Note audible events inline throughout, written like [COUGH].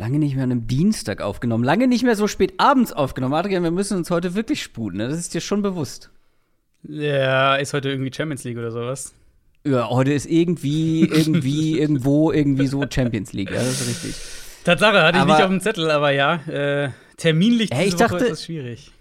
Lange nicht mehr an einem Dienstag aufgenommen, lange nicht mehr so spät abends aufgenommen. Adrian, wir müssen uns heute wirklich sputen, ne? das ist dir schon bewusst. Ja, ist heute irgendwie Champions League oder sowas? Ja, heute ist irgendwie, irgendwie, [LAUGHS] irgendwo, irgendwie so Champions League, ja, das ist richtig. Tatsache, hatte ich aber, nicht auf dem Zettel, aber ja, äh, terminlich diese ich dachte, ist das schwierig.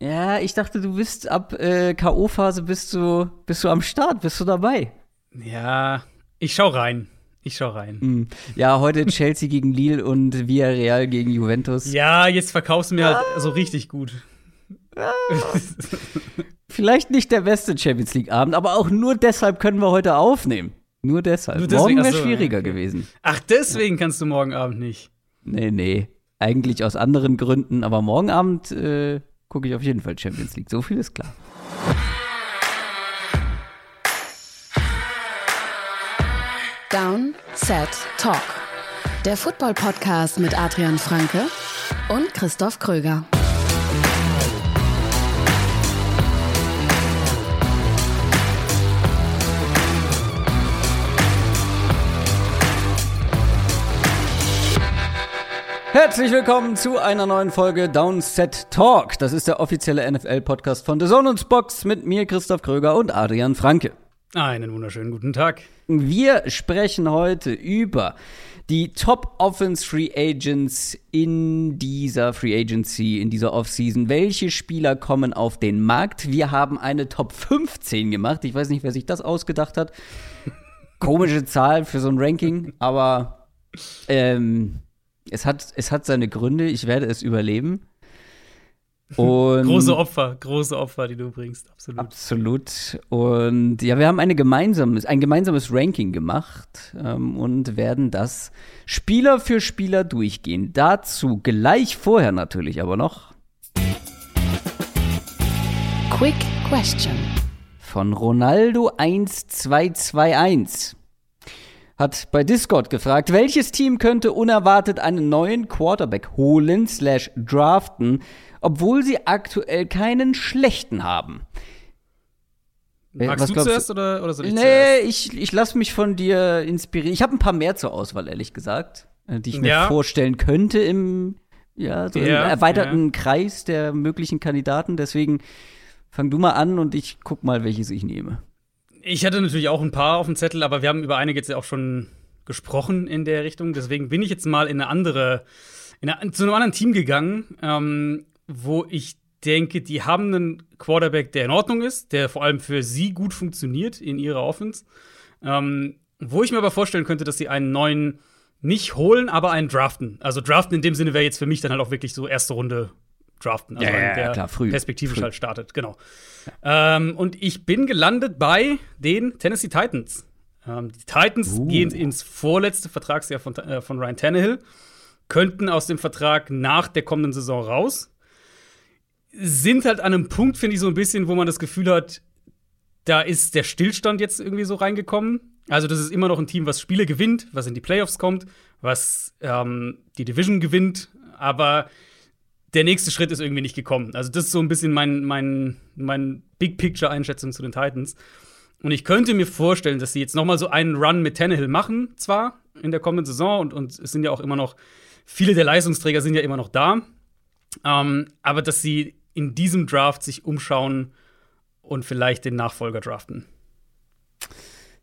Ja, ich dachte, du bist ab äh, K.O.-Phase bist du, bist du am Start, bist du dabei. Ja, ich schau rein. Ich schau rein. Mm. Ja, heute Chelsea gegen Lille und Villarreal gegen Juventus. Ja, jetzt verkaufst du mir halt so richtig gut. [LAUGHS] Vielleicht nicht der beste Champions League-Abend, aber auch nur deshalb können wir heute aufnehmen. Nur deshalb. Nur deswegen, morgen wäre schwieriger okay. gewesen. Ach, deswegen ja. kannst du morgen Abend nicht. Nee, nee. Eigentlich aus anderen Gründen, aber morgen Abend äh, gucke ich auf jeden Fall Champions League. So viel ist klar. Down, Set, Talk. Der Football-Podcast mit Adrian Franke und Christoph Kröger. Herzlich willkommen zu einer neuen Folge Downset Talk. Das ist der offizielle NFL-Podcast von The Zone und Box mit mir, Christoph Kröger und Adrian Franke. Einen wunderschönen guten Tag. Wir sprechen heute über die Top Offense Free Agents in dieser Free Agency, in dieser Offseason. Welche Spieler kommen auf den Markt? Wir haben eine Top 15 gemacht. Ich weiß nicht, wer sich das ausgedacht hat. Komische Zahl für so ein Ranking, aber ähm, es, hat, es hat seine Gründe. Ich werde es überleben. Und große Opfer, große Opfer, die du bringst, absolut. Absolut. Und ja, wir haben eine gemeinsames, ein gemeinsames Ranking gemacht ähm, und werden das Spieler für Spieler durchgehen. Dazu gleich vorher natürlich aber noch. Quick Question. Von Ronaldo 1221 hat bei Discord gefragt, welches Team könnte unerwartet einen neuen Quarterback holen slash draften, obwohl sie aktuell keinen schlechten haben. Äh, Magst Was du zuerst oder, oder soll ich nee, zuerst? Nee, ich, ich lasse mich von dir inspirieren. Ich habe ein paar mehr zur Auswahl, ehrlich gesagt, äh, die ich mir ja. vorstellen könnte im, ja, so ja, im erweiterten ja. Kreis der möglichen Kandidaten. Deswegen fang du mal an und ich guck mal, welches ich nehme. Ich hatte natürlich auch ein paar auf dem Zettel, aber wir haben über einige jetzt auch schon gesprochen in der Richtung. Deswegen bin ich jetzt mal in eine andere, in eine, zu einem anderen Team gegangen. Ähm, wo ich denke, die haben einen Quarterback, der in Ordnung ist, der vor allem für sie gut funktioniert in ihrer Offense. Ähm, wo ich mir aber vorstellen könnte, dass sie einen neuen nicht holen, aber einen draften. Also draften in dem Sinne wäre jetzt für mich dann halt auch wirklich so erste Runde draften. Also ja, ja, der klar, früh, perspektivisch früh. halt startet, genau. Ja. Ähm, und ich bin gelandet bei den Tennessee Titans. Ähm, die Titans uh. gehen ins vorletzte Vertragsjahr von, äh, von Ryan Tannehill, könnten aus dem Vertrag nach der kommenden Saison raus sind halt an einem Punkt, finde ich, so ein bisschen, wo man das Gefühl hat, da ist der Stillstand jetzt irgendwie so reingekommen. Also, das ist immer noch ein Team, was Spiele gewinnt, was in die Playoffs kommt, was ähm, die Division gewinnt, aber der nächste Schritt ist irgendwie nicht gekommen. Also, das ist so ein bisschen mein, mein, mein Big-Picture-Einschätzung zu den Titans. Und ich könnte mir vorstellen, dass sie jetzt noch mal so einen Run mit Tannehill machen, zwar in der kommenden Saison, und, und es sind ja auch immer noch, viele der Leistungsträger sind ja immer noch da. Ähm, aber dass sie in diesem Draft sich umschauen und vielleicht den Nachfolger draften.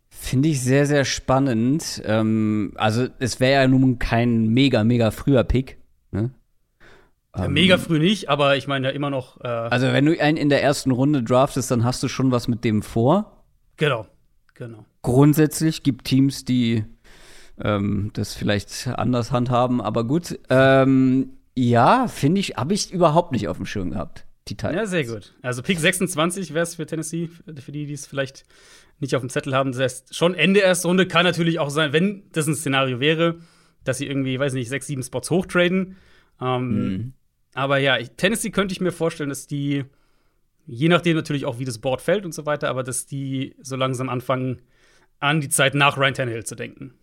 Finde ich sehr, sehr spannend. Ähm, also, es wäre ja nun kein mega, mega früher Pick. Ne? Ja, mega früh nicht, aber ich meine ja immer noch. Äh also, wenn du einen in der ersten Runde draftest, dann hast du schon was mit dem vor. Genau, genau. Grundsätzlich gibt Teams, die ähm, das vielleicht anders handhaben, aber gut. Ähm, ja, finde ich, habe ich überhaupt nicht auf dem Schirm gehabt. Die Titans. Ja, sehr gut. Also Pick 26 wäre es für Tennessee, für die, die es vielleicht nicht auf dem Zettel haben. Das heißt, schon Ende erste Runde kann natürlich auch sein, wenn das ein Szenario wäre, dass sie irgendwie, weiß nicht, sechs, sieben Spots hochtraden. Ähm, mhm. Aber ja, Tennessee könnte ich mir vorstellen, dass die, je nachdem natürlich auch, wie das Board fällt und so weiter, aber dass die so langsam anfangen, an die Zeit nach Ryan Tannehill zu denken.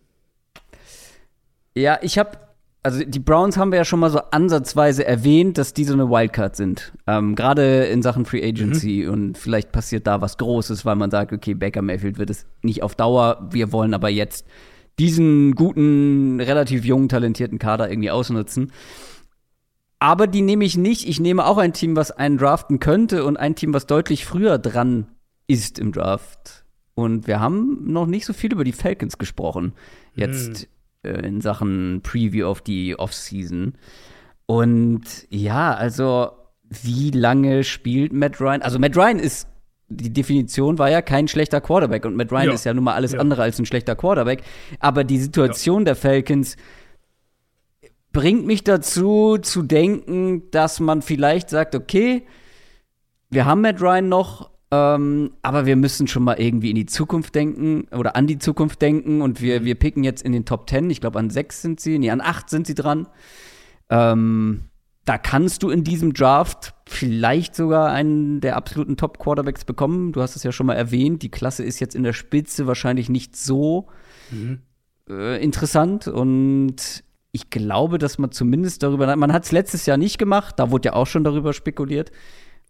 Ja, ich habe also die Browns haben wir ja schon mal so ansatzweise erwähnt, dass die so eine Wildcard sind. Ähm, Gerade in Sachen Free Agency mhm. und vielleicht passiert da was Großes, weil man sagt, okay, Baker Mayfield wird es nicht auf Dauer, wir wollen aber jetzt diesen guten, relativ jungen, talentierten Kader irgendwie ausnutzen. Aber die nehme ich nicht. Ich nehme auch ein Team, was einen draften könnte und ein Team, was deutlich früher dran ist im Draft. Und wir haben noch nicht so viel über die Falcons gesprochen. Jetzt hm. Äh, in Sachen Preview auf die Offseason. Und ja, also wie lange spielt Matt Ryan? Also Matt Ryan ist die Definition war ja kein schlechter Quarterback und Matt Ryan ja. ist ja nun mal alles ja. andere als ein schlechter Quarterback. Aber die Situation ja. der Falcons bringt mich dazu zu denken, dass man vielleicht sagt, okay, wir haben Matt Ryan noch, ähm, aber wir müssen schon mal irgendwie in die Zukunft denken oder an die Zukunft denken und wir, mhm. wir picken jetzt in den Top 10, ich glaube an sechs sind sie, nee, an acht sind sie dran. Ähm, da kannst du in diesem Draft vielleicht sogar einen der absoluten Top-Quarterbacks bekommen. Du hast es ja schon mal erwähnt, die Klasse ist jetzt in der Spitze wahrscheinlich nicht so mhm. äh, interessant und ich glaube, dass man zumindest darüber, man hat es letztes Jahr nicht gemacht, da wurde ja auch schon darüber spekuliert.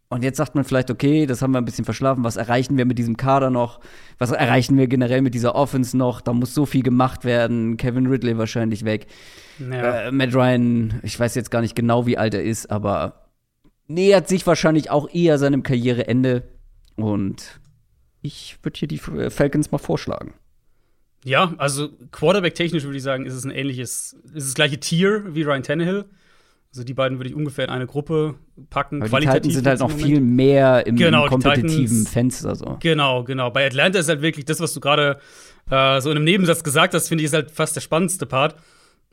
Und jetzt sagt man vielleicht, okay, das haben wir ein bisschen verschlafen. Was erreichen wir mit diesem Kader noch? Was erreichen wir generell mit dieser Offense noch? Da muss so viel gemacht werden. Kevin Ridley wahrscheinlich weg. Ja. Äh, Matt Ryan, ich weiß jetzt gar nicht genau, wie alt er ist, aber nähert sich wahrscheinlich auch eher seinem Karriereende. Und ich würde hier die Falcons mal vorschlagen. Ja, also Quarterback-technisch würde ich sagen, ist es ein ähnliches, ist es das gleiche Tier wie Ryan Tannehill. Also die beiden würde ich ungefähr in eine Gruppe packen. Aber die Titans sind halt noch viel mehr im, genau, kompetitiven Titans, Fenster. So. Genau, genau. Bei Atlanta ist halt wirklich das, was du gerade äh, so in einem Nebensatz gesagt hast, finde ich, ist halt fast der spannendste Part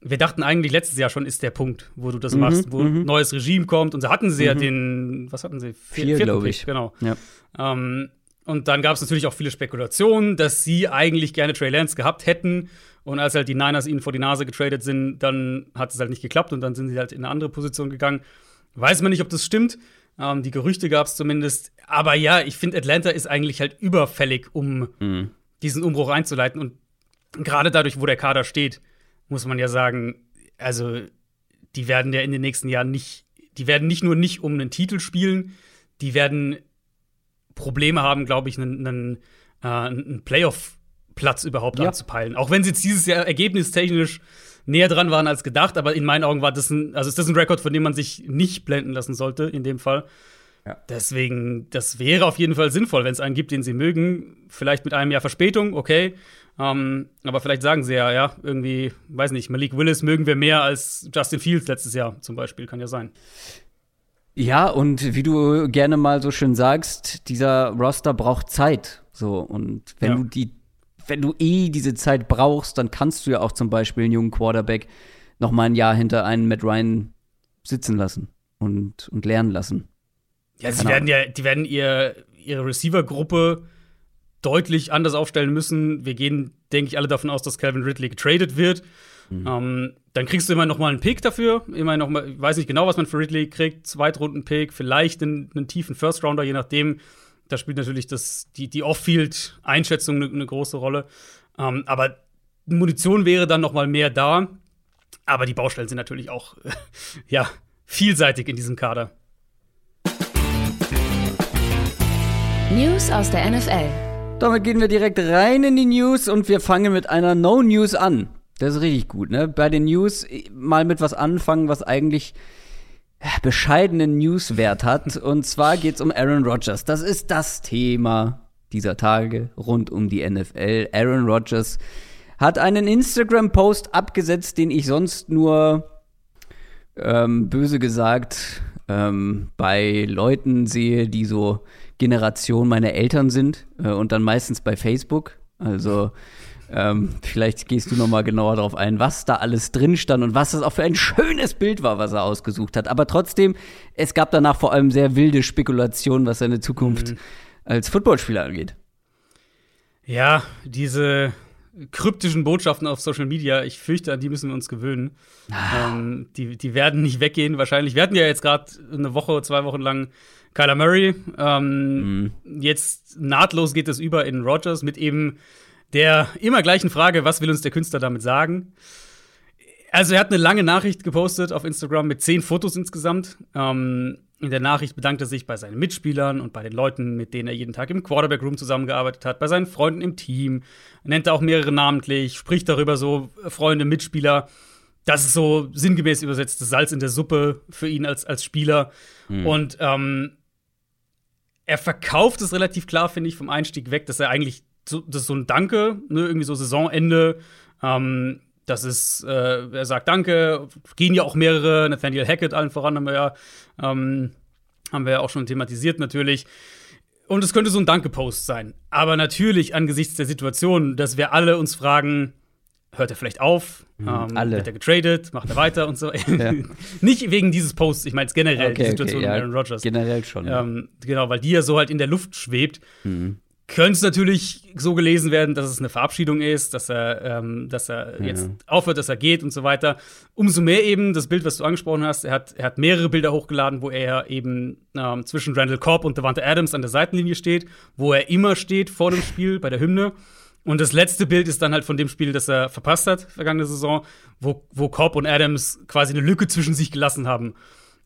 wir dachten eigentlich letztes Jahr schon, ist der Punkt, wo du das mhm, machst, wo ein mhm. neues Regime kommt. Und so hatten sie mhm. ja den, was hatten sie? Vier, Vier glaube ich. Genau. Ja. Ähm, und dann gab es natürlich auch viele Spekulationen, dass sie eigentlich gerne Trey Lance gehabt hätten. Und als halt die Niners ihnen vor die Nase getradet sind, dann hat es halt nicht geklappt und dann sind sie halt in eine andere Position gegangen. Weiß man nicht, ob das stimmt. Ähm, die Gerüchte gab es zumindest. Aber ja, ich finde, Atlanta ist eigentlich halt überfällig, um mhm. diesen Umbruch einzuleiten. Und gerade dadurch, wo der Kader steht, muss man ja sagen, also die werden ja in den nächsten Jahren nicht, die werden nicht nur nicht um einen Titel spielen, die werden Probleme haben, glaube ich, einen, einen, äh, einen Playoff-Platz überhaupt ja. anzupeilen. Auch wenn sie jetzt dieses Jahr ergebnistechnisch näher dran waren als gedacht, aber in meinen Augen war das ein, also ist das ein Rekord, von dem man sich nicht blenden lassen sollte, in dem Fall. Ja. Deswegen, das wäre auf jeden Fall sinnvoll, wenn es einen gibt, den sie mögen. Vielleicht mit einem Jahr Verspätung, okay. Ähm, aber vielleicht sagen sie ja, ja, irgendwie, weiß nicht, Malik Willis mögen wir mehr als Justin Fields letztes Jahr zum Beispiel, kann ja sein. Ja, und wie du gerne mal so schön sagst, dieser Roster braucht Zeit. So, und wenn ja. du die, wenn du eh diese Zeit brauchst, dann kannst du ja auch zum Beispiel einen jungen Quarterback noch mal ein Jahr hinter einen Matt Ryan sitzen lassen und, und lernen lassen. Ja, sie werden ja, die werden ihr, ihre Receiver-Gruppe deutlich anders aufstellen müssen. Wir gehen, denke ich, alle davon aus, dass Calvin Ridley getradet wird. Mhm. Ähm, dann kriegst du immer noch mal einen Pick dafür. Immer noch mal, ich weiß nicht genau, was man für Ridley kriegt. Zweitrunden-Pick, vielleicht einen, einen tiefen First-Rounder, je nachdem. Da spielt natürlich das, die, die Off-Field-Einschätzung eine, eine, große Rolle. Ähm, aber Munition wäre dann noch mal mehr da. Aber die Baustellen sind natürlich auch, [LAUGHS] ja, vielseitig in diesem Kader. News aus der NFL. Damit gehen wir direkt rein in die News und wir fangen mit einer No News an. Das ist richtig gut, ne? Bei den News mal mit was anfangen, was eigentlich bescheidenen Newswert hat. Und zwar geht's um Aaron Rodgers. Das ist das Thema dieser Tage rund um die NFL. Aaron Rodgers hat einen Instagram-Post abgesetzt, den ich sonst nur ähm, böse gesagt ähm, bei Leuten sehe, die so Generation meiner Eltern sind äh, und dann meistens bei Facebook. Also ähm, vielleicht gehst du noch mal genauer darauf ein, was da alles drin stand und was das auch für ein schönes Bild war, was er ausgesucht hat. Aber trotzdem, es gab danach vor allem sehr wilde Spekulationen, was seine Zukunft mhm. als Footballspieler angeht. Ja, diese kryptischen Botschaften auf Social Media, ich fürchte, an die müssen wir uns gewöhnen. Ah. Ähm, die, die werden nicht weggehen, wahrscheinlich. Wir hatten ja jetzt gerade eine Woche, zwei Wochen lang Kyler Murray. Ähm, mhm. Jetzt nahtlos geht es über in Rogers mit eben der immer gleichen Frage, was will uns der Künstler damit sagen? Also er hat eine lange Nachricht gepostet auf Instagram mit zehn Fotos insgesamt. Ähm, in der Nachricht bedankt er sich bei seinen Mitspielern und bei den Leuten, mit denen er jeden Tag im Quarterback Room zusammengearbeitet hat, bei seinen Freunden im Team, nennt er auch mehrere namentlich, spricht darüber so äh, Freunde, Mitspieler. Das ist so sinngemäß übersetzt das Salz in der Suppe für ihn als, als Spieler. Mhm. Und ähm, er verkauft es relativ klar, finde ich, vom Einstieg weg, dass er eigentlich so, das ist so ein Danke, ne, irgendwie so Saisonende. Ähm, das ist, äh, er sagt Danke, gehen ja auch mehrere, Nathaniel Hackett allen voran haben wir ja, ähm, haben wir ja auch schon thematisiert natürlich. Und es könnte so ein Danke-Post sein. Aber natürlich angesichts der Situation, dass wir alle uns fragen, hört er vielleicht auf? Mhm, ähm, alle. Wird er getradet? Macht er weiter und so? Ja. [LAUGHS] Nicht wegen dieses Posts, ich meine es generell, okay, die Situation okay, ja, mit Aaron Rodgers. Generell schon. Ähm, genau, weil die ja so halt in der Luft schwebt. Mhm könnte es natürlich so gelesen werden, dass es eine Verabschiedung ist, dass er, ähm, dass er jetzt ja. aufhört, dass er geht und so weiter. Umso mehr eben das Bild, was du angesprochen hast. Er hat, er hat mehrere Bilder hochgeladen, wo er eben ähm, zwischen Randall Cobb und Devante Adams an der Seitenlinie steht, wo er immer steht vor dem Spiel bei der Hymne. Und das letzte Bild ist dann halt von dem Spiel, das er verpasst hat, vergangene Saison, wo, wo Cobb und Adams quasi eine Lücke zwischen sich gelassen haben.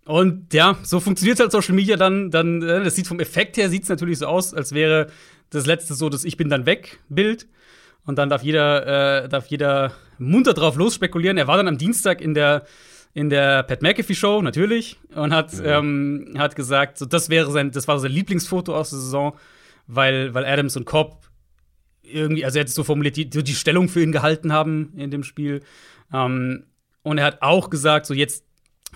Und ja, so funktioniert halt Social Media dann, dann, äh, das sieht vom Effekt her, sieht es natürlich so aus, als wäre das letzte so das Ich bin dann weg Bild. Und dann darf jeder, äh, darf jeder munter drauf los spekulieren. Er war dann am Dienstag in der, in der Pat McAfee Show, natürlich, und hat, ja. ähm, hat gesagt, so, das wäre sein, das war sein Lieblingsfoto aus der Saison, weil, weil Adams und Cobb irgendwie, also er hat es so formuliert, die, die Stellung für ihn gehalten haben in dem Spiel. Ähm, und er hat auch gesagt, so jetzt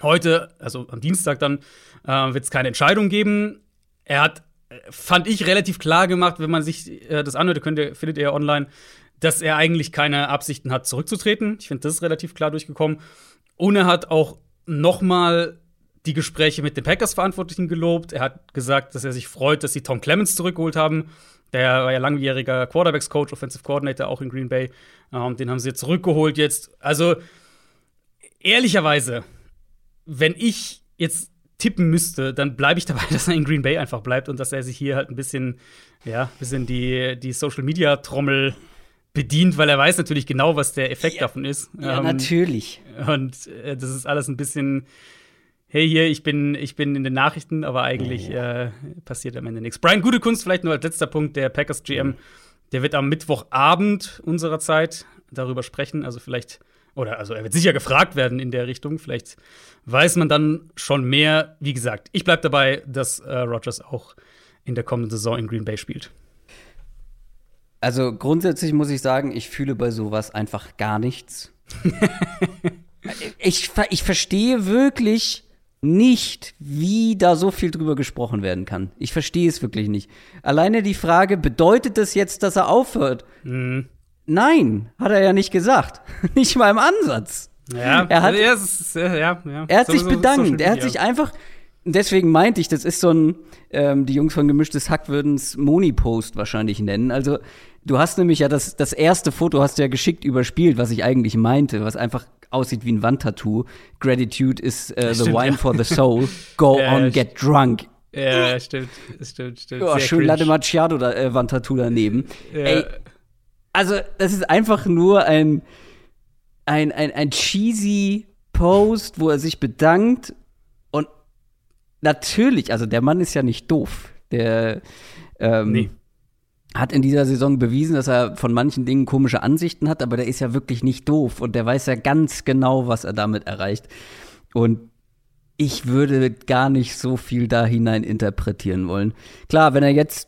heute, also am Dienstag dann, äh, wird es keine Entscheidung geben. Er hat fand ich relativ klar gemacht, wenn man sich äh, das anhört, könnt ihr, findet ihr online, dass er eigentlich keine Absichten hat, zurückzutreten. Ich finde, das ist relativ klar durchgekommen. Und er hat auch noch mal die Gespräche mit den Packers-Verantwortlichen gelobt. Er hat gesagt, dass er sich freut, dass sie Tom Clemens zurückgeholt haben. Der war ja langjähriger Quarterbacks-Coach, Offensive Coordinator auch in Green Bay. Ähm, den haben sie jetzt zurückgeholt jetzt. Also, ehrlicherweise, wenn ich jetzt tippen müsste, dann bleibe ich dabei, [LAUGHS] dass er in Green Bay einfach bleibt und dass er sich hier halt ein bisschen, ja, bisschen die, die Social Media Trommel bedient, weil er weiß natürlich genau, was der Effekt ja, davon ist. Ja, ähm, natürlich. Und äh, das ist alles ein bisschen, hey, hier, ich bin, ich bin in den Nachrichten, aber eigentlich ja. äh, passiert am Ende nichts. Brian Gute Kunst, vielleicht nur als letzter Punkt, der Packers GM, der wird am Mittwochabend unserer Zeit darüber sprechen. Also vielleicht oder also er wird sicher gefragt werden in der Richtung. Vielleicht weiß man dann schon mehr. Wie gesagt, ich bleibe dabei, dass äh, Rogers auch in der kommenden Saison in Green Bay spielt. Also grundsätzlich muss ich sagen, ich fühle bei sowas einfach gar nichts. [LAUGHS] ich, ich verstehe wirklich nicht, wie da so viel drüber gesprochen werden kann. Ich verstehe es wirklich nicht. Alleine die Frage, bedeutet das jetzt, dass er aufhört? Mhm. Nein, hat er ja nicht gesagt. [LAUGHS] nicht mal im Ansatz. Ja, er hat, ja, ist, ja, ja. Er hat so, sich bedankt. er hat sich einfach. Deswegen meinte ich, das ist so ein, ähm, die Jungs von Gemischtes Hack würden es Moni-Post wahrscheinlich nennen. Also, du hast nämlich ja das, das erste Foto hast du ja geschickt überspielt, was ich eigentlich meinte, was einfach aussieht wie ein Wandtattoo. Gratitude is uh, the wine ja. for the soul. Go [LAUGHS] on, get drunk. Ja, stimmt, stimmt, stimmt. Oh, schön Latte Macchiato da, äh, Wandtattoo daneben. Ey, also, das ist einfach nur ein, ein, ein, ein cheesy Post, wo er sich bedankt. Und natürlich, also der Mann ist ja nicht doof. Der ähm, nee. hat in dieser Saison bewiesen, dass er von manchen Dingen komische Ansichten hat, aber der ist ja wirklich nicht doof und der weiß ja ganz genau, was er damit erreicht. Und ich würde gar nicht so viel da hinein interpretieren wollen. Klar, wenn er jetzt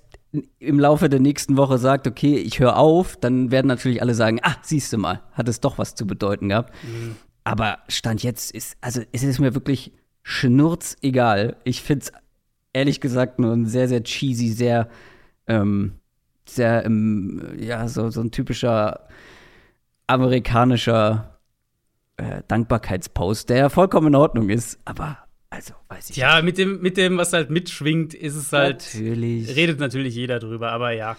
im Laufe der nächsten Woche sagt, okay, ich höre auf, dann werden natürlich alle sagen, ah, siehst du mal, hat es doch was zu bedeuten gehabt. Mhm. Aber Stand jetzt ist, also es ist mir wirklich schnurzegal. Ich finde es ehrlich gesagt nur ein sehr, sehr cheesy, sehr, ähm, sehr, ähm, ja, so, so ein typischer amerikanischer äh, Dankbarkeitspost, der ja vollkommen in Ordnung ist, aber also, weiß ich Ja, nicht. mit dem, mit dem, was halt mitschwingt, ist es halt. Natürlich. Redet natürlich jeder drüber, aber ja.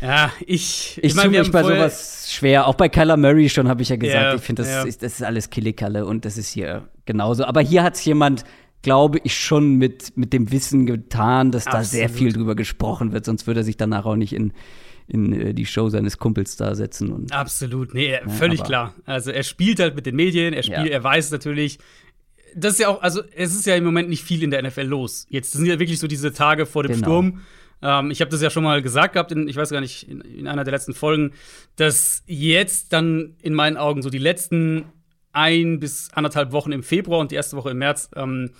Ja, ich. Ich, ich tue mich bei sowas schwer. Auch bei Kyler Murray schon habe ich ja gesagt, yeah, ich finde, das, yeah. ist, das ist alles Killikalle und das ist hier genauso. Aber hier hat es jemand, glaube ich, schon mit, mit dem Wissen getan, dass Absolut. da sehr viel drüber gesprochen wird, sonst würde er sich danach auch nicht in, in äh, die Show seines Kumpels da setzen. Und, Absolut, nee, ja, völlig klar. Also er spielt halt mit den Medien, er spielt, ja. er weiß natürlich, das ist ja auch, also es ist ja im Moment nicht viel in der NFL los. Jetzt sind ja wirklich so diese Tage vor dem Genau. Sturm. Ähm, ich habe das ja schon mal gesagt gehabt, in, ich weiß gar nicht, in, in einer der letzten Folgen, dass jetzt dann in meinen Augen so die letzten ein bis anderthalb Wochen im Februar und die erste Woche im März, ähm,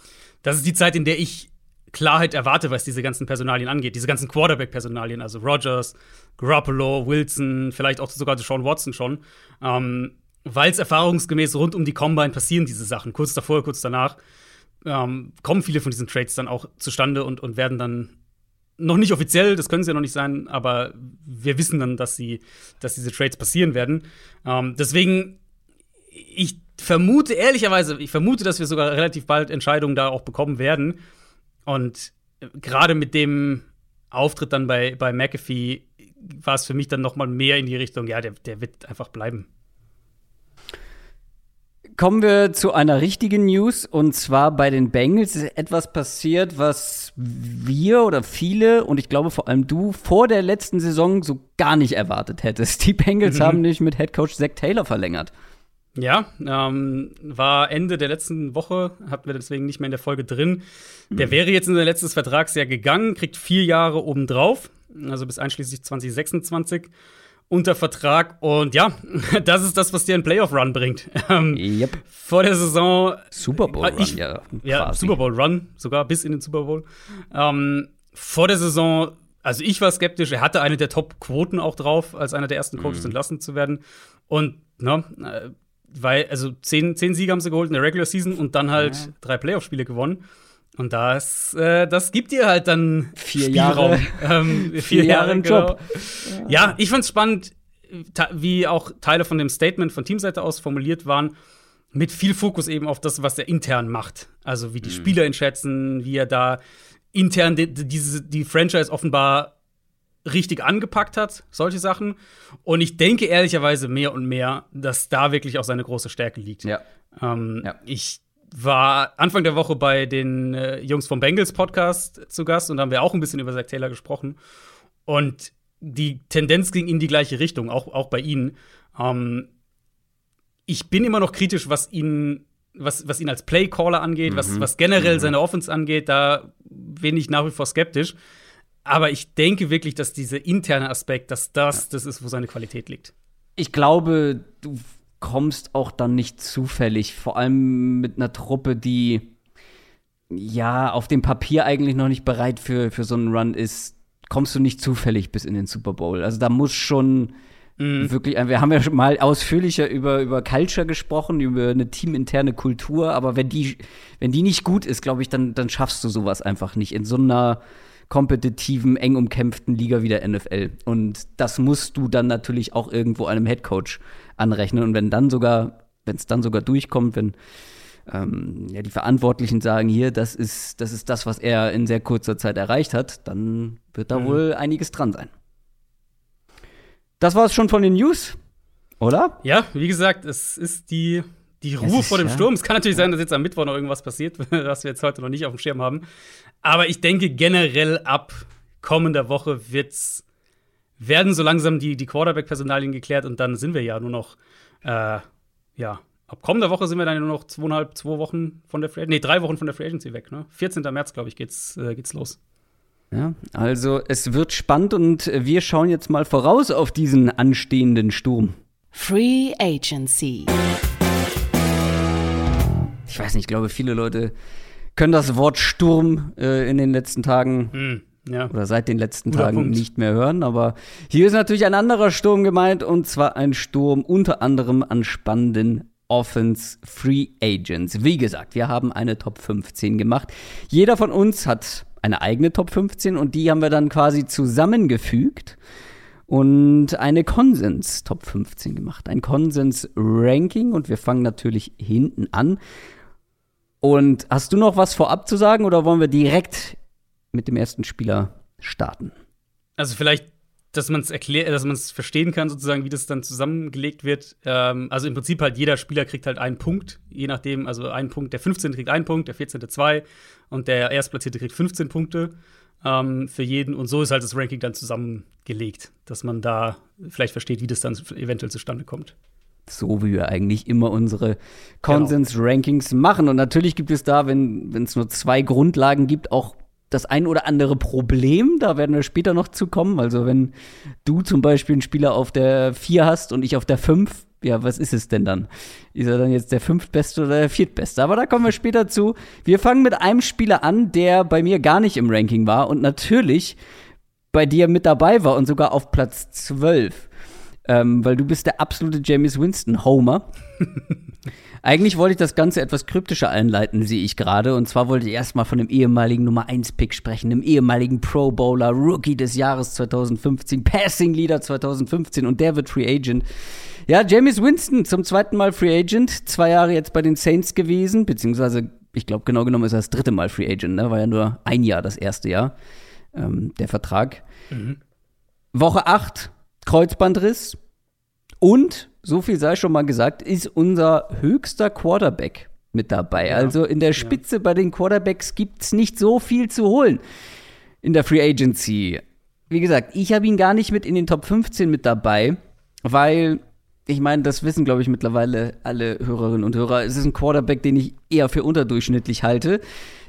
das ist die Zeit, in der ich Klarheit erwarte, was diese ganzen Personalien angeht, diese ganzen Quarterback-Personalien, also Rogers, Garoppolo, Wilson, vielleicht auch sogar Sean Watson schon, ähm, weil es erfahrungsgemäß rund um die Combine passieren diese Sachen, kurz davor, kurz danach, ähm, kommen viele von diesen Trades dann auch zustande und, und werden dann noch nicht offiziell, das können sie ja noch nicht sein, aber wir wissen dann, dass sie, dass diese Trades passieren werden. Ähm, deswegen, ich vermute ehrlicherweise, ich vermute, dass wir sogar relativ bald Entscheidungen da auch bekommen werden. Und gerade mit dem Auftritt dann bei, bei McAfee war es für mich dann noch mal mehr in die Richtung, ja, der, der wird einfach bleiben. Kommen wir zu einer richtigen News und zwar bei den Bengals ist etwas passiert, was wir oder viele und ich glaube vor allem du vor der letzten Saison so gar nicht erwartet hättest. Die Bengals Mhm. haben nicht mit Head Coach Zach Taylor verlängert. Ja, ähm, war Ende der letzten Woche, hatten wir deswegen nicht mehr in der Folge drin. Der wäre jetzt in sein letztes Vertragsjahr gegangen, kriegt vier Jahre obendrauf, also bis einschließlich 2026 unter Vertrag. Und ja, [LAUGHS] das ist das, was dir einen Playoff-Run bringt. Ähm, Yep. vor der Saison Super Bowl Run, Ich- ja. ja. Super Bowl Run, sogar bis in den Super Bowl. Ähm, vor der Saison, also ich war skeptisch, er hatte eine der Top-Quoten auch drauf, als einer der ersten. Coaches entlassen zu werden. Und, ne, äh, weil, also zehn, zehn Siege haben sie geholt in der Regular Season und dann halt Ja. drei Playoff-Spiele gewonnen. Und das, äh, das gibt dir halt dann Vier Spielraum. Jahre. [LAUGHS] ähm, vier, Vier Jahre Jahre im genau. Job. Ja, ich fand's spannend, wie auch Teile von dem Statement von Teamseite aus formuliert waren, mit viel Fokus eben auf das, was er intern macht. Also wie die Spieler ihn schätzen, wie er da intern die, die, diese, die Franchise offenbar richtig angepackt hat, solche Sachen. Und ich denke ehrlicherweise mehr und mehr, dass da wirklich auch seine große Stärke liegt. Ja. Ähm, Ja. Ich war Anfang der Woche bei den äh, Jungs vom Bengals Podcast zu Gast und da haben wir auch ein bisschen über Zach Taylor gesprochen. Und die Tendenz ging in die gleiche Richtung, auch, auch bei ihnen. Ähm, ich bin immer noch kritisch, was ihn, was, was ihn als Playcaller angeht, was, was generell seine Offense angeht. Da bin ich nach wie vor skeptisch. Aber ich denke wirklich, dass dieser interne Aspekt, dass das das ist, wo seine Qualität liegt. Ich glaube, du kommst auch dann nicht zufällig, vor allem mit einer Truppe, die ja auf dem Papier eigentlich noch nicht bereit für, für so einen Run ist, kommst du nicht zufällig bis in den Super Bowl. Also da muss schon wirklich, wir haben ja schon mal ausführlicher über, über Culture gesprochen, über eine teaminterne Kultur, aber wenn die, wenn die nicht gut ist, glaube ich, dann, dann schaffst du sowas einfach nicht in so einer kompetitiven, eng umkämpften Liga wie der NFL. Und das musst du dann natürlich auch irgendwo einem Headcoach anrechnen. Und wenn dann sogar, wenn es dann sogar durchkommt, wenn ähm, ja, die Verantwortlichen sagen, hier, das ist, das ist das, was er in sehr kurzer Zeit erreicht hat, dann wird da wohl einiges dran sein. Das war es schon von den News, oder? Ja, wie gesagt, es ist die, die Ruhe ist, vor dem ja. Sturm. Es kann natürlich sein, dass jetzt am Mittwoch noch irgendwas passiert, [LAUGHS] was wir jetzt heute noch nicht auf dem Schirm haben. Aber ich denke, generell ab kommender Woche wird's, werden so langsam die, die Quarterback-Personalien geklärt und dann sind wir ja nur noch, äh, ja, ab kommender Woche sind wir dann ja nur noch zweieinhalb, zwei Wochen von der Free Nee, drei Wochen von der Free Agency weg, ne? 14. März, glaube ich, geht's, äh, geht's los. Ja, also es wird spannend und wir schauen jetzt mal voraus auf diesen anstehenden Sturm. Free Agency. Ich weiß nicht, ich glaube, viele Leute können das Wort Sturm äh, in den letzten Tagen Hm, ja. oder seit den letzten Guter Tagen Punkt. nicht mehr hören. Aber hier ist natürlich ein anderer Sturm gemeint und zwar ein Sturm unter anderem an spannenden Offense Free Agents. Wie gesagt, wir haben eine Top 15 gemacht. Jeder von uns hat eine eigene Top 15 und die haben wir dann quasi zusammengefügt und eine Konsens Top 15 gemacht. Ein Konsens Ranking und wir fangen natürlich hinten an. Und hast du noch was vorab zu sagen oder wollen wir direkt mit dem ersten Spieler starten? Also vielleicht, dass man es erklärt, dass man es verstehen kann, sozusagen, wie das dann zusammengelegt wird. Ähm, also im Prinzip halt jeder Spieler kriegt halt einen Punkt, je nachdem, also einen Punkt, der 15. kriegt einen Punkt, der 14. zwei und der Erstplatzierte kriegt 15 Punkte ähm, für jeden. Und so ist halt das Ranking dann zusammengelegt, dass man da vielleicht versteht, wie das dann eventuell zustande kommt. So wie wir eigentlich immer unsere Konsens-Rankings machen. Und natürlich gibt es da, wenn es nur zwei Grundlagen gibt, auch das ein oder andere Problem. Da werden wir später noch zu kommen. Also, wenn du zum Beispiel einen Spieler auf der 4 hast und ich auf der 5, ja, was ist es denn dann? Ist er dann jetzt der fünftbeste oder der viertbeste? Aber da kommen wir später zu. Wir fangen mit einem Spieler an, der bei mir gar nicht im Ranking war und natürlich bei dir mit dabei war und sogar auf Platz 12. Ähm, weil du bist der absolute James Winston Homer. [LAUGHS] Eigentlich wollte ich das Ganze etwas kryptischer einleiten, sehe ich gerade. Und zwar wollte ich erstmal von dem ehemaligen Nummer 1 Pick sprechen, dem ehemaligen Pro Bowler, Rookie des Jahres 2015, Passing Leader 2015 und der wird Free Agent. Ja, James Winston zum zweiten Mal Free Agent, zwei Jahre jetzt bei den Saints gewesen, beziehungsweise ich glaube genau genommen ist er das dritte Mal Free Agent, ne? War ja nur ein Jahr das erste Jahr, ähm, der Vertrag. Mhm. Woche 8, Kreuzbandriss und, so viel sei schon mal gesagt, ist unser höchster Quarterback mit dabei. Ja. Also in der Spitze ja. bei den Quarterbacks gibt es nicht so viel zu holen in der Free Agency. Wie gesagt, ich habe ihn gar nicht mit in den Top 15 mit dabei, weil ich meine, das wissen, glaube ich, mittlerweile alle Hörerinnen und Hörer. Es ist ein Quarterback, den ich eher für unterdurchschnittlich halte.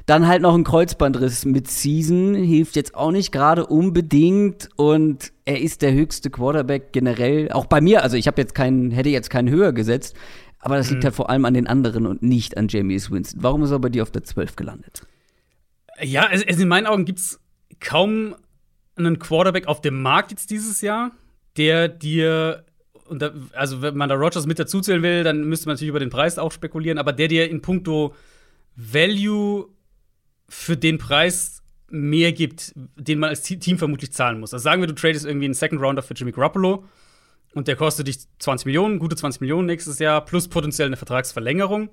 Dann halt noch ein Kreuzbandriss mit Season, hilft jetzt auch nicht gerade unbedingt. Und er ist der höchste Quarterback generell, auch bei mir. Also ich habe jetzt keinen, hätte jetzt keinen höher gesetzt. Aber das liegt mhm. halt vor allem an den anderen und nicht an Jamies Winston. Warum ist er bei dir auf der 12 gelandet? Ja, also in meinen Augen gibt es kaum einen Quarterback auf dem Markt jetzt dieses Jahr, der dir und da, also wenn man da Rogers mit dazuzählen will, dann müsste man natürlich über den Preis auch spekulieren, aber der dir in puncto Value für den Preis mehr gibt, den man als Team vermutlich zahlen muss. Also sagen wir, du tradest irgendwie einen Second Rounder für Jimmy Garoppolo und der kostet dich 20 Millionen, gute 20 Millionen nächstes Jahr, plus potenziell eine Vertragsverlängerung.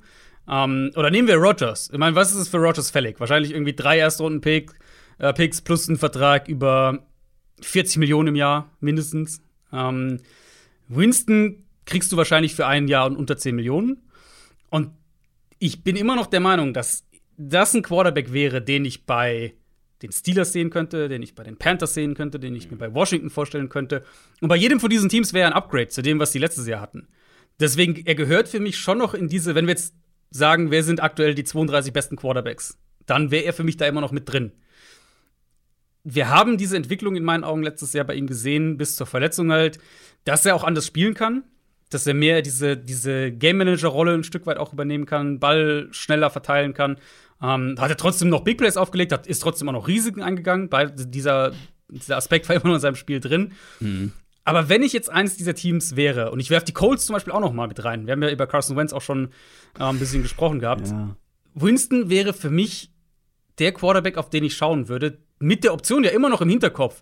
Ähm, oder nehmen wir Rogers. Ich meine, was ist es für Rogers fällig? Wahrscheinlich irgendwie drei Erstrunden-Picks äh, plus ein Vertrag über 40 Millionen im Jahr mindestens. Ähm, Winston kriegst du wahrscheinlich für ein Jahr und unter 10 Millionen. Und ich bin immer noch der Meinung, dass das ein Quarterback wäre, den ich bei den Steelers sehen könnte, den ich bei den Panthers sehen könnte, den ich mir bei Washington vorstellen könnte. Und bei jedem von diesen Teams wäre ein Upgrade zu dem, was die letztes Jahr hatten. Deswegen, er gehört für mich schon noch in diese, wenn wir jetzt sagen, wer sind aktuell die 32 besten Quarterbacks, dann wäre er für mich da immer noch mit drin. Wir haben diese Entwicklung in meinen Augen letztes Jahr bei ihm gesehen, bis zur Verletzung halt dass er auch anders spielen kann, dass er mehr diese, diese Game Manager-Rolle ein Stück weit auch übernehmen kann, Ball schneller verteilen kann. Ähm, hat er trotzdem noch Big Plays aufgelegt, hat, ist trotzdem auch noch Risiken eingegangen. Bei dieser, dieser Aspekt [LAUGHS] war immer noch in seinem Spiel drin. Mhm. Aber wenn ich jetzt eines dieser Teams wäre, und ich werfe die Colts zum Beispiel auch noch mal mit rein, wir haben ja über Carson Wentz auch schon äh, ein bisschen gesprochen gehabt. Ja. Winston wäre für mich der Quarterback, auf den ich schauen würde, mit der Option ja immer noch im Hinterkopf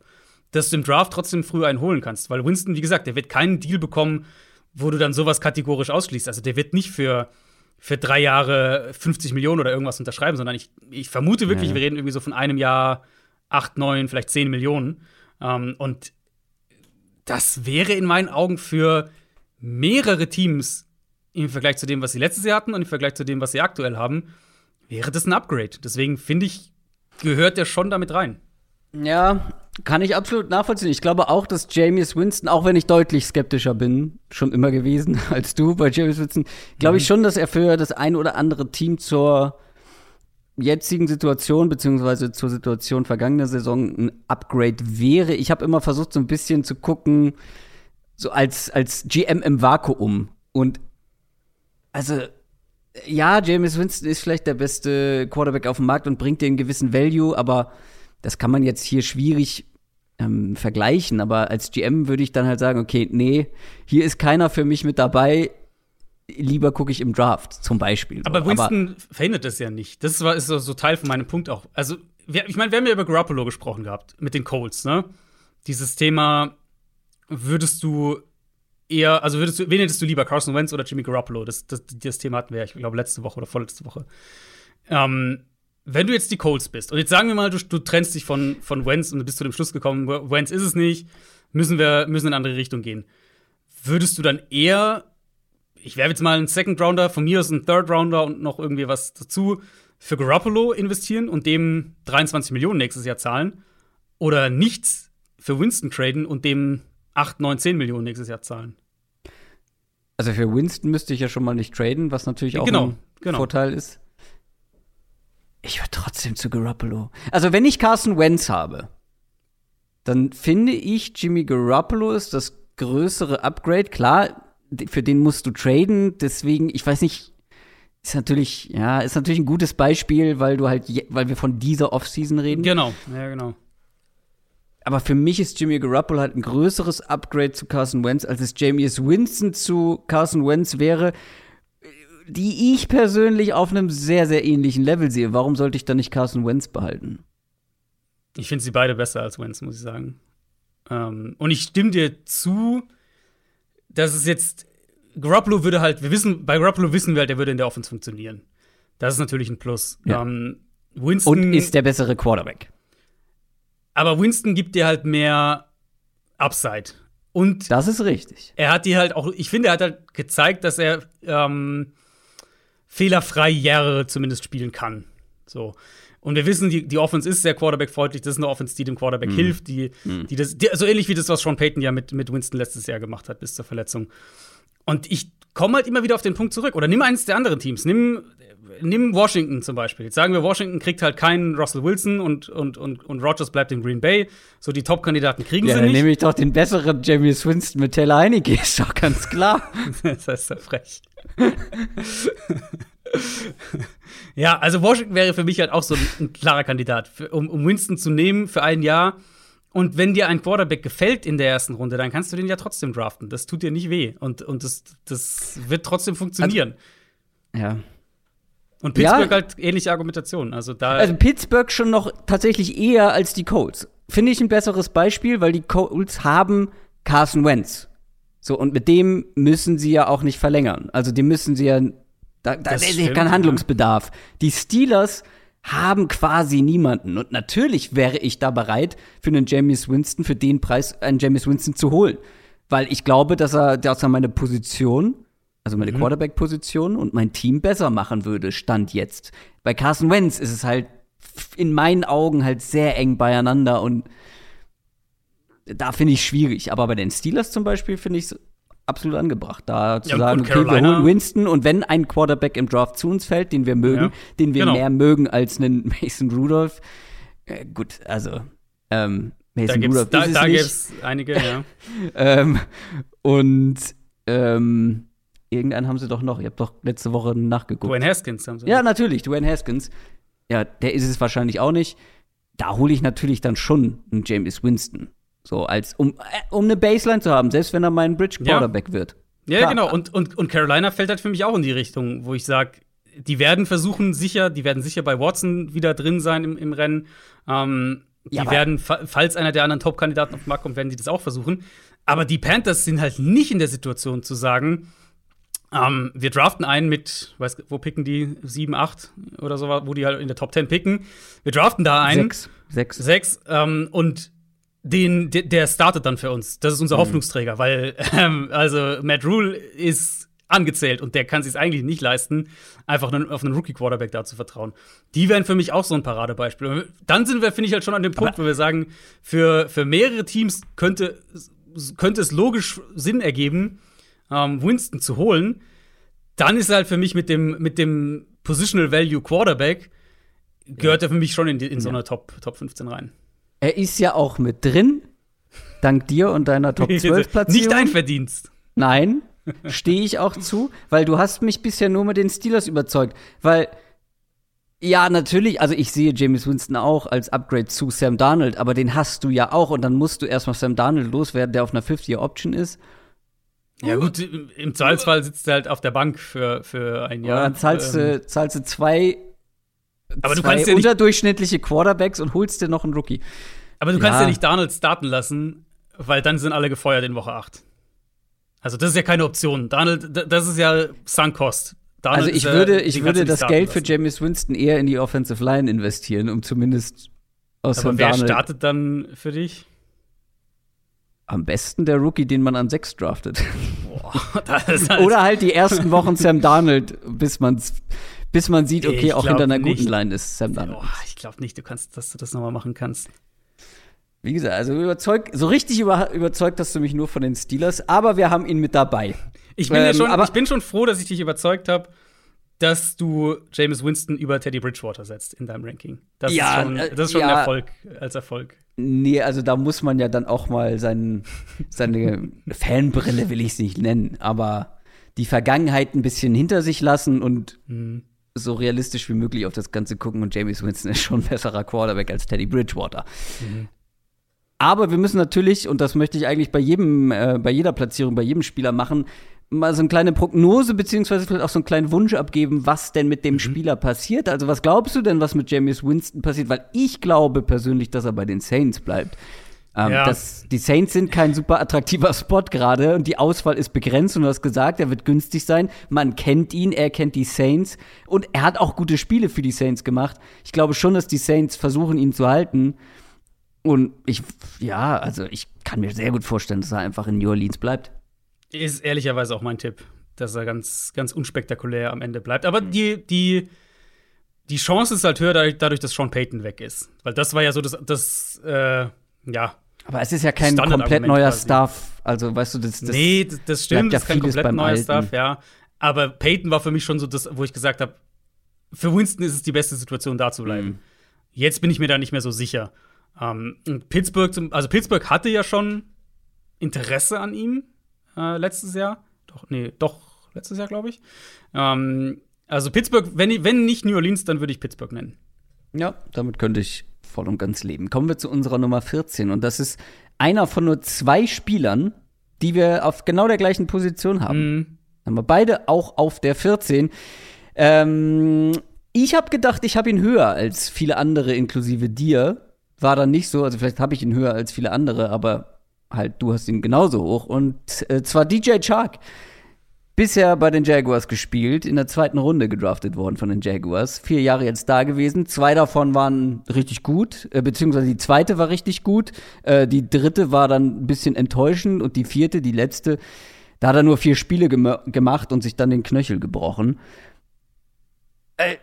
dass du im Draft trotzdem früh einen holen kannst. Weil Winston, wie gesagt, der wird keinen Deal bekommen, wo du dann sowas kategorisch ausschließt. Also der wird nicht für, für drei Jahre 50 Millionen oder irgendwas unterschreiben, sondern ich, ich vermute wirklich, ja. wir reden irgendwie so von einem Jahr acht, neun, vielleicht zehn Millionen. Ähm, und das wäre in meinen Augen für mehrere Teams im Vergleich zu dem, was sie letztes Jahr hatten und im Vergleich zu dem, was sie aktuell haben, wäre das ein Upgrade. Deswegen finde ich, gehört der schon damit rein. Ja, kann ich absolut nachvollziehen. Ich glaube auch, dass James Winston, auch wenn ich deutlich skeptischer bin, schon immer gewesen [LAUGHS] als du bei James Winston, glaube ich mhm. schon, dass er für das ein oder andere Team zur jetzigen Situation beziehungsweise zur Situation vergangener Saison ein Upgrade wäre. Ich habe immer versucht, so ein bisschen zu gucken, so als, als GM im Vakuum. Und also, ja, James Winston ist vielleicht der beste Quarterback auf dem Markt und bringt dir einen gewissen Value, aber das kann man jetzt hier schwierig ähm, vergleichen, aber als GM würde ich dann halt sagen, okay, nee, hier ist keiner für mich mit dabei, lieber gucke ich im Draft zum Beispiel. So. Aber Winston aber, verhindert das ja nicht. Das war, ist so Teil von meinem Punkt auch. Also, wir, ich meine, wir haben ja über Garoppolo gesprochen gehabt, mit den Colts, ne? Dieses Thema, würdest du eher, also würdest du, wen hättest du lieber, Carson Wentz oder Jimmy Garoppolo? Das, das, das Thema hatten wir ja, ich glaube, letzte Woche oder vorletzte Woche. Ähm, wenn du jetzt die Colts bist, und jetzt sagen wir mal, du, du trennst dich von, von Wentz und du bist zu dem Schluss gekommen, Wentz ist es nicht, müssen wir müssen in eine andere Richtung gehen. Würdest du dann eher, ich werfe jetzt mal einen Second Rounder, von mir aus einen Third Rounder und noch irgendwie was dazu, für Garoppolo investieren und dem 23 Millionen nächstes Jahr zahlen? Oder nichts für Winston traden und dem 8, 9, 10 Millionen nächstes Jahr zahlen? Also für Winston müsste ich ja schon mal nicht traden, was natürlich auch Genau, ein genau. Vorteil ist. Ich würde trotzdem zu Garoppolo. Also wenn ich Carson Wentz habe, dann finde ich Jimmy Garoppolo ist das größere Upgrade. Klar, für den musst du traden, deswegen, ich weiß nicht, ist natürlich, ja, ist natürlich ein gutes Beispiel, weil du halt, je- weil wir von dieser Offseason reden. Genau, ja, genau. Aber für mich ist Jimmy Garoppolo halt ein größeres Upgrade zu Carson Wentz, als es Jameis Winston zu Carson Wentz wäre, die ich persönlich auf einem sehr, sehr ähnlichen Level sehe. Warum sollte ich dann nicht Carson Wentz behalten? Ich finde sie beide besser als Wentz, muss ich sagen. Ähm, und ich stimme dir zu, dass es jetzt Garoppolo würde halt, wir wissen, bei Garoppolo wissen wir halt, der würde in der Offense funktionieren. Das ist natürlich ein Plus. Ja. Ähm, Winston, Und ist der bessere Quarterback. aber Winston gibt dir halt mehr Upside. Und Das ist richtig. er hat dir halt auch, ich finde, er hat halt gezeigt, dass er ähm, fehlerfrei Jahre zumindest spielen kann. So. Und wir wissen, die, die Offense ist sehr Quarterback-freundlich. Das ist eine Offense, die dem Quarterback hilft, die, die das, die, so ähnlich wie das, was Sean Payton ja mit, mit Winston letztes Jahr gemacht hat, bis zur Verletzung. Und ich komme halt immer wieder auf den Punkt zurück. Oder nimm eines der anderen Teams. Nimm, nimm Washington zum Beispiel. Jetzt sagen wir, Washington kriegt halt keinen Russell Wilson und, und, und, und Rogers bleibt in Green Bay. So die Top-Kandidaten kriegen Ja, sie dann nicht. nehme ich doch den besseren Jameis Winston mit Taylor Heineke, ist doch ganz klar. [LAUGHS] das heißt ja frech. Ja, also Washington wäre für mich halt auch so ein, ein klarer Kandidat, für, um, um Winston zu nehmen für ein Jahr. Und wenn dir ein Quarterback gefällt in der ersten Runde, dann kannst du den ja trotzdem draften. Das tut dir nicht weh. Und, und das, das wird trotzdem funktionieren. Ja. und Pittsburgh ja. halt ähnliche Argumentation. Also da. Also Pittsburgh schon noch tatsächlich eher als die Colts. Finde ich ein besseres Beispiel, weil die Colts haben Carson Wentz. So, und mit dem müssen sie ja auch nicht verlängern. Also die müssen sie ja, da, da ist ja kein. Handlungsbedarf. Die Steelers haben quasi niemanden. Und natürlich wäre ich da bereit, für einen Jameis Winston, für den Preis einen Jameis Winston zu holen. Weil ich glaube, dass er, dass er meine Position, also meine Quarterback-Position und mein Team besser machen würde, Stand jetzt. Bei Carson Wentz ist es halt in meinen Augen halt sehr eng beieinander und da finde ich schwierig. Aber bei den Steelers zum Beispiel finde ich es absolut angebracht, da zu Ja, sagen, okay, wir holen Winston und wenn ein Quarterback im Draft zu uns fällt, den wir mögen, Ja, den wir genau. mehr mögen als einen [LAUGHS] Mason Rudolph, äh, gut, also ähm, da Mason gibt's, Rudolph da, ist es da nicht. gibt's einige, ja. [LAUGHS] Ähm, und ähm, irgendeinen haben sie doch noch. Ihr habt doch letzte Woche nachgeguckt. Dwayne Haskins haben sie. Ja, natürlich, Dwayne Haskins. Ja, der ist es wahrscheinlich auch nicht. Da hole ich natürlich dann schon einen James Winston. So, als um, äh, um eine Baseline zu haben, selbst wenn er mein Bridge Ja. Quarterback wird. Ja, Klar. genau. Und, und, und Carolina fällt halt für mich auch in die Richtung, wo ich sage, die werden versuchen, sicher, die werden sicher bei Watson wieder drin sein im, im Rennen. Ähm, die Ja, werden, fa- falls einer der anderen Top-Kandidaten auf den Markt kommt, werden die das auch versuchen. Aber die Panthers sind halt nicht in der Situation zu sagen, ähm, wir draften einen mit, weiß, wo picken die? 7, 8 oder so, wo die halt in der Top 10 picken. Wir draften da einen. Sechs. Sechs. Sechs. Ähm, und den, der, der startet dann für uns. Das ist unser Hoffnungsträger, weil ähm, also Matt Rule ist angezählt und der kann sich eigentlich nicht leisten, einfach einen, auf einen Rookie-Quarterback da zu vertrauen. Die wären für mich auch so ein Paradebeispiel. Dann sind wir, finde ich, halt schon an dem Punkt, wo wir sagen, für, für mehrere Teams könnte, könnte es logisch Sinn ergeben, ähm, Winston zu holen. Dann ist er halt für mich mit dem, mit dem Positional Value Quarterback, gehört er für mich schon in, die, in so eine Top, Top 15 rein. Er ist ja auch mit drin. Dank dir und deiner [LAUGHS] Top 12 Platzierung. Nicht dein Verdienst. Nein, stehe ich auch zu, weil du hast mich bisher nur mit den Steelers überzeugt. Weil, ja, natürlich, also ich sehe James Winston auch als Upgrade zu Sam Darnold, aber den hast du ja auch und dann musst du erstmal Sam Darnold loswerden, der auf einer 50-Year-Option ist. Ja, gut, im Zweifelsfall sitzt er halt auf der Bank für, für ein Ja, Jahr. dann zahlst, Ähm, du, zahlst du zwei, aber du zwei kannst ja nicht, unterdurchschnittliche Quarterbacks und holst dir noch einen Rookie. aber du kannst Ja. ja nicht Donald starten lassen, weil dann sind alle gefeuert in Woche 8. Also, das ist ja keine Option. Donald, das ist ja Sunkost. Donald Also ich würde, ich würde das Geld für lassen. James Winston eher in die Offensive Line investieren, um zumindest aus Aber wer Darnold startet dann für dich? am besten der Rookie, den man an sechs draftet. [LAUGHS] Ist halt- Oder halt die ersten Wochen Sam Darnold, bis man's, bis man sieht, okay, Ich auch hinter einer guten nicht. Line ist Sam Darnold. Boah, ich glaube nicht, du kannst, dass du das nochmal machen kannst. Wie gesagt, also überzeugt, so richtig über, überzeugt hast du mich nur von den Steelers, aber wir haben ihn mit dabei. Ich bin, ja Ähm, schon, aber- ich bin schon froh, dass ich dich überzeugt habe, dass du Jameis Winston über Teddy Bridgewater setzt in deinem Ranking. Das Ja, ist schon, äh, das ist schon ja. ein Erfolg als Erfolg. Nee, also da muss man ja dann auch mal sein, seine [LAUGHS] Fanbrille, will ich es nicht nennen, aber die Vergangenheit ein bisschen hinter sich lassen und Mhm. So realistisch wie möglich auf das Ganze gucken. Und James Winston ist schon ein besserer Quarterback als Teddy Bridgewater. Aber wir müssen natürlich, und das möchte ich eigentlich bei jedem, äh, bei jeder Platzierung, bei jedem Spieler machen, mal so eine kleine Prognose, beziehungsweise vielleicht auch so einen kleinen Wunsch abgeben, was denn mit dem Spieler passiert. Also, was glaubst du denn, was mit James Winston passiert? Weil ich glaube persönlich, dass er bei den Saints bleibt. Ähm, Ja. das, die Saints sind kein super attraktiver Spot gerade und die Auswahl ist begrenzt und du hast gesagt, er wird günstig sein. Man kennt ihn, er kennt die Saints und er hat auch gute Spiele für die Saints gemacht. Ich glaube schon, dass die Saints versuchen, ihn zu halten. Und ich, ja, also ich kann mir sehr gut vorstellen, dass er einfach in New Orleans bleibt. Ist ehrlicherweise auch mein Tipp, dass er ganz, ganz unspektakulär am Ende bleibt. Aber die, die, die Chance ist halt höher, dadurch, dass Sean Payton weg ist. Weil das war ja so das, das äh, ja. Aber es ist ja kein komplett neuer quasi. Stuff. Also, weißt du, das, das nee, das, das stimmt, ja das ist kein komplett neuer Alten. Stuff, ja. Aber Payton war für mich schon so das, wo ich gesagt habe, für Winston ist es die beste Situation, da zu bleiben. Mhm. Jetzt bin ich mir da nicht mehr so sicher. Ähm, Pittsburgh, zum, also Pittsburgh hatte ja schon Interesse an ihm äh, letztes Jahr. Doch, nee, doch, letztes Jahr, glaube ich. Ähm, also Pittsburgh, wenn, wenn nicht New Orleans, dann würde ich Pittsburgh nennen. Ja, damit könnte ich voll und ganz leben. Kommen wir zu unserer Nummer 14. Und das ist einer von nur zwei Spielern, die wir auf genau der gleichen Position haben. Mhm. Haben wir beide auch auf der 14. Ähm, ich habe gedacht, ich habe ihn höher als viele andere, inklusive dir. War dann nicht so. Also vielleicht habe ich ihn höher als viele andere, aber halt, du hast ihn genauso hoch. Und äh, zwar DJ Chark. Bisher bei den Jaguars gespielt, in der zweiten Runde gedraftet worden von den Jaguars. Vier Jahre jetzt da gewesen. Zwei davon waren richtig gut, äh, beziehungsweise die zweite war richtig gut. Äh, die dritte war dann ein bisschen enttäuschend und die vierte, die letzte, da hat er nur vier Spiele gem gemacht und sich dann den Knöchel gebrochen. Äh,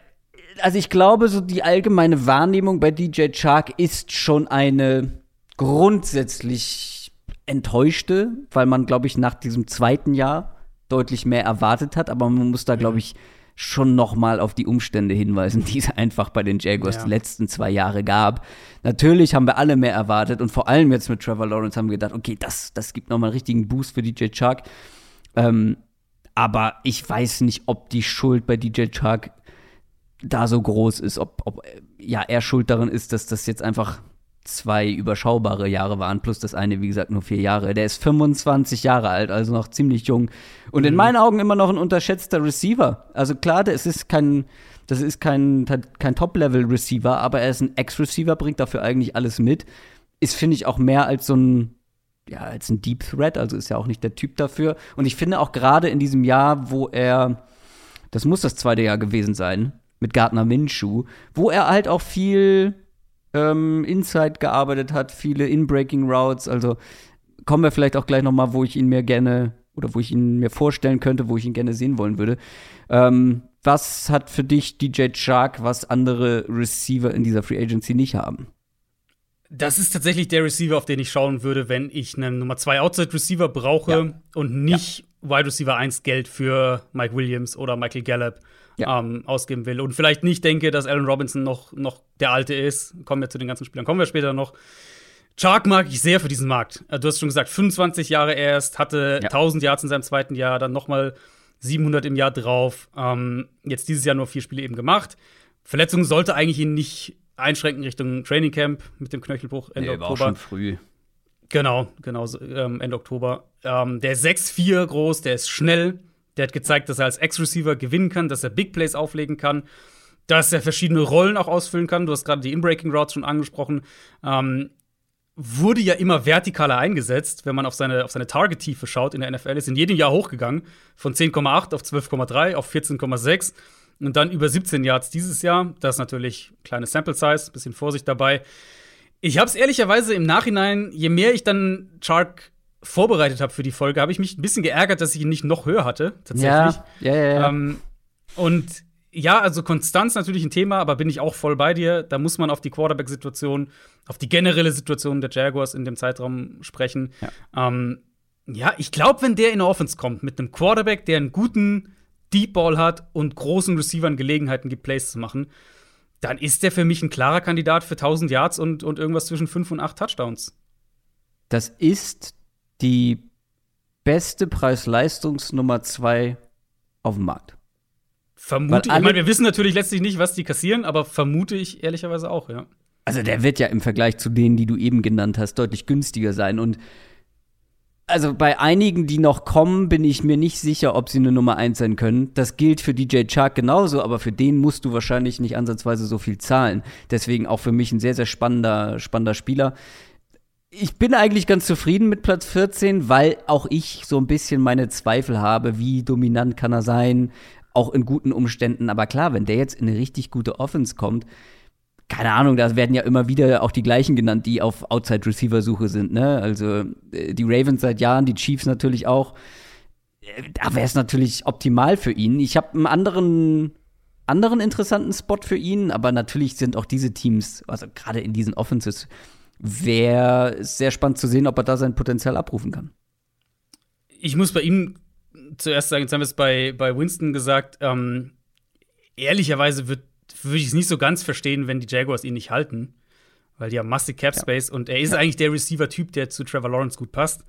also ich glaube, so die allgemeine Wahrnehmung bei DJ Chark ist schon eine grundsätzlich enttäuschte, weil man, glaube ich, nach diesem zweiten Jahr deutlich mehr erwartet hat, aber man muss da, glaube ich, schon noch mal auf die Umstände hinweisen, [LAUGHS] die es einfach bei den Jaguars Ja. die letzten zwei Jahre gab. Natürlich haben wir alle mehr erwartet und vor allem jetzt mit Trevor Lawrence haben wir gedacht, okay, das, das gibt noch mal einen richtigen Boost für DJ Chark. Ähm, aber ich weiß nicht, ob die Schuld bei DJ Chark da so groß ist, ob, ob äh, ja er schuld daran ist, dass das jetzt einfach zwei überschaubare Jahre waren, plus das eine, wie gesagt, nur vier Jahre. Der ist 25 Jahre alt, also noch ziemlich jung. Und in meinen Augen immer noch ein unterschätzter Receiver. Also klar, das ist kein, das ist kein, kein Top-Level-Receiver, aber er ist ein Ex-Receiver, bringt dafür eigentlich alles mit. Ist, finde ich, auch mehr als so ein, ja, als ein Deep Threat, also ist ja auch nicht der Typ dafür. Und ich finde auch gerade in diesem Jahr, wo er, das muss das zweite Jahr gewesen sein, mit Gardner Minshew, wo er halt auch viel ähm, Inside gearbeitet hat, viele In-Breaking Routes. Also kommen wir vielleicht auch gleich noch mal, wo ich ihn mir gerne oder wo ich ihn mir vorstellen könnte, wo ich ihn gerne sehen wollen würde. Ähm, was hat für dich DJ Shark, was andere Receiver in dieser Free Agency nicht haben? Das ist tatsächlich der Receiver, auf den ich schauen würde, wenn ich einen Nummer 2 Outside Receiver brauche Ja. und nicht Wide Receiver 1 Geld für Mike Williams oder Michael Gallup Ja. ähm, ausgeben will. Und vielleicht nicht denke, dass Allen Robinson noch, noch der Alte ist. Kommen wir zu den ganzen Spielern, kommen wir später noch. Chark mag ich sehr für diesen Markt. Äh, Du hast schon gesagt, 25 Jahre erst, hatte Ja. 1000 Yards in seinem zweiten Jahr, dann noch mal 700 im Jahr drauf. Ähm, jetzt dieses Jahr nur vier Spiele eben gemacht. Verletzung sollte eigentlich ihn nicht einschränken Richtung Training Camp mit dem Knöchelbruch Ende Oktober. früh. Genau, genau, ähm, Ende Oktober. Ähm, der ist 6'4 groß, der ist schnell. Der hat gezeigt, dass er als Ex-Receiver gewinnen kann, dass er Big Plays auflegen kann, dass er verschiedene Rollen auch ausfüllen kann. Du hast gerade die In-Breaking Routes schon angesprochen. Ähm, wurde ja immer vertikaler eingesetzt, wenn man auf seine, auf seine Target-Tiefe schaut in der NFL. Ist in jedem Jahr hochgegangen. Von 10,8 auf 12,3 auf 14,6 und dann über 17 Yards dieses Jahr. Das ist natürlich kleine Sample Size, bisschen Vorsicht dabei. Ich habe es ehrlicherweise im Nachhinein, je mehr ich dann Chark vorbereitet habe für die Folge, habe ich mich ein bisschen geärgert, dass ich ihn nicht noch höher hatte, tatsächlich. Ja, ja, ja. ja. Ähm, und ja, also Konstanz natürlich ein Thema, aber bin ich auch voll bei dir. Da muss man auf die Quarterback-Situation, auf die generelle Situation der Jaguars in dem Zeitraum sprechen. Ja, ähm, ja ich glaube, wenn der in der Offense kommt, mit einem Quarterback, der einen guten Deep Ball hat und großen Receivern Gelegenheiten gibt, Plays zu machen, dann ist der für mich ein klarer Kandidat für 1000 Yards und, und irgendwas zwischen 5 und 8 Touchdowns. Das ist die beste Preis-Leistungs-Nummer 2 auf dem Markt. Vermute ich. Ich meine, wir wissen natürlich letztlich nicht, was die kassieren, aber vermute ich ehrlicherweise auch, ja. Also der wird ja im Vergleich zu denen, die du eben genannt hast, deutlich günstiger sein. Und also bei einigen, die noch kommen, bin ich mir nicht sicher, ob sie eine Nummer 1 sein können. Das gilt für DJ Chark genauso, aber für den musst du wahrscheinlich nicht ansatzweise so viel zahlen. Deswegen auch für mich ein sehr, sehr spannender, spannender Spieler. Ich bin eigentlich ganz zufrieden mit Platz 14, weil auch ich so ein bisschen meine Zweifel habe, wie dominant kann er sein, auch in guten Umständen. Aber klar, wenn der jetzt in eine richtig gute Offense kommt, keine Ahnung, da werden ja immer wieder auch die gleichen genannt, die auf Outside-Receiver-Suche sind. Ne? Also äh, die Ravens seit Jahren, die Chiefs natürlich auch. Äh, da wäre es natürlich optimal für ihn. Ich habe einen anderen, anderen interessanten Spot für ihn, aber natürlich sind auch diese Teams, also gerade in diesen Offenses, wäre sehr spannend zu sehen, ob er da sein Potenzial abrufen kann. Ich muss bei ihm zuerst sagen, jetzt haben wir es bei, bei Winston gesagt, ähm, ehrlicherweise würde ich es nicht so ganz verstehen, wenn die Jaguars ihn nicht halten. Weil die haben massig Cap Space ja. und er ist ja. eigentlich der Receiver-Typ, der zu Trevor Lawrence gut passt.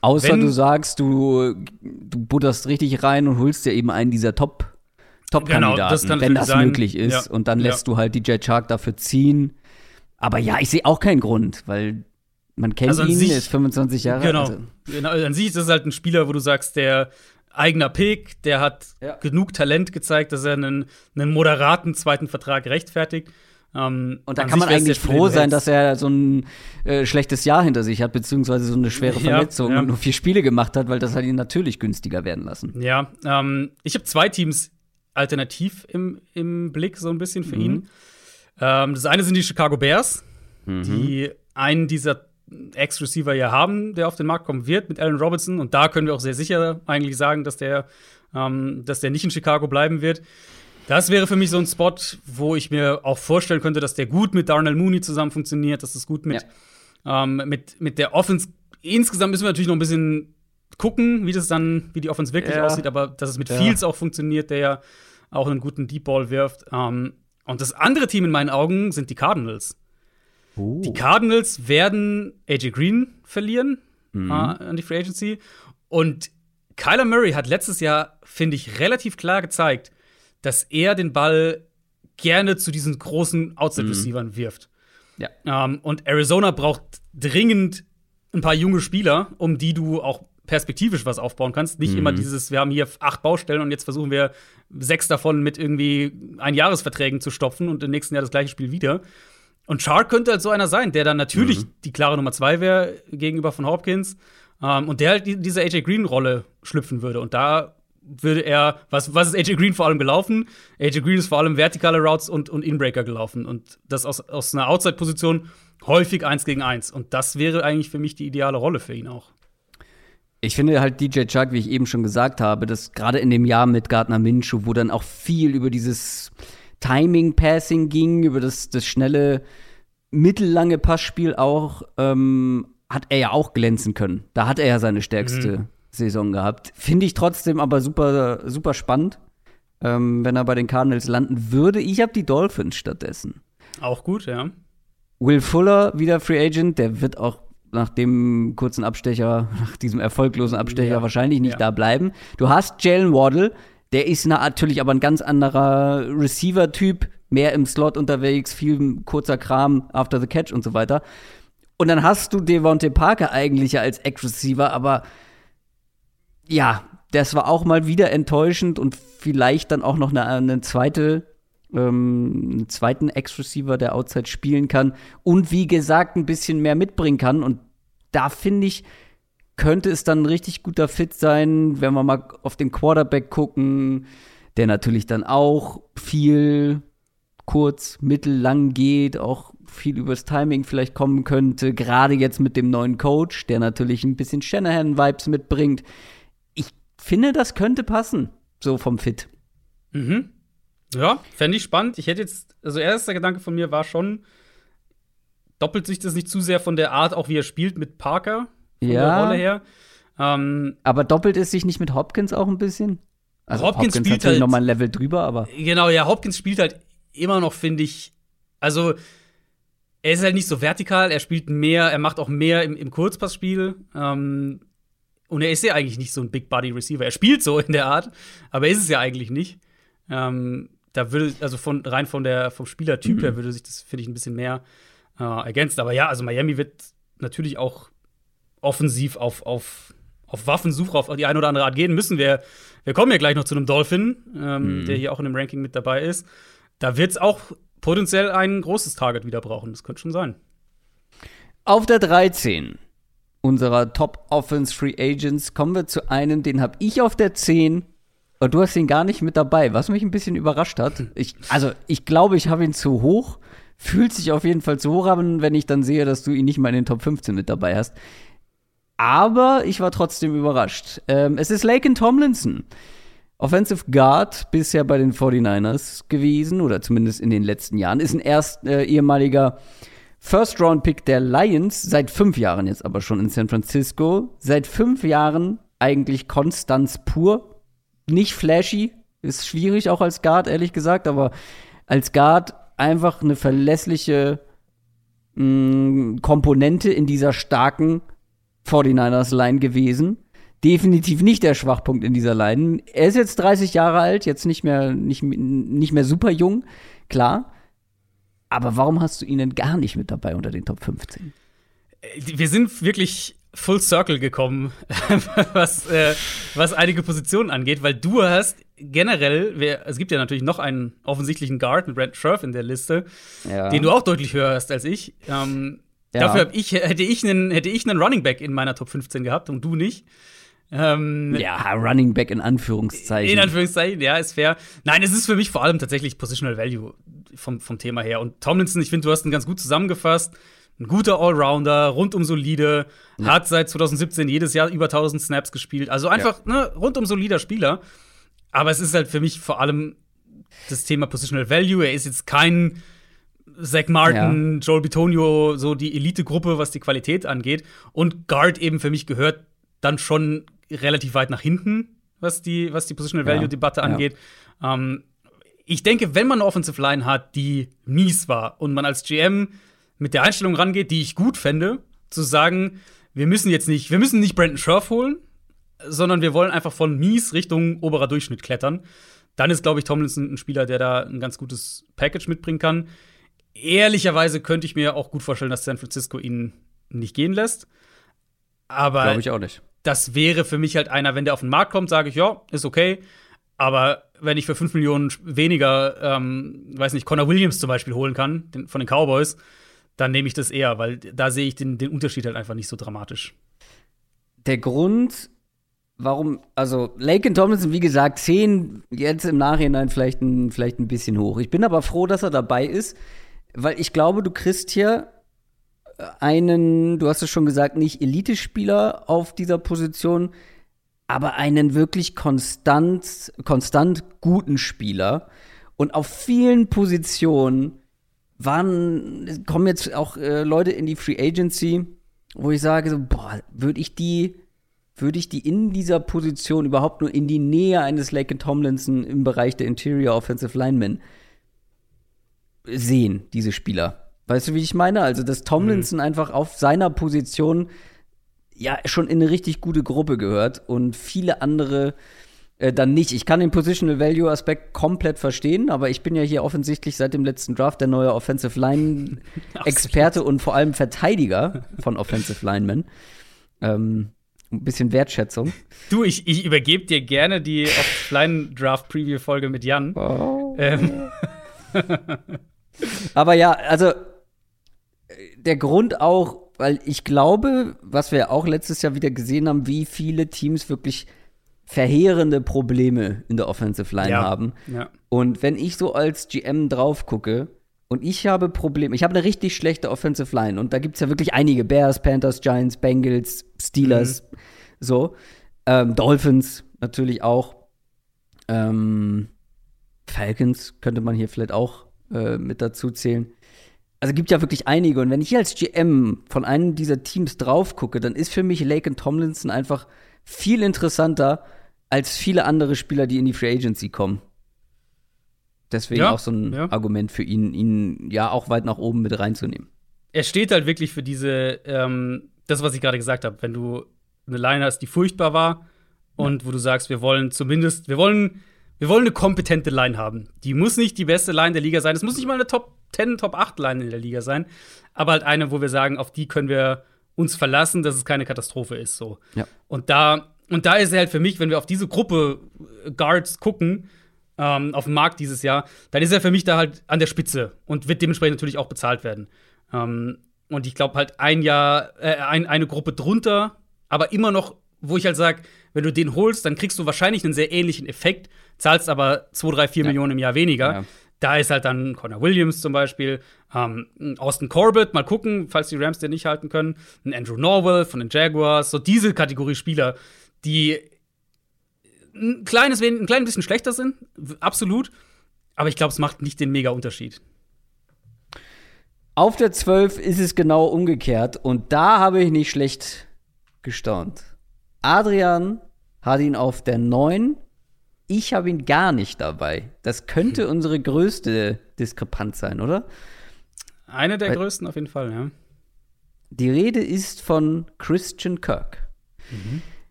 Außer wenn, du sagst, du, du butterst richtig rein und holst dir eben einen dieser Top- Top-Kandidaten, genau, das wenn das sein. möglich ist. Ja. Und dann lässt du halt DJ Chark dafür ziehen. Aber ja, ich sehe auch keinen Grund, weil man kennt also ihn, sich, ist 25 Jahre genau, alt. Also. Genau, an sich ist das halt ein Spieler, wo du sagst, der eigener Pick, der hat ja. genug Talent gezeigt, dass er einen, einen moderaten zweiten Vertrag rechtfertigt. Ähm, und da kann man eigentlich froh sein, dass er so ein äh, schlechtes Jahr hinter sich hat, beziehungsweise so eine schwere Verletzung ja, ja. und nur vier Spiele gemacht hat, weil das hat ihn natürlich günstiger werden lassen. Ja, ähm, ich habe zwei Teams alternativ im, im Blick, so ein bisschen für mhm. ihn. Ähm, das eine sind die Chicago Bears, mhm. die einen dieser Ex-Receiver ja haben, der auf den Markt kommen wird mit Allen Robinson. Und da können wir auch sehr sicher eigentlich sagen, dass der, ähm, dass der nicht in Chicago bleiben wird. Das wäre für mich so ein Spot, wo ich mir auch vorstellen könnte, dass der gut mit Darnell Mooney zusammen funktioniert, dass das gut mit, ja. ähm, mit, mit der Offense. Insgesamt müssen wir natürlich noch ein bisschen gucken, wie das dann, wie die Offense wirklich ja. aussieht, aber dass es mit ja. Fields auch funktioniert, der ja auch einen guten Deep Ball wirft. Ähm, und das andere Team in meinen Augen sind die Cardinals. Oh. Die Cardinals werden AJ Green verlieren mhm. äh, an die Free Agency. Und Kyler Murray hat letztes Jahr, finde ich, relativ klar gezeigt, dass er den Ball gerne zu diesen großen Outside-Receivern mhm. wirft. Ja. Ähm, und Arizona braucht dringend ein paar junge Spieler, um die du auch perspektivisch was aufbauen kannst. Nicht mhm. immer dieses, wir haben hier acht Baustellen und jetzt versuchen wir sechs davon mit irgendwie Einjahresverträgen zu stopfen und im nächsten Jahr das gleiche Spiel wieder. Und Shark könnte halt so einer sein, der dann natürlich mhm. die klare Nummer zwei wäre gegenüber von Hopkins ähm, und der halt die, diese AJ Green-Rolle schlüpfen würde. Und da würde er, was, was ist AJ Green vor allem gelaufen? AJ Green ist vor allem vertikale Routes und, und Inbreaker gelaufen. Und das aus, aus einer Outside-Position häufig eins gegen eins. Und das wäre eigentlich für mich die ideale Rolle für ihn auch. Ich finde halt DJ Chuck, wie ich eben schon gesagt habe, dass gerade in dem Jahr mit Gardner Minshew, wo dann auch viel über dieses Timing-Passing ging, über das, das schnelle, mittellange Passspiel auch, ähm, hat er ja auch glänzen können. Da hat er ja seine stärkste mhm. Saison gehabt. Finde ich trotzdem aber super, super spannend, ähm, wenn er bei den Cardinals landen würde. Ich habe die Dolphins stattdessen. Auch gut, ja. Will Fuller, wieder Free Agent, der wird auch nach dem kurzen Abstecher, [LAUGHS] nach diesem erfolglosen Abstecher ja. wahrscheinlich nicht ja. da bleiben. Du hast Jalen Waddle, der ist natürlich aber ein ganz anderer Receiver-Typ, mehr im Slot unterwegs, viel kurzer Kram, after the catch und so weiter. Und dann hast du Devontae Parker eigentlich ja als Ex-Receiver, aber ja, das war auch mal wieder enttäuschend und vielleicht dann auch noch eine, eine zweite, ähm, einen zweiten Ex-Receiver, der Outside spielen kann und wie gesagt ein bisschen mehr mitbringen kann. Und da finde ich, könnte es dann ein richtig guter Fit sein, wenn wir mal auf den Quarterback gucken, der natürlich dann auch viel kurz, mittel, lang geht, auch viel übers Timing vielleicht kommen könnte, gerade jetzt mit dem neuen Coach, der natürlich ein bisschen Shanahan-Vibes mitbringt. Ich finde, das könnte passen, so vom Fit. Mhm. Ja, fände ich spannend. Ich hätte jetzt, also erster Gedanke von mir war schon, doppelt sich das nicht zu sehr von der Art, auch wie er spielt mit Parker, von Ja. der Rolle her. Ähm, Aber doppelt es sich nicht mit Hopkins auch ein bisschen? Also Hopkins spielt natürlich halt- noch mal ein Level drüber, aber Genau, ja, Hopkins spielt halt immer noch, finde ich, also er ist halt nicht so vertikal, er spielt mehr, er macht auch mehr im, im Kurzpassspiel. Ähm, und er ist ja eigentlich nicht so ein Big Body Receiver. Er spielt so in der Art, aber er ist es ja eigentlich nicht. Ähm, da würde, also von rein von der vom Spielertyp her würde sich das, finde ich, ein bisschen mehr äh, ergänzt. Aber ja, also Miami wird natürlich auch offensiv auf, auf, auf Waffensuche auf die eine oder andere Art gehen müssen. Wir, wir kommen ja gleich noch zu einem Dolphin, ähm, der hier auch in dem Ranking mit dabei ist. Da wird es auch potenziell ein großes Target wieder brauchen. Das könnte schon sein. Auf der 13 unserer Top Offense Free Agents kommen wir zu einem, den habe ich auf der 10 und du hast ihn gar nicht mit dabei, was mich ein bisschen überrascht hat. Ich, also, ich glaube, ich habe ihn zu hoch. Fühlt sich auf jeden Fall zu hoch an, wenn ich dann sehe, dass du ihn nicht mal in den Top 15 mit dabei hast. Aber ich war trotzdem überrascht. Ähm, es ist Laken Tomlinson. Offensive Guard bisher bei den 49ers gewesen, oder zumindest in den letzten Jahren. Ist ein erst äh, ehemaliger First-Round-Pick der Lions, seit fünf Jahren jetzt aber schon in San Francisco. Seit fünf Jahren eigentlich Konstanz pur. Nicht flashy, ist schwierig auch als Guard, ehrlich gesagt, aber als Guard einfach eine verlässliche mh, Komponente in dieser starken 49ers-Line gewesen. Definitiv nicht der Schwachpunkt in dieser Line. Er ist jetzt 30 Jahre alt, jetzt nicht mehr, nicht, nicht mehr super jung, klar. Aber warum hast du ihn denn gar nicht mit dabei unter den Top 15? Wir sind wirklich full circle gekommen, [LAUGHS] was, äh, was einige Positionen angeht, weil du hast generell, wer, es gibt ja natürlich noch einen offensichtlichen Guard mit Brent Scherf in der Liste, Ja. den du auch deutlich höher hast als ich. Ähm, Ja. Dafür ich, hätte, ich einen, hätte ich einen Running Back in meiner Top 15 gehabt und du nicht. Ähm, ja, Running Back in Anführungszeichen. In Anführungszeichen, ja, ist fair. Nein, es ist für mich vor allem tatsächlich Positional Value vom, vom Thema her. Und Tomlinson, ich finde, du hast ihn ganz gut zusammengefasst. Ein guter Allrounder, rundum solide, hat seit 2017 jedes Jahr über 1000 Snaps gespielt. Also einfach ne, rundum solider Spieler. Aber es ist halt für mich vor allem das Thema Positional Value. Er ist jetzt kein Zach Martin, Joel Bitonio, so die Elite-Gruppe, was die Qualität angeht. Und Guard eben für mich gehört dann schon relativ weit nach hinten, was die, was die Positional Ja, Value-Debatte ja. angeht. Ähm, ich denke, wenn man eine Offensive Line hat, die mies war und man als GM mit der Einstellung rangeht, die ich gut fände, zu sagen, wir müssen jetzt nicht, wir müssen nicht Brandon Scherf holen, sondern wir wollen einfach von mies Richtung oberer Durchschnitt klettern. Dann ist, glaube ich, Tomlinson ein Spieler, der da ein ganz gutes Package mitbringen kann. Ehrlicherweise könnte ich mir auch gut vorstellen, dass San Francisco ihn nicht gehen lässt. Aber Glaube ich auch nicht. das wäre für mich halt einer, wenn der auf den Markt kommt, sage ich, ja, ist okay. Aber wenn ich für 5 Millionen weniger, ähm, weiß nicht, Connor Williams zum Beispiel holen kann, den, von den Cowboys, dann nehme ich das eher, weil da sehe ich den, den Unterschied halt einfach nicht so dramatisch. Der Grund, warum, also Laken Tomlinson, wie gesagt, 10, jetzt im Nachhinein vielleicht ein, vielleicht ein bisschen hoch. Ich bin aber froh, dass er dabei ist, weil ich glaube, du kriegst hier einen, du hast es schon gesagt, nicht Elite-Spieler auf dieser Position, aber einen wirklich konstant, konstant guten Spieler. Und auf vielen Positionen waren, kommen jetzt auch äh, Leute in die Free Agency, wo ich sage, so, boah, würde ich die, würde ich die in dieser Position überhaupt nur in die Nähe eines Laken Tomlinson im Bereich der Interior Offensive Linemen sehen, diese Spieler. Weißt du, wie ich meine? Also, dass Tomlinson einfach auf seiner Position ja schon in eine richtig gute Gruppe gehört und viele andere äh, dann nicht. Ich kann den Positional Value Aspekt komplett verstehen, aber ich bin ja hier offensichtlich seit dem letzten Draft der neue Offensive Line [LAUGHS] Experte und vor allem Verteidiger von Offensive Linemen. Ähm, ein bisschen Wertschätzung. Du, ich, ich übergebe dir gerne die Offline-Draft-Preview-Folge mit Jan. Ähm, [LAUGHS] Aber ja, also äh, der Grund auch, weil ich glaube, was wir auch letztes Jahr wieder gesehen haben, wie viele Teams wirklich verheerende Probleme in der Offensive Line Ja. haben. ja. Und wenn ich so als GM drauf gucke und ich habe Probleme, ich habe eine richtig schlechte Offensive Line und da gibt es ja wirklich einige: Bears, Panthers, Giants, Bengals, Steelers, so. Ähm, Dolphins natürlich auch. Ähm, Falcons könnte man hier vielleicht auch äh, mit dazu zählen. Also gibt ja wirklich einige. Und wenn ich hier als GM von einem dieser Teams drauf gucke, dann ist für mich Lake und Tomlinson einfach viel interessanter als viele andere Spieler, die in die Free Agency kommen. Deswegen Ja, auch so ein ja. Argument für ihn, ihn ja auch weit nach oben mit reinzunehmen. er steht halt wirklich für diese, ähm, das, was ich gerade gesagt habe, wenn du eine Line hast, die furchtbar war und wo du sagst, wir wollen zumindest, wir wollen, wir wollen eine kompetente Line haben. Die muss nicht die beste Line der Liga sein. Es muss nicht mal eine Top 10, Top 8 Line in der Liga sein, aber halt eine, wo wir sagen, auf die können wir uns verlassen, dass es keine Katastrophe ist. So. Ja. Und da, und da ist er halt für mich, wenn wir auf diese Gruppe äh, Guards gucken, ähm, auf dem Markt dieses Jahr, dann ist er für mich da halt an der Spitze und wird dementsprechend natürlich auch bezahlt werden. Ähm, und ich glaube halt ein Jahr, äh, ein, eine Gruppe drunter, aber immer noch, wo ich halt sage, wenn du den holst, dann kriegst du wahrscheinlich einen sehr ähnlichen Effekt, zahlst aber 2, 3, 4 Ja. Millionen im Jahr weniger. Ja. Da ist halt dann Connor Williams zum Beispiel, ähm, Austin Corbett, mal gucken, falls die Rams den nicht halten können, ein Andrew Norwell von den Jaguars, so diese Kategorie Spieler, die ein kleines, wen- ein kleines bisschen schlechter sind, absolut, aber ich glaube, es macht nicht den mega Unterschied. Auf der 12 ist es genau umgekehrt und da habe ich nicht schlecht gestaunt. Adrian hat ihn auf der 9, ich habe ihn gar nicht dabei. Das könnte [LAUGHS] unsere größte Diskrepanz sein, oder? Eine der Weil- größten auf jeden Fall, ja. Die Rede ist von Christian Kirk.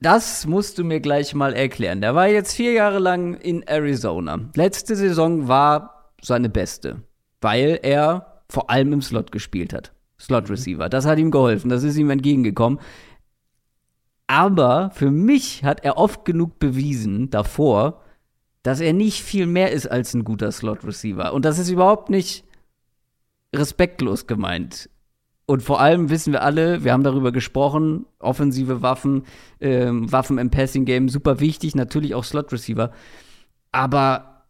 Das musst du mir gleich mal erklären. Der war jetzt vier Jahre lang in Arizona. Letzte Saison war seine beste, weil er vor allem im Slot gespielt hat. Slot Receiver. Das hat ihm geholfen. Das ist ihm entgegengekommen. Aber für mich hat er oft genug bewiesen davor, dass er nicht viel mehr ist als ein guter Slot Receiver. Und das ist überhaupt nicht respektlos gemeint. Und vor allem wissen wir alle, wir haben darüber gesprochen, offensive Waffen, ähm, Waffen im Passing Game, super wichtig, natürlich auch Slot Receiver. Aber,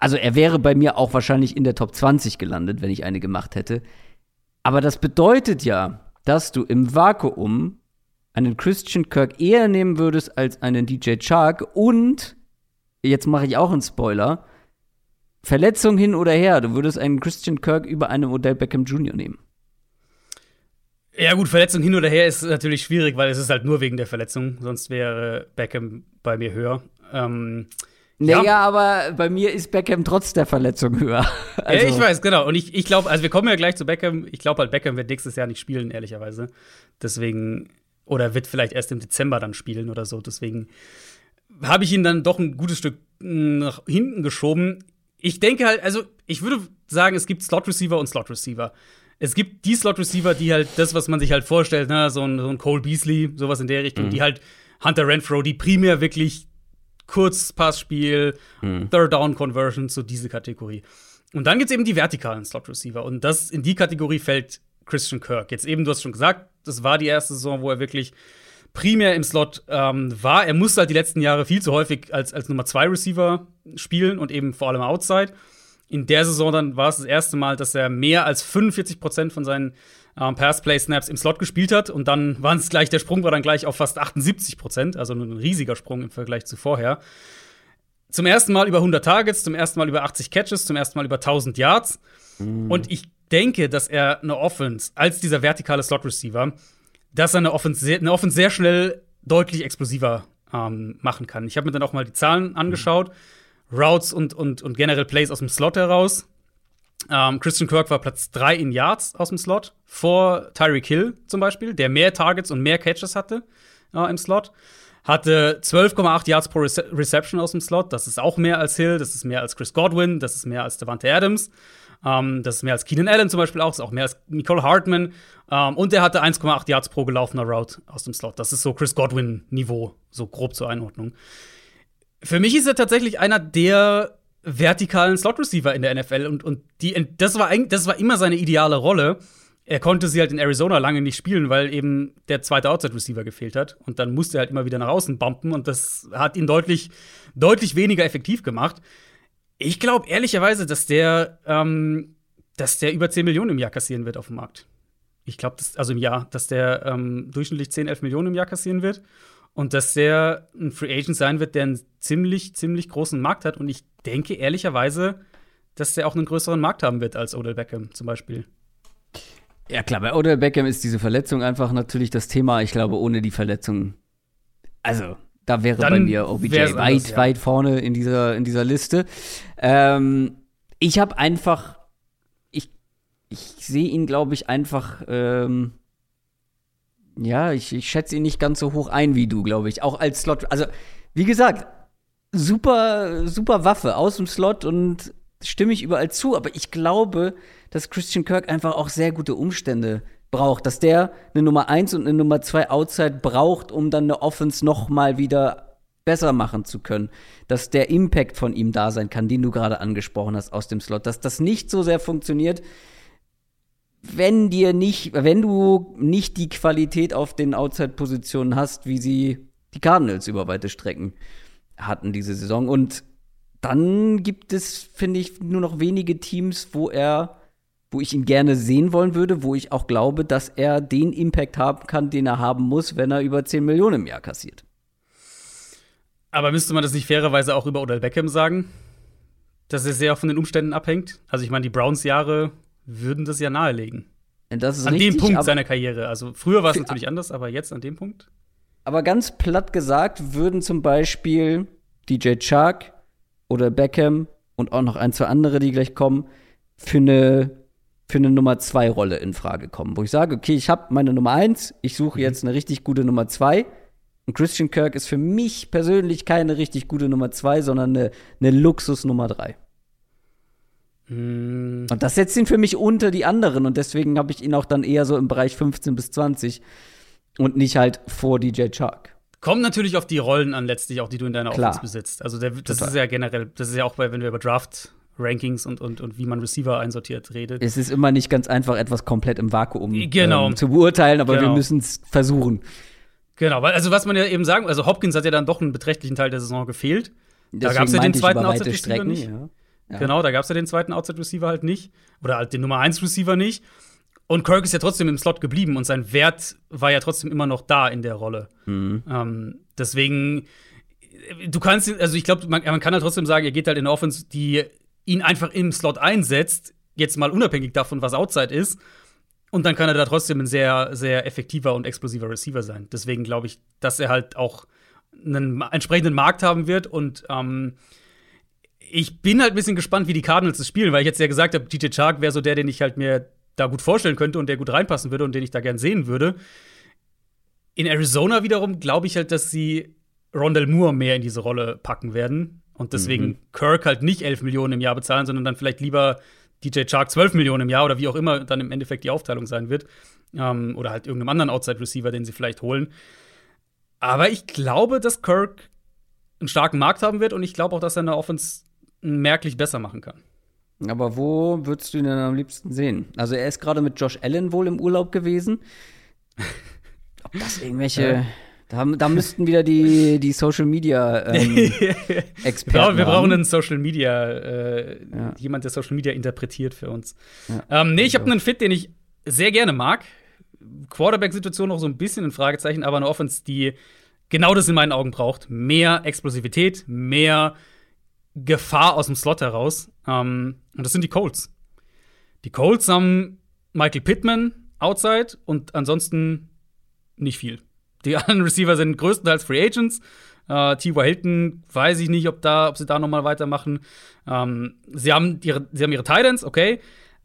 also er wäre bei mir auch wahrscheinlich in der Top 20 gelandet, wenn ich eine gemacht hätte. Aber das bedeutet ja, dass du im Vakuum einen Christian Kirk eher nehmen würdest als einen DJ Chark und, jetzt mache ich auch einen Spoiler, Verletzung hin oder her, du würdest einen Christian Kirk über einen Odell Beckham Jr. nehmen. Ja, gut, Verletzung hin oder her ist natürlich schwierig, weil es ist halt nur wegen der Verletzung. Sonst wäre Beckham bei mir höher. Ähm, Naja, Ja. aber bei mir ist Beckham trotz der Verletzung höher. Also, [LAUGHS] ja, ich weiß, genau. Und ich, ich glaube, also wir kommen ja gleich zu Beckham. Ich glaube halt, Beckham wird nächstes Jahr nicht spielen, ehrlicherweise. Deswegen, oder wird vielleicht erst im Dezember dann spielen oder so. Deswegen habe ich ihn dann doch ein gutes Stück mh, nach hinten geschoben. Ich denke halt, also ich würde sagen, es gibt Slot Receiver und Slot Receiver. Es gibt die Slot Receiver, die halt das, was man sich halt vorstellt, ne, so ein, so ein Cole Beasley, sowas in der Richtung, die halt Hunter Renfro, die primär wirklich Kurzpassspiel, Third Down Conversion, so diese Kategorie. Und dann gibt es eben die vertikalen Slot Receiver. Und das in die Kategorie fällt Christian Kirk. Jetzt eben, du hast schon gesagt, das war die erste Saison, wo er wirklich primär im Slot ähm, war. Er musste halt die letzten Jahre viel zu häufig als, als Nummer 2 Receiver spielen und eben vor allem Outside. In der Saison dann war es das erste Mal, dass er mehr als 45 Prozent von seinen ähm, Pass-Play-Snaps im Slot gespielt hat. Und dann [LAUGHS] waren es gleich, der Sprung war dann gleich auf fast 78 Prozent, also ein riesiger Sprung im Vergleich zu vorher. Zum ersten Mal über 100 Targets, zum ersten Mal über 80 Catches, zum ersten Mal über 1000 Yards. Und ich denke, dass er eine Offense als dieser vertikale Slot-Receiver, dass er eine Offense, sehr, eine Offense sehr schnell deutlich explosiver ähm, machen kann. Ich habe mir dann auch mal die Zahlen angeschaut. Routes und, und, und generell Plays aus dem Slot heraus. Ähm, Christian Kirk war Platz 3 in Yards aus dem Slot, vor Tyreek Hill zum Beispiel, der mehr Targets und mehr Catches hatte äh, im Slot. Hatte 12,8 Yards pro Rece Reception aus dem Slot. Das ist auch mehr als Hill, das ist mehr als Chris Godwin, das ist mehr als Devante Adams. Ähm, das ist mehr als Keenan Allen zum Beispiel auch, das ist auch mehr als Nicole Hartman. Ähm, und er hatte 1,8 Yards pro gelaufener Route aus dem Slot. Das ist so Chris Godwin-Niveau, so grob zur Einordnung. Für mich ist er tatsächlich einer der vertikalen Slot-Receiver in der NFL und, und die, das, war das war immer seine ideale Rolle. Er konnte sie halt in Arizona lange nicht spielen, weil eben der zweite Outside-Receiver gefehlt hat. Und dann musste er halt immer wieder nach außen bumpen und das hat ihn deutlich, deutlich weniger effektiv gemacht. Ich glaube ehrlicherweise, dass der, ähm, dass der über 10 Millionen im Jahr kassieren wird auf dem Markt. Ich glaube, also im Jahr, dass der ähm, durchschnittlich 10, 11 Millionen im Jahr kassieren wird. Und dass der ein Free Agent sein wird, der einen ziemlich, ziemlich großen Markt hat. Und ich denke ehrlicherweise, dass der auch einen größeren Markt haben wird als Odell Beckham zum Beispiel. Ja, klar, bei Odell Beckham ist diese Verletzung einfach natürlich das Thema. Ich glaube, ohne die Verletzung, also da wäre Dann bei mir OBJ wär's weit, anders, ja. weit vorne in dieser, in dieser Liste. Ähm, ich habe einfach, ich, ich sehe ihn, glaube ich, einfach, ähm, ja, ich, ich schätze ihn nicht ganz so hoch ein wie du, glaube ich. Auch als Slot. Also, wie gesagt, super, super Waffe aus dem Slot und stimme ich überall zu. Aber ich glaube, dass Christian Kirk einfach auch sehr gute Umstände braucht. Dass der eine Nummer 1 und eine Nummer 2 Outside braucht, um dann eine Offense noch mal wieder besser machen zu können. Dass der Impact von ihm da sein kann, den du gerade angesprochen hast aus dem Slot. Dass das nicht so sehr funktioniert, wenn dir nicht, wenn du nicht die Qualität auf den Outside-Positionen hast, wie sie die Cardinals über weite Strecken hatten diese Saison. Und dann gibt es, finde ich, nur noch wenige Teams, wo er, wo ich ihn gerne sehen wollen würde, wo ich auch glaube, dass er den Impact haben kann, den er haben muss, wenn er über 10 Millionen im Jahr kassiert. Aber müsste man das nicht fairerweise auch über Odell Beckham sagen? Dass er sehr von den Umständen abhängt? Also, ich meine, die Browns-Jahre würden das ja nahelegen. Das an richtig, dem Punkt seiner Karriere. Also früher war es natürlich anders, aber jetzt an dem Punkt. Aber ganz platt gesagt würden zum Beispiel DJ Chark oder Beckham und auch noch ein, zwei andere, die gleich kommen, für eine, für eine Nummer zwei Rolle in Frage kommen. Wo ich sage, okay, ich habe meine Nummer 1, ich suche mhm. jetzt eine richtig gute Nummer 2. Und Christian Kirk ist für mich persönlich keine richtig gute Nummer 2, sondern eine, eine Luxus Nummer 3. Mm. Und das setzt ihn für mich unter die anderen und deswegen habe ich ihn auch dann eher so im Bereich 15 bis 20 und nicht halt vor DJ Chark. Kommt natürlich auf die Rollen an, letztlich auch, die du in deiner Klar. Offense besitzt. Also der, das Total. ist ja generell, das ist ja auch bei, wenn wir über Draft Rankings und, und, und wie man Receiver einsortiert redet. Es ist immer nicht ganz einfach, etwas komplett im Vakuum genau. ähm, zu beurteilen, aber genau. wir müssen es versuchen. Genau, weil, also was man ja eben sagen, also Hopkins hat ja dann doch einen beträchtlichen Teil der Saison gefehlt. Deswegen da gab es ja den zweiten Outset nicht. Ja. Ja. Genau, da gab es ja den zweiten Outside-Receiver halt nicht. Oder halt den Nummer 1-Receiver nicht. Und Kirk ist ja trotzdem im Slot geblieben und sein Wert war ja trotzdem immer noch da in der Rolle. Mhm. Ähm, deswegen, du kannst, also ich glaube, man, man kann halt trotzdem sagen, er geht halt in eine Offense, die ihn einfach im Slot einsetzt, jetzt mal unabhängig davon, was Outside ist. Und dann kann er da trotzdem ein sehr, sehr effektiver und explosiver Receiver sein. Deswegen glaube ich, dass er halt auch einen entsprechenden Markt haben wird. Und ähm, ich bin halt ein bisschen gespannt, wie die Cardinals das spielen, weil ich jetzt ja gesagt habe, DJ Chark wäre so der, den ich halt mir da gut vorstellen könnte und der gut reinpassen würde und den ich da gern sehen würde. In Arizona wiederum glaube ich halt, dass sie Rondell Moore mehr in diese Rolle packen werden und deswegen Mhm. Kirk halt nicht 11 Millionen im Jahr bezahlen, sondern dann vielleicht lieber DJ Chark 12 Millionen im Jahr oder wie auch immer dann im Endeffekt die Aufteilung sein wird. Ähm, oder halt irgendeinem anderen Outside-Receiver, den sie vielleicht holen. Aber ich glaube, dass Kirk einen starken Markt haben wird und ich glaube auch, dass er eine Offense merklich besser machen kann. Aber wo würdest du ihn denn am liebsten sehen? Also er ist gerade mit Josh Allen wohl im Urlaub gewesen. [LAUGHS] Ob das irgendwelche. Ja. Da, da müssten wieder die, die Social Media ähm, Experten. [LAUGHS] Ja, wir brauchen einen Social Media, äh, Ja. jemand, der Social Media interpretiert für uns. Ja. Ähm, nee, ich habe Also. einen Fit, den ich sehr gerne mag. Quarterback-Situation noch so ein bisschen ein Fragezeichen, aber eine Offense, die genau das in meinen Augen braucht. Mehr Explosivität, mehr Gefahr aus dem Slot heraus. Ähm, und das sind die Colts. Die Colts haben Michael Pittman outside und ansonsten nicht viel. Die [LAUGHS] anderen Receiver sind größtenteils Free Agents. Äh, T.Y. Hilton weiß ich nicht, ob, da, ob sie da noch mal weitermachen. Ähm, sie, haben ihre, sie haben ihre Titans, okay,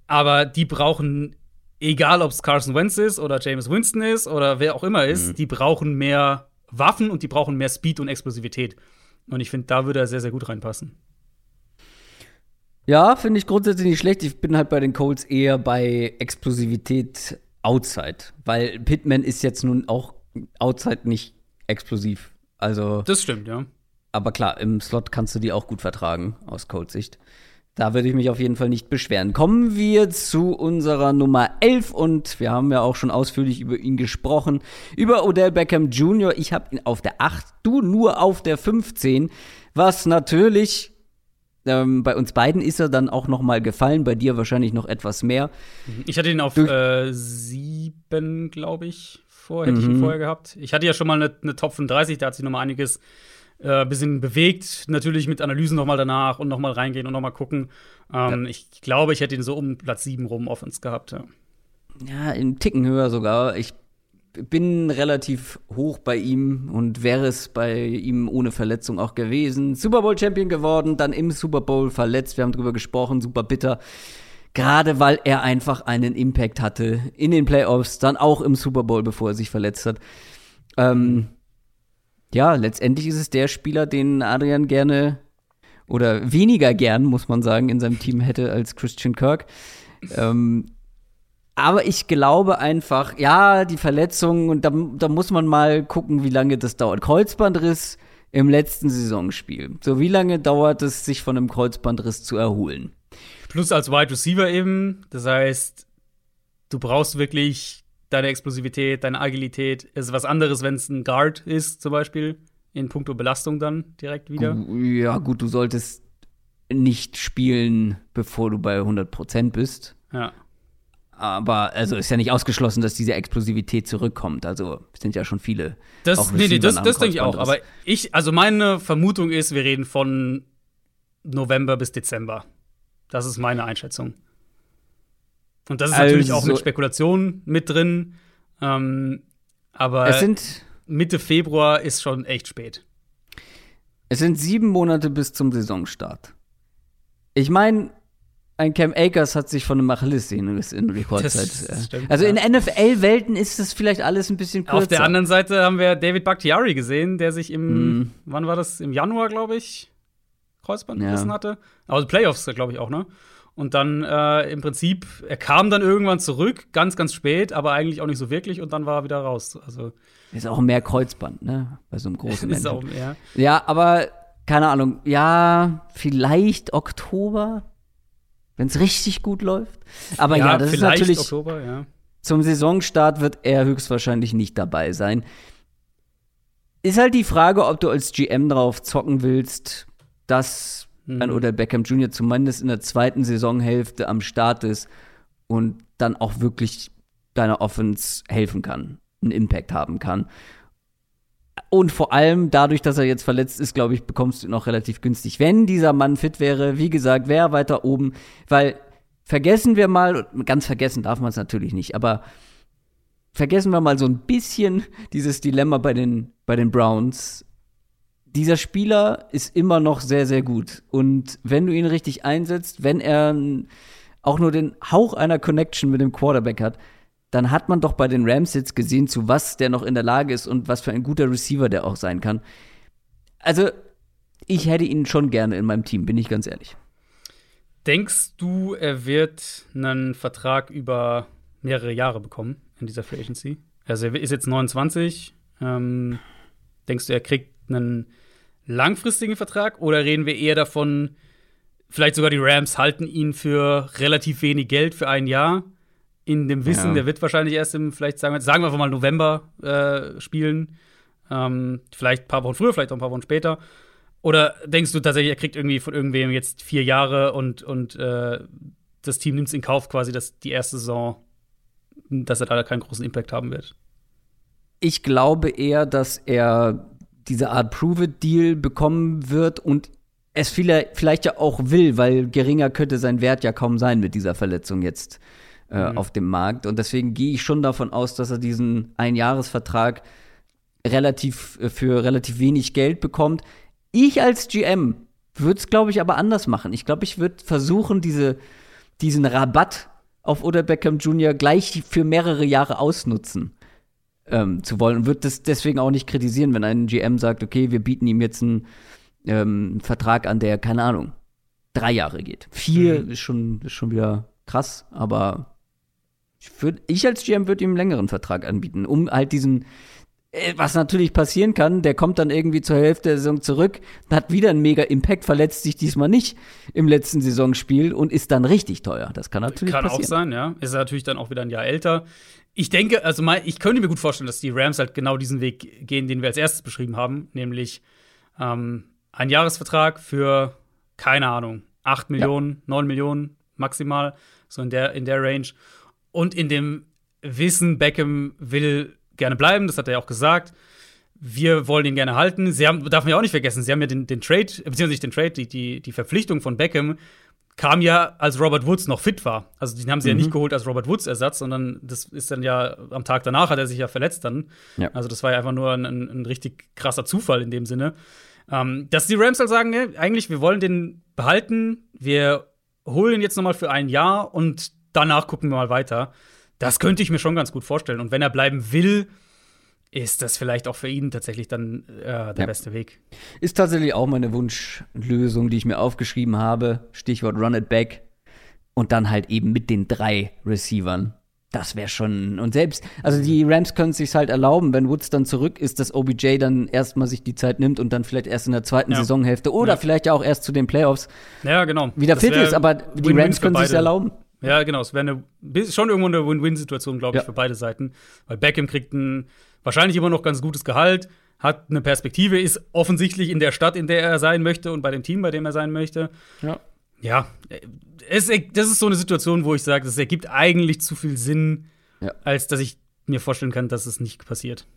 aber die brauchen, egal ob es Carson Wentz ist oder James Winston ist oder wer auch immer ist, die brauchen mehr Waffen und die brauchen mehr Speed und Explosivität. Und ich finde, da würde er sehr, sehr gut reinpassen. Ja, finde ich grundsätzlich nicht schlecht. Ich bin halt bei den Colts eher bei Explosivität outside, weil Pittman ist jetzt nun auch outside nicht explosiv. Also, Das stimmt, ja. aber klar, im Slot kannst du die auch gut vertragen aus Colts Sicht. Da würde ich mich auf jeden Fall nicht beschweren. Kommen wir zu unserer Nummer 11 und wir haben ja auch schon ausführlich über ihn gesprochen. Über Odell Beckham Jr. Ich habe ihn auf der 8, du nur auf der 15, was natürlich ähm, bei uns beiden ist er dann auch noch mal gefallen, bei dir wahrscheinlich noch etwas mehr. Ich hatte ihn auf Du- äh, sieben, glaube ich, vor, hätte ich ihn vorher gehabt. Ich hatte ja schon mal eine, eine Top 35, da hat sich noch mal einiges äh, bisschen bewegt. Natürlich mit Analysen noch mal danach und noch mal reingehen und noch mal gucken. Ähm, Ich glaube, ich hätte ihn so um Platz 7 rum Offense gehabt. Ja. Ja, einen Ticken höher sogar. Ich bin relativ hoch bei ihm und wäre es bei ihm ohne Verletzung auch gewesen. Super Bowl Champion geworden, dann im Super Bowl verletzt. Wir haben drüber gesprochen, super bitter. Gerade weil er einfach einen Impact hatte in den Playoffs, dann auch im Super Bowl, bevor er sich verletzt hat. Ähm, ja, letztendlich ist es der Spieler, den Adrian gerne oder weniger gern, muss man sagen, in seinem Team hätte als Christian Kirk. Ähm, aber ich glaube einfach, ja, die Verletzung, und da, da muss man mal gucken, wie lange das dauert. Kreuzbandriss im letzten Saisonspiel. So, wie lange dauert es, sich von einem Kreuzbandriss zu erholen? Plus als Wide Receiver eben. Das heißt, du brauchst wirklich deine Explosivität, deine Agilität. Es ist was anderes, wenn es ein Guard ist, zum Beispiel. In puncto Belastung dann direkt wieder. Ja, gut, du solltest nicht spielen, bevor du bei 100% bist. Ja. Aber also ist ja nicht ausgeschlossen, dass diese Explosivität zurückkommt. Also es sind ja schon viele. Das, auch nee, nee, das, das denke ich auch. Aber ich, also meine Vermutung ist, wir reden von November bis Dezember. Das ist meine Einschätzung. Und das ist natürlich auch Also- mit Spekulationen mit drin. Ähm, aber Mitte Februar ist schon echt spät. Es sind sieben Monate bis zum Saisonstart. Ich meine, ein Cam Akers hat sich von einem Achillessehne in Rekordzeit. Das äh, stimmt, also ja. in NFL-Welten ist das vielleicht alles ein bisschen kürzer. Auf der anderen Seite haben wir David Bakhtiari gesehen, der sich im, Mhm. wann war das? Im Januar, glaube ich, Kreuzband Ja. gerissen hatte. Also Playoffs, glaube ich auch, ne? Und dann äh, im Prinzip, er kam dann irgendwann zurück, ganz, ganz spät, aber eigentlich auch nicht so wirklich und dann war er wieder raus. Also Ist auch mehr Kreuzband, ne? Bei so einem [LAUGHS] großen ist auch, ja. Ja, aber keine Ahnung. Ja, vielleicht Oktober, wenn es richtig gut läuft. Aber ja, das ist natürlich Oktober, ja. Zum Saisonstart wird er höchstwahrscheinlich nicht dabei sein. Ist halt die Frage, ob du als GM drauf zocken willst, dass Mhm. Odell Beckham Jr. zumindest in der zweiten Saisonhälfte am Start ist und dann auch wirklich deiner Offense helfen kann, einen Impact haben kann. Und vor allem dadurch, dass er jetzt verletzt ist, glaube ich, bekommst du ihn auch relativ günstig. Wenn dieser Mann fit wäre, wie gesagt, wäre er weiter oben, weil vergessen wir mal, ganz vergessen darf man es natürlich nicht, aber vergessen wir mal so ein bisschen dieses Dilemma bei den, bei den Browns. Dieser Spieler ist immer noch sehr, sehr gut. Und wenn du ihn richtig einsetzt, wenn er auch nur den Hauch einer Connection mit dem Quarterback hat, dann hat man doch bei den Rams jetzt gesehen, zu was der noch in der Lage ist und was für ein guter Receiver der auch sein kann. Also, ich hätte ihn schon gerne in meinem Team, bin ich ganz ehrlich. Denkst du, er wird einen Vertrag über mehrere Jahre bekommen in dieser Free Agency? Also er ist jetzt 29. Ähm, denkst du, er kriegt einen langfristigen Vertrag oder reden wir eher davon, vielleicht sogar die Rams halten ihn für relativ wenig Geld für ein Jahr, in dem Wissen, Ja. der wird wahrscheinlich erst im, vielleicht sagen wir, sagen wir einfach mal November äh, spielen. Ähm, vielleicht ein paar Wochen früher, vielleicht auch ein paar Wochen später. Oder denkst du tatsächlich, er kriegt irgendwie von irgendwem jetzt vier Jahre und, und äh, das Team nimmt es in Kauf, quasi, dass die erste Saison, dass er da keinen großen Impact haben wird? Ich glaube eher, dass er diese Art Prove-It-Deal bekommen wird und es vielleicht, ja auch will, weil geringer könnte sein Wert ja kaum sein mit dieser Verletzung jetzt äh, auf dem Markt. Und deswegen gehe ich schon davon aus, dass er diesen Einjahresvertrag relativ äh, für relativ wenig Geld bekommt. Ich als GM würde es, glaube ich, aber anders machen. Ich glaube, ich würde versuchen, diese, diesen Rabatt auf Oder Beckham Jr. gleich für mehrere Jahre ausnutzen ähm, zu wollen und würde das deswegen auch nicht kritisieren, wenn ein GM sagt, okay, wir bieten ihm jetzt einen ähm, Vertrag an, der, keine Ahnung, drei Jahre geht. Vier ist, schon, ist schon wieder krass, aber ich, würd, ich als GM würde ihm einen längeren Vertrag anbieten, um halt diesen, äh, was natürlich passieren kann, der kommt dann irgendwie zur Hälfte der Saison zurück, hat wieder einen mega Impact, verletzt sich diesmal nicht im letzten Saisonspiel und ist dann richtig teuer. Das kann natürlich Kann passieren. auch sein, ja. Ist er natürlich dann auch wieder ein Jahr älter. Ich denke, also mein, ich könnte mir gut vorstellen, dass die Rams halt genau diesen Weg gehen, den wir als erstes beschrieben haben, nämlich ähm, ein Jahresvertrag für, keine Ahnung, 8 Millionen, 9 Millionen maximal, so in der, in der Range. Und in dem Wissen, Beckham will gerne bleiben, das hat er ja auch gesagt. Wir wollen ihn gerne halten. Sie haben, darf man ja auch nicht vergessen, sie haben ja den, den Trade, beziehungsweise nicht den Trade, die, die, die Verpflichtung von Beckham kam ja, als Robert Woods noch fit war. Also den haben sie mhm. ja nicht geholt als Robert Woods Ersatz, sondern das ist dann ja am Tag danach hat er sich ja verletzt dann. Ja. Also das war ja einfach nur ein, ein, richtig krasser Zufall in dem Sinne. Ähm, dass die Rams halt sagen, ja, eigentlich wir wollen den behalten, wir holen ihn jetzt noch mal für ein Jahr und danach gucken wir mal weiter. Das könnte ich mir schon ganz gut vorstellen. Und wenn er bleiben will, ist das vielleicht auch für ihn tatsächlich dann äh, der ja. beste Weg. Ist tatsächlich auch meine Wunschlösung, die ich mir aufgeschrieben habe. Stichwort Run it back. Und dann halt eben mit den drei Receivern. Das wäre schon. Und selbst, also die Rams können es sich halt erlauben, wenn Woods dann zurück ist, dass OBJ dann erstmal sich die Zeit nimmt und dann vielleicht erst in der zweiten ja. Saisonhälfte oder ja. vielleicht ja auch erst zu den Playoffs ja, genau. wieder fit ist. Aber die Rams können sich erlauben. Ja, genau. Es wäre schon irgendwo eine Win-Win-Situation, glaube ich, für beide Seiten. Weil Beckham kriegt ein wahrscheinlich immer noch ganz gutes Gehalt, hat eine Perspektive, ist offensichtlich in der Stadt, in der er sein möchte und bei dem Team, bei dem er sein möchte. Ja. Ja, es, das ist so eine Situation, wo ich sage, es ergibt eigentlich zu viel Sinn, ja. als dass ich mir vorstellen kann, dass es nicht passiert.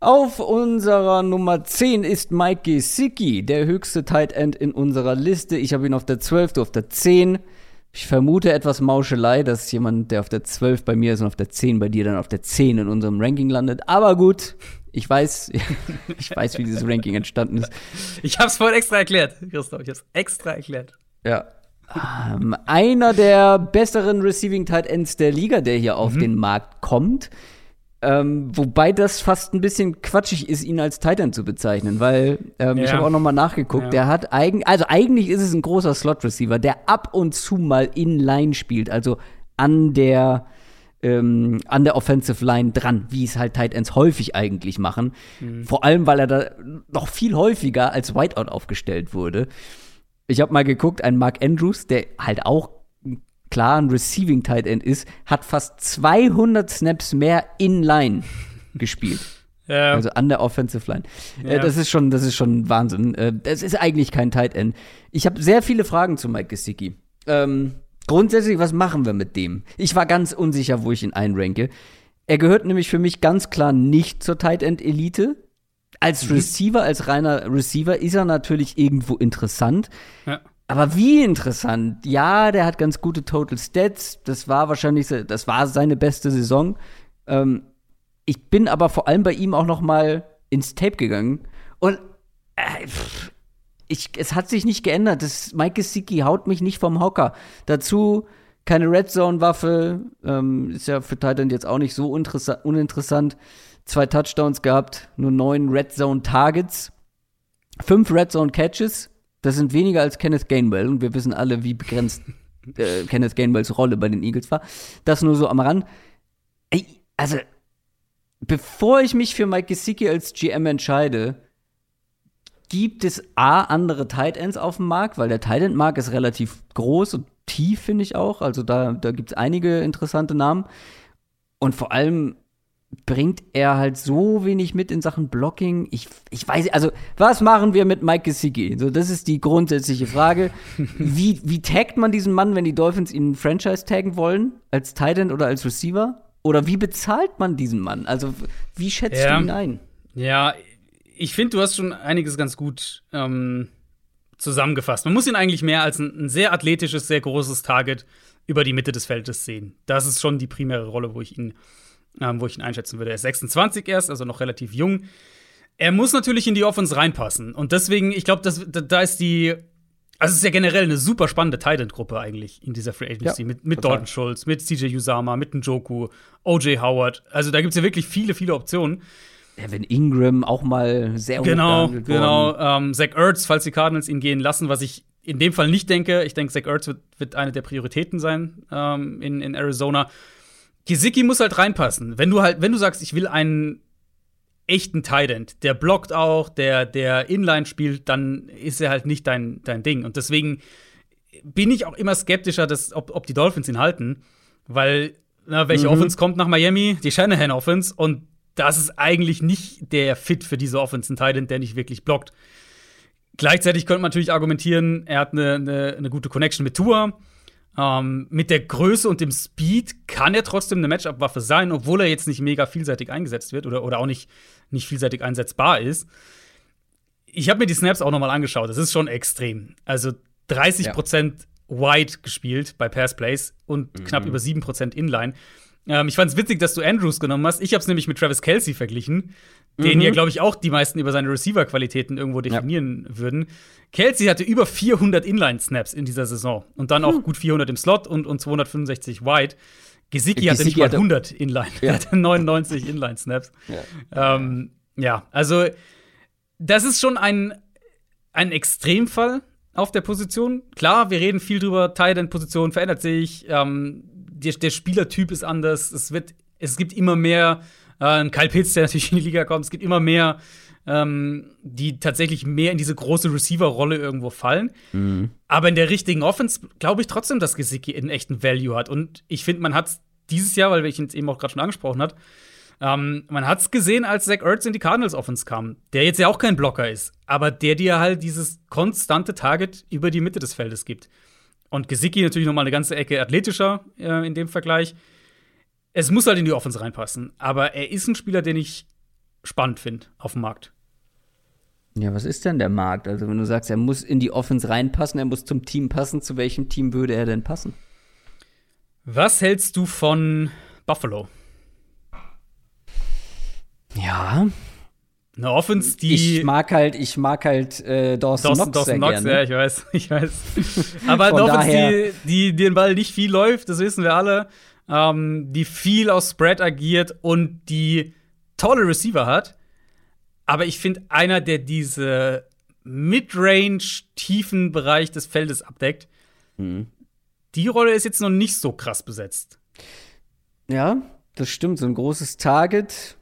Auf unserer Nummer 10 ist Mike Gesicki, der höchste Tight End in unserer Liste. Ich habe ihn auf der 12, du auf der 10. Ich vermute etwas Mauschelei, dass jemand, der auf der 12 bei mir ist und auf der 10 bei dir, dann auf der 10 in unserem Ranking landet. Aber gut, ich weiß, [LAUGHS] ich weiß, wie dieses Ranking entstanden ist. Ich habe es vorhin extra erklärt, Christoph. Ich habe es extra erklärt. Ja. Ähm, einer der besseren Receiving Tight Ends der Liga, der hier auf mhm. den Markt kommt, ähm, wobei das fast ein bisschen quatschig ist, ihn als Titan zu bezeichnen, weil ähm, ja. ich habe auch noch mal nachgeguckt. Ja. Der hat eigentlich, also eigentlich ist es ein großer Slot Receiver, der ab und zu mal in Line spielt, also an der ähm, an der Offensive Line dran, wie es halt Tight Ends häufig eigentlich machen. Mhm. Vor allem, weil er da noch viel häufiger als Whiteout aufgestellt wurde. Ich habe mal geguckt, ein Mark Andrews, der halt auch klar ein Receiving Tight End ist, hat fast 200 Snaps mehr in Line gespielt. [LAUGHS] Ja. Also an der Offensive Line. Äh, ja. Das ist schon, das ist schon Wahnsinn. Äh, das ist eigentlich kein Tight End. Ich habe sehr viele Fragen zu Mike Gesicki. Ähm, grundsätzlich, was machen wir mit dem? Ich war ganz unsicher, wo ich ihn einranke. Er gehört nämlich für mich ganz klar nicht zur Tight End Elite. Als mhm. Receiver, als reiner Receiver ist er natürlich irgendwo interessant. Ja. Aber wie interessant. Ja, der hat ganz gute Total Stats. Das war wahrscheinlich, das war seine beste Saison. Ähm, ich bin aber vor allem bei ihm auch noch mal ins Tape gegangen und äh, ich, es hat sich nicht geändert. Das Mike Gesicki haut mich nicht vom Hocker. Dazu keine Red Zone Waffe, ähm, ist ja für Titan jetzt auch nicht so uninteressant. Zwei Touchdowns gehabt, nur neun Red Zone Targets, fünf Red Zone Catches das sind weniger als Kenneth Gainwell und wir wissen alle, wie begrenzt [LAUGHS] äh, Kenneth Gainwells Rolle bei den Eagles war. Das nur so am Rand. Ey, also, bevor ich mich für Mike Gesicki als GM entscheide, gibt es A, andere Tight Ends auf dem Markt, weil der Tight End Markt ist relativ groß und tief, finde ich auch. Also da, da gibt es einige interessante Namen. Und vor allem bringt er halt so wenig mit in Sachen Blocking. Ich, ich weiß, also, was machen wir mit Mike Gesicki? So, das ist die grundsätzliche Frage. [LAUGHS] wie, wie taggt man diesen Mann, wenn die Dolphins ihn Franchise taggen wollen? Als Titan oder als Receiver? Oder wie bezahlt man diesen Mann? Also, wie schätzt ja. du ihn ein? Ja, ich finde, du hast schon einiges ganz gut ähm, zusammengefasst. Man muss ihn eigentlich mehr als ein, ein sehr athletisches, sehr großes Target über die Mitte des Feldes sehen. Das ist schon die primäre Rolle, wo ich ihn ähm, wo ich ihn einschätzen würde. Er ist 26 erst, also noch relativ jung. Er muss natürlich in die Offense reinpassen. Und deswegen, ich glaube, da ist die. Also, es ist ja generell eine super spannende Titan-Gruppe eigentlich in dieser Free Agency. Ja, mit mit Dalton Schultz, mit CJ Usama, mit Njoku, OJ Howard. Also, da gibt es ja wirklich viele, viele Optionen. Evan Ingram auch mal sehr Genau, genau. Ähm, Zach Ertz, falls die Cardinals ihn gehen lassen, was ich in dem Fall nicht denke. Ich denke, Zach Ertz wird, wird eine der Prioritäten sein ähm, in, in Arizona. Gesicki muss halt reinpassen. Wenn du halt, wenn du sagst, ich will einen echten Tident, der blockt auch, der, der Inline spielt, dann ist er halt nicht dein, dein Ding. Und deswegen bin ich auch immer skeptischer, dass, ob, ob die Dolphins ihn halten, weil, na, welche mhm. Offense kommt nach Miami? Die Shanahan Offense. Und das ist eigentlich nicht der Fit für diese Offense, ein Tident, der nicht wirklich blockt. Gleichzeitig könnte man natürlich argumentieren, er hat eine, eine, eine gute Connection mit Tour. Ähm, mit der Größe und dem Speed kann er trotzdem eine Matchup-Waffe sein, obwohl er jetzt nicht mega vielseitig eingesetzt wird oder, oder auch nicht, nicht vielseitig einsetzbar ist. Ich habe mir die Snaps auch noch mal angeschaut. Das ist schon extrem. Also 30 ja. wide gespielt bei Pass Plays und mhm. knapp über 7% Inline. Ähm, ich fand es witzig, dass du Andrews genommen hast. Ich habe es nämlich mit Travis Kelsey verglichen, den mhm. ja, glaube ich, auch die meisten über seine Receiver-Qualitäten irgendwo definieren ja. würden. Kelsey hatte über 400 Inline-Snaps in dieser Saison und dann auch hm. gut 400 im Slot und, und 265 wide. Gesicki hatte nicht mal 100 Inline. Ja. Er [LAUGHS] hatte 99 Inline-Snaps. Ja. Ähm, ja, also das ist schon ein, ein Extremfall auf der Position. Klar, wir reden viel drüber, Tight-End-Position verändert sich, ähm, der, der, Spielertyp ist anders, es, wird, es gibt immer mehr, äh, Kyle Pitts, der [LAUGHS] natürlich in die Liga kommt, es gibt immer mehr ähm, die tatsächlich mehr in diese große Receiver-Rolle irgendwo fallen. Mhm. Aber in der richtigen Offense glaube ich trotzdem, dass Gesicki einen echten Value hat. Und ich finde, man hat dieses Jahr, weil ich ihn eben auch gerade schon angesprochen hat, ähm, man hat es gesehen, als Zach Ertz in die Cardinals Offense kam, der jetzt ja auch kein Blocker ist, aber der dir halt dieses konstante Target über die Mitte des Feldes gibt. Und Gesicki natürlich noch mal eine ganze Ecke athletischer äh, in dem Vergleich. Es muss halt in die Offense reinpassen, aber er ist ein Spieler, den ich spannend finde auf dem Markt. Ja, was ist denn der Markt? Also, wenn du sagst, er muss in die Offense reinpassen, er muss zum Team passen, zu welchem Team würde er denn passen? Was hältst du von Buffalo? Ja. Eine Offense, die. Ich mag halt, ich mag halt äh, Dawson, Dawson, Knox Dawson sehr Knox, gerne. ja, ich weiß, [LAUGHS] ich weiß. [LAUGHS] Aber eine Offense, die, die, den Ball nicht viel läuft, das wissen wir alle, ähm, die viel aus Spread agiert und die tolle Receiver hat. Aber ich finde, einer, der diese Midrange, tiefen Bereich des Feldes abdeckt, mhm. die Rolle ist jetzt noch nicht so krass besetzt. Ja, das stimmt. So ein großes Target.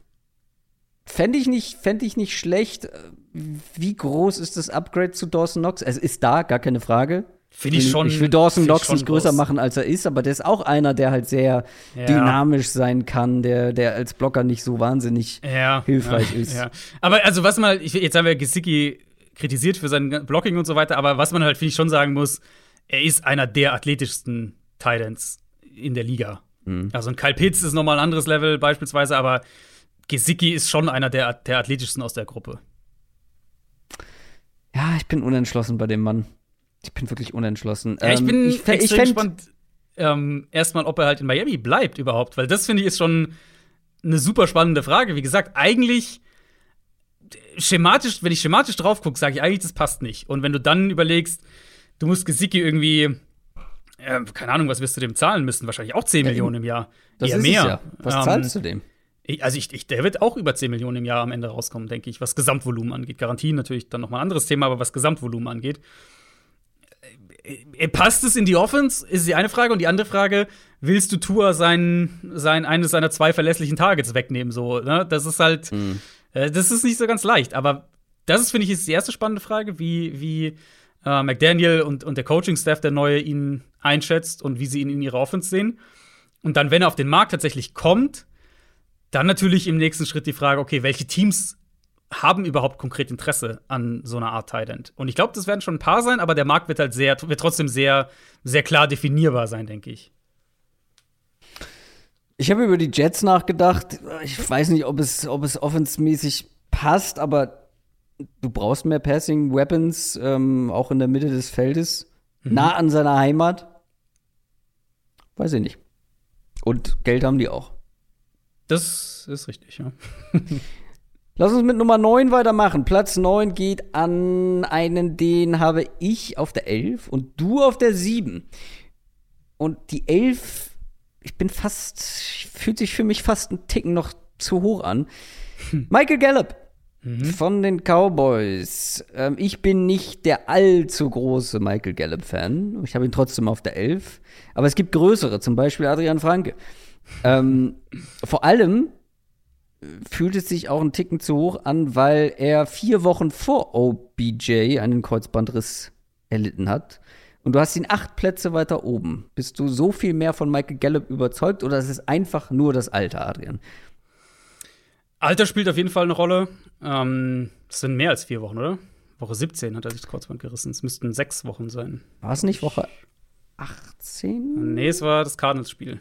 Fände ich, nicht, fänd ich nicht schlecht. Wie groß ist das Upgrade zu Dawson Knox? Es ist da, gar keine Frage. Finde ich schon. Ich will Dawson Knox nicht größer groß. machen, als er ist, aber der ist auch einer, der halt sehr ja. dynamisch sein kann, der, der als Blocker nicht so wahnsinnig ja. hilfreich ja. ist. Aber also, was man, ich, jetzt haben wir Gesicki kritisiert für sein Blocking und so weiter, aber was man halt, finde ich, schon sagen muss, er ist einer der athletischsten Titans in der Liga. Mhm. Also ein Kyle Pitts ist nochmal ein anderes Level beispielsweise, aber Gesicki ist schon einer der, der athletischsten aus der Gruppe. Ja, ich bin unentschlossen bei dem Mann. Ich bin wirklich unentschlossen. Ja, ich ähm, bin ich, extrem ich gespannt, ähm, erstmal, ob er halt in Miami bleibt überhaupt, weil das finde ich ist schon eine super spannende Frage. Wie gesagt, eigentlich schematisch, wenn ich schematisch drauf gucke, sage ich eigentlich, das passt nicht. Und wenn du dann überlegst, du musst Gesicki irgendwie, äh, keine Ahnung, was wirst du dem zahlen müssen? Wahrscheinlich auch 10 ja, Millionen im Jahr. Das Eher ist mehr. Ja. Was ähm, zahlst du dem? Also ich, ich, der wird auch über 10 Millionen im Jahr am Ende rauskommen, denke ich, was Gesamtvolumen angeht. Garantien natürlich dann noch mal ein anderes Thema, aber was Gesamtvolumen angeht. Äh, äh, passt es in die Offense? Ist die eine Frage. Und die andere Frage, willst du Tour sein, sein eines seiner zwei verlässlichen Targets wegnehmen? So, ne? Das ist halt, mhm. äh, das ist nicht so ganz leicht. Aber das ist, finde ich, ist die erste spannende Frage, wie, wie äh, McDaniel und, und der Coaching-Staff der Neue ihn einschätzt und wie sie ihn in ihrer Offense sehen. Und dann, wenn er auf den Markt tatsächlich kommt, dann natürlich im nächsten Schritt die Frage, okay, welche Teams haben überhaupt konkret Interesse an so einer Art Tight Und ich glaube, das werden schon ein paar sein, aber der Markt wird halt sehr, wird trotzdem sehr, sehr klar definierbar sein, denke ich. Ich habe über die Jets nachgedacht. Ich weiß nicht, ob es, ob es offensmäßig passt, aber du brauchst mehr Passing Weapons, ähm, auch in der Mitte des Feldes, mhm. nah an seiner Heimat. Weiß ich nicht. Und Geld haben die auch. Das ist richtig, ja. [LAUGHS] Lass uns mit Nummer 9 weitermachen. Platz 9 geht an einen, den habe ich auf der 11 und du auf der 7. Und die 11, ich bin fast, fühlt sich für mich fast einen Ticken noch zu hoch an. Michael Gallup mhm. von den Cowboys. Ähm, ich bin nicht der allzu große Michael Gallup-Fan. Ich habe ihn trotzdem auf der 11. Aber es gibt größere, zum Beispiel Adrian Franke. Ähm, vor allem fühlt es sich auch einen Ticken zu hoch an, weil er vier Wochen vor OBJ einen Kreuzbandriss erlitten hat. Und du hast ihn acht Plätze weiter oben. Bist du so viel mehr von Michael Gallup überzeugt oder ist es einfach nur das Alter, Adrian? Alter spielt auf jeden Fall eine Rolle. Ähm, das sind mehr als vier Wochen, oder? Woche 17 hat er sich das Kreuzband gerissen. Es müssten sechs Wochen sein. War es nicht Woche 18? Nee, es war das Cardinals-Spiel.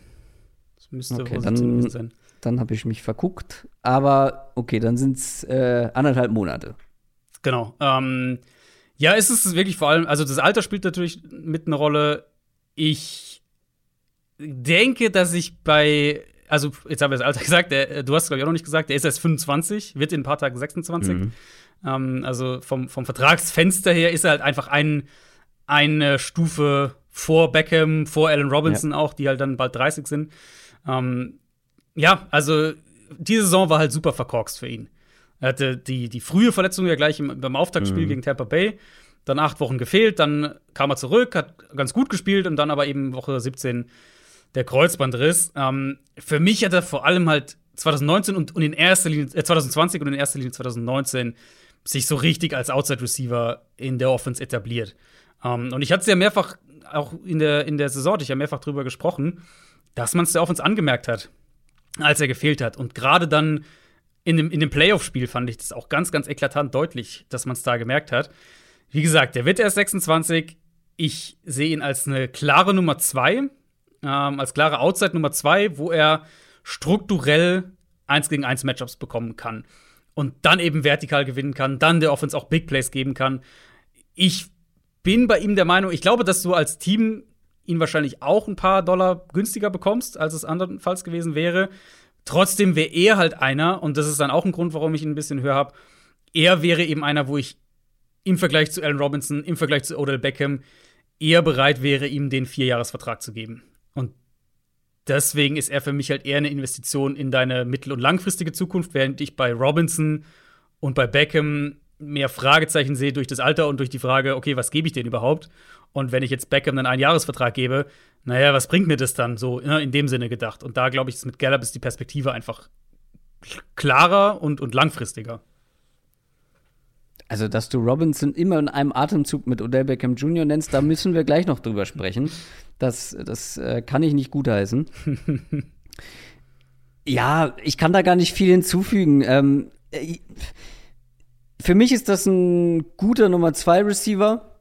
Das müsste Okay, dann- 17 gewesen sein. Dann habe ich mich verguckt. Aber okay, dann sind es äh, anderthalb Monate. Genau. Ähm, ja, es ist wirklich vor allem, also das Alter spielt natürlich mit eine Rolle. Ich denke, dass ich bei, also jetzt habe ich das Alter [LAUGHS] gesagt, der, du hast es glaube ich auch noch nicht gesagt, der ist erst 25, wird in ein paar Tagen 26. Mhm. Ähm, also vom, vom Vertragsfenster her ist er halt einfach ein, eine Stufe vor Beckham, vor Allen Robinson auch, die halt dann bald 30 sind. Ähm, ja, also diese Saison war halt super verkorkst für ihn. Er hatte die, die frühe Verletzung ja gleich im, beim Auftaktspiel Mhm. gegen Tampa Bay. Dann acht Wochen gefehlt, dann kam er zurück, hat ganz gut gespielt und dann aber eben Woche 17 der Kreuzbandriss. Ähm, für mich hat er vor allem halt 2019 und, und in erster Linie, äh, 2020 und in erster Linie 2019 sich so richtig als Outside Receiver in der Offense etabliert. Ähm, und ich hatte es ja mehrfach, auch in der, in der Saison, ich ja mehrfach drüber gesprochen, dass man es der Offense angemerkt hat, als er gefehlt hat. Und gerade dann in dem, in dem Playoff-Spiel fand ich das auch ganz, ganz eklatant deutlich, dass man es da gemerkt hat. Wie gesagt, der wird erst 26. Ich sehe ihn als eine klare Nummer zwei, ähm, als klare Outside Nummer zwei, wo er strukturell 1 gegen 1 Matchups bekommen kann. Und dann eben vertikal gewinnen kann, dann der Offense auch Big Plays geben kann. Ich bin bei ihm der Meinung, ich glaube, dass du als Team ihn wahrscheinlich auch ein paar Dollar günstiger bekommst, als es andernfalls gewesen wäre. Trotzdem wäre er halt einer, und das ist dann auch ein Grund, warum ich ihn ein bisschen höher habe. Er wäre eben einer, wo ich im Vergleich zu Allen Robinson, im Vergleich zu Odell Beckham eher bereit wäre, ihm den Vierjahresvertrag zu geben. Und deswegen ist er für mich halt eher eine Investition in deine mittel- und langfristige Zukunft, während ich bei Robinson und bei Beckham mehr Fragezeichen sehe durch das Alter und durch die Frage, okay, was gebe ich denen überhaupt? Und wenn ich jetzt Beckham dann einen Jahresvertrag gebe, naja, was bringt mir das dann so ne, in dem Sinne gedacht? Und da glaube ich, mit Gallup ist die Perspektive einfach klarer und, und langfristiger. Also, dass du Robinson immer in einem Atemzug mit Odell Beckham Jr. nennst, da müssen wir gleich noch drüber sprechen. Das, das äh, kann ich nicht gutheißen. [LAUGHS] ja, ich kann da gar nicht viel hinzufügen. Ähm, äh, für mich ist das ein guter Nummer 2 Receiver.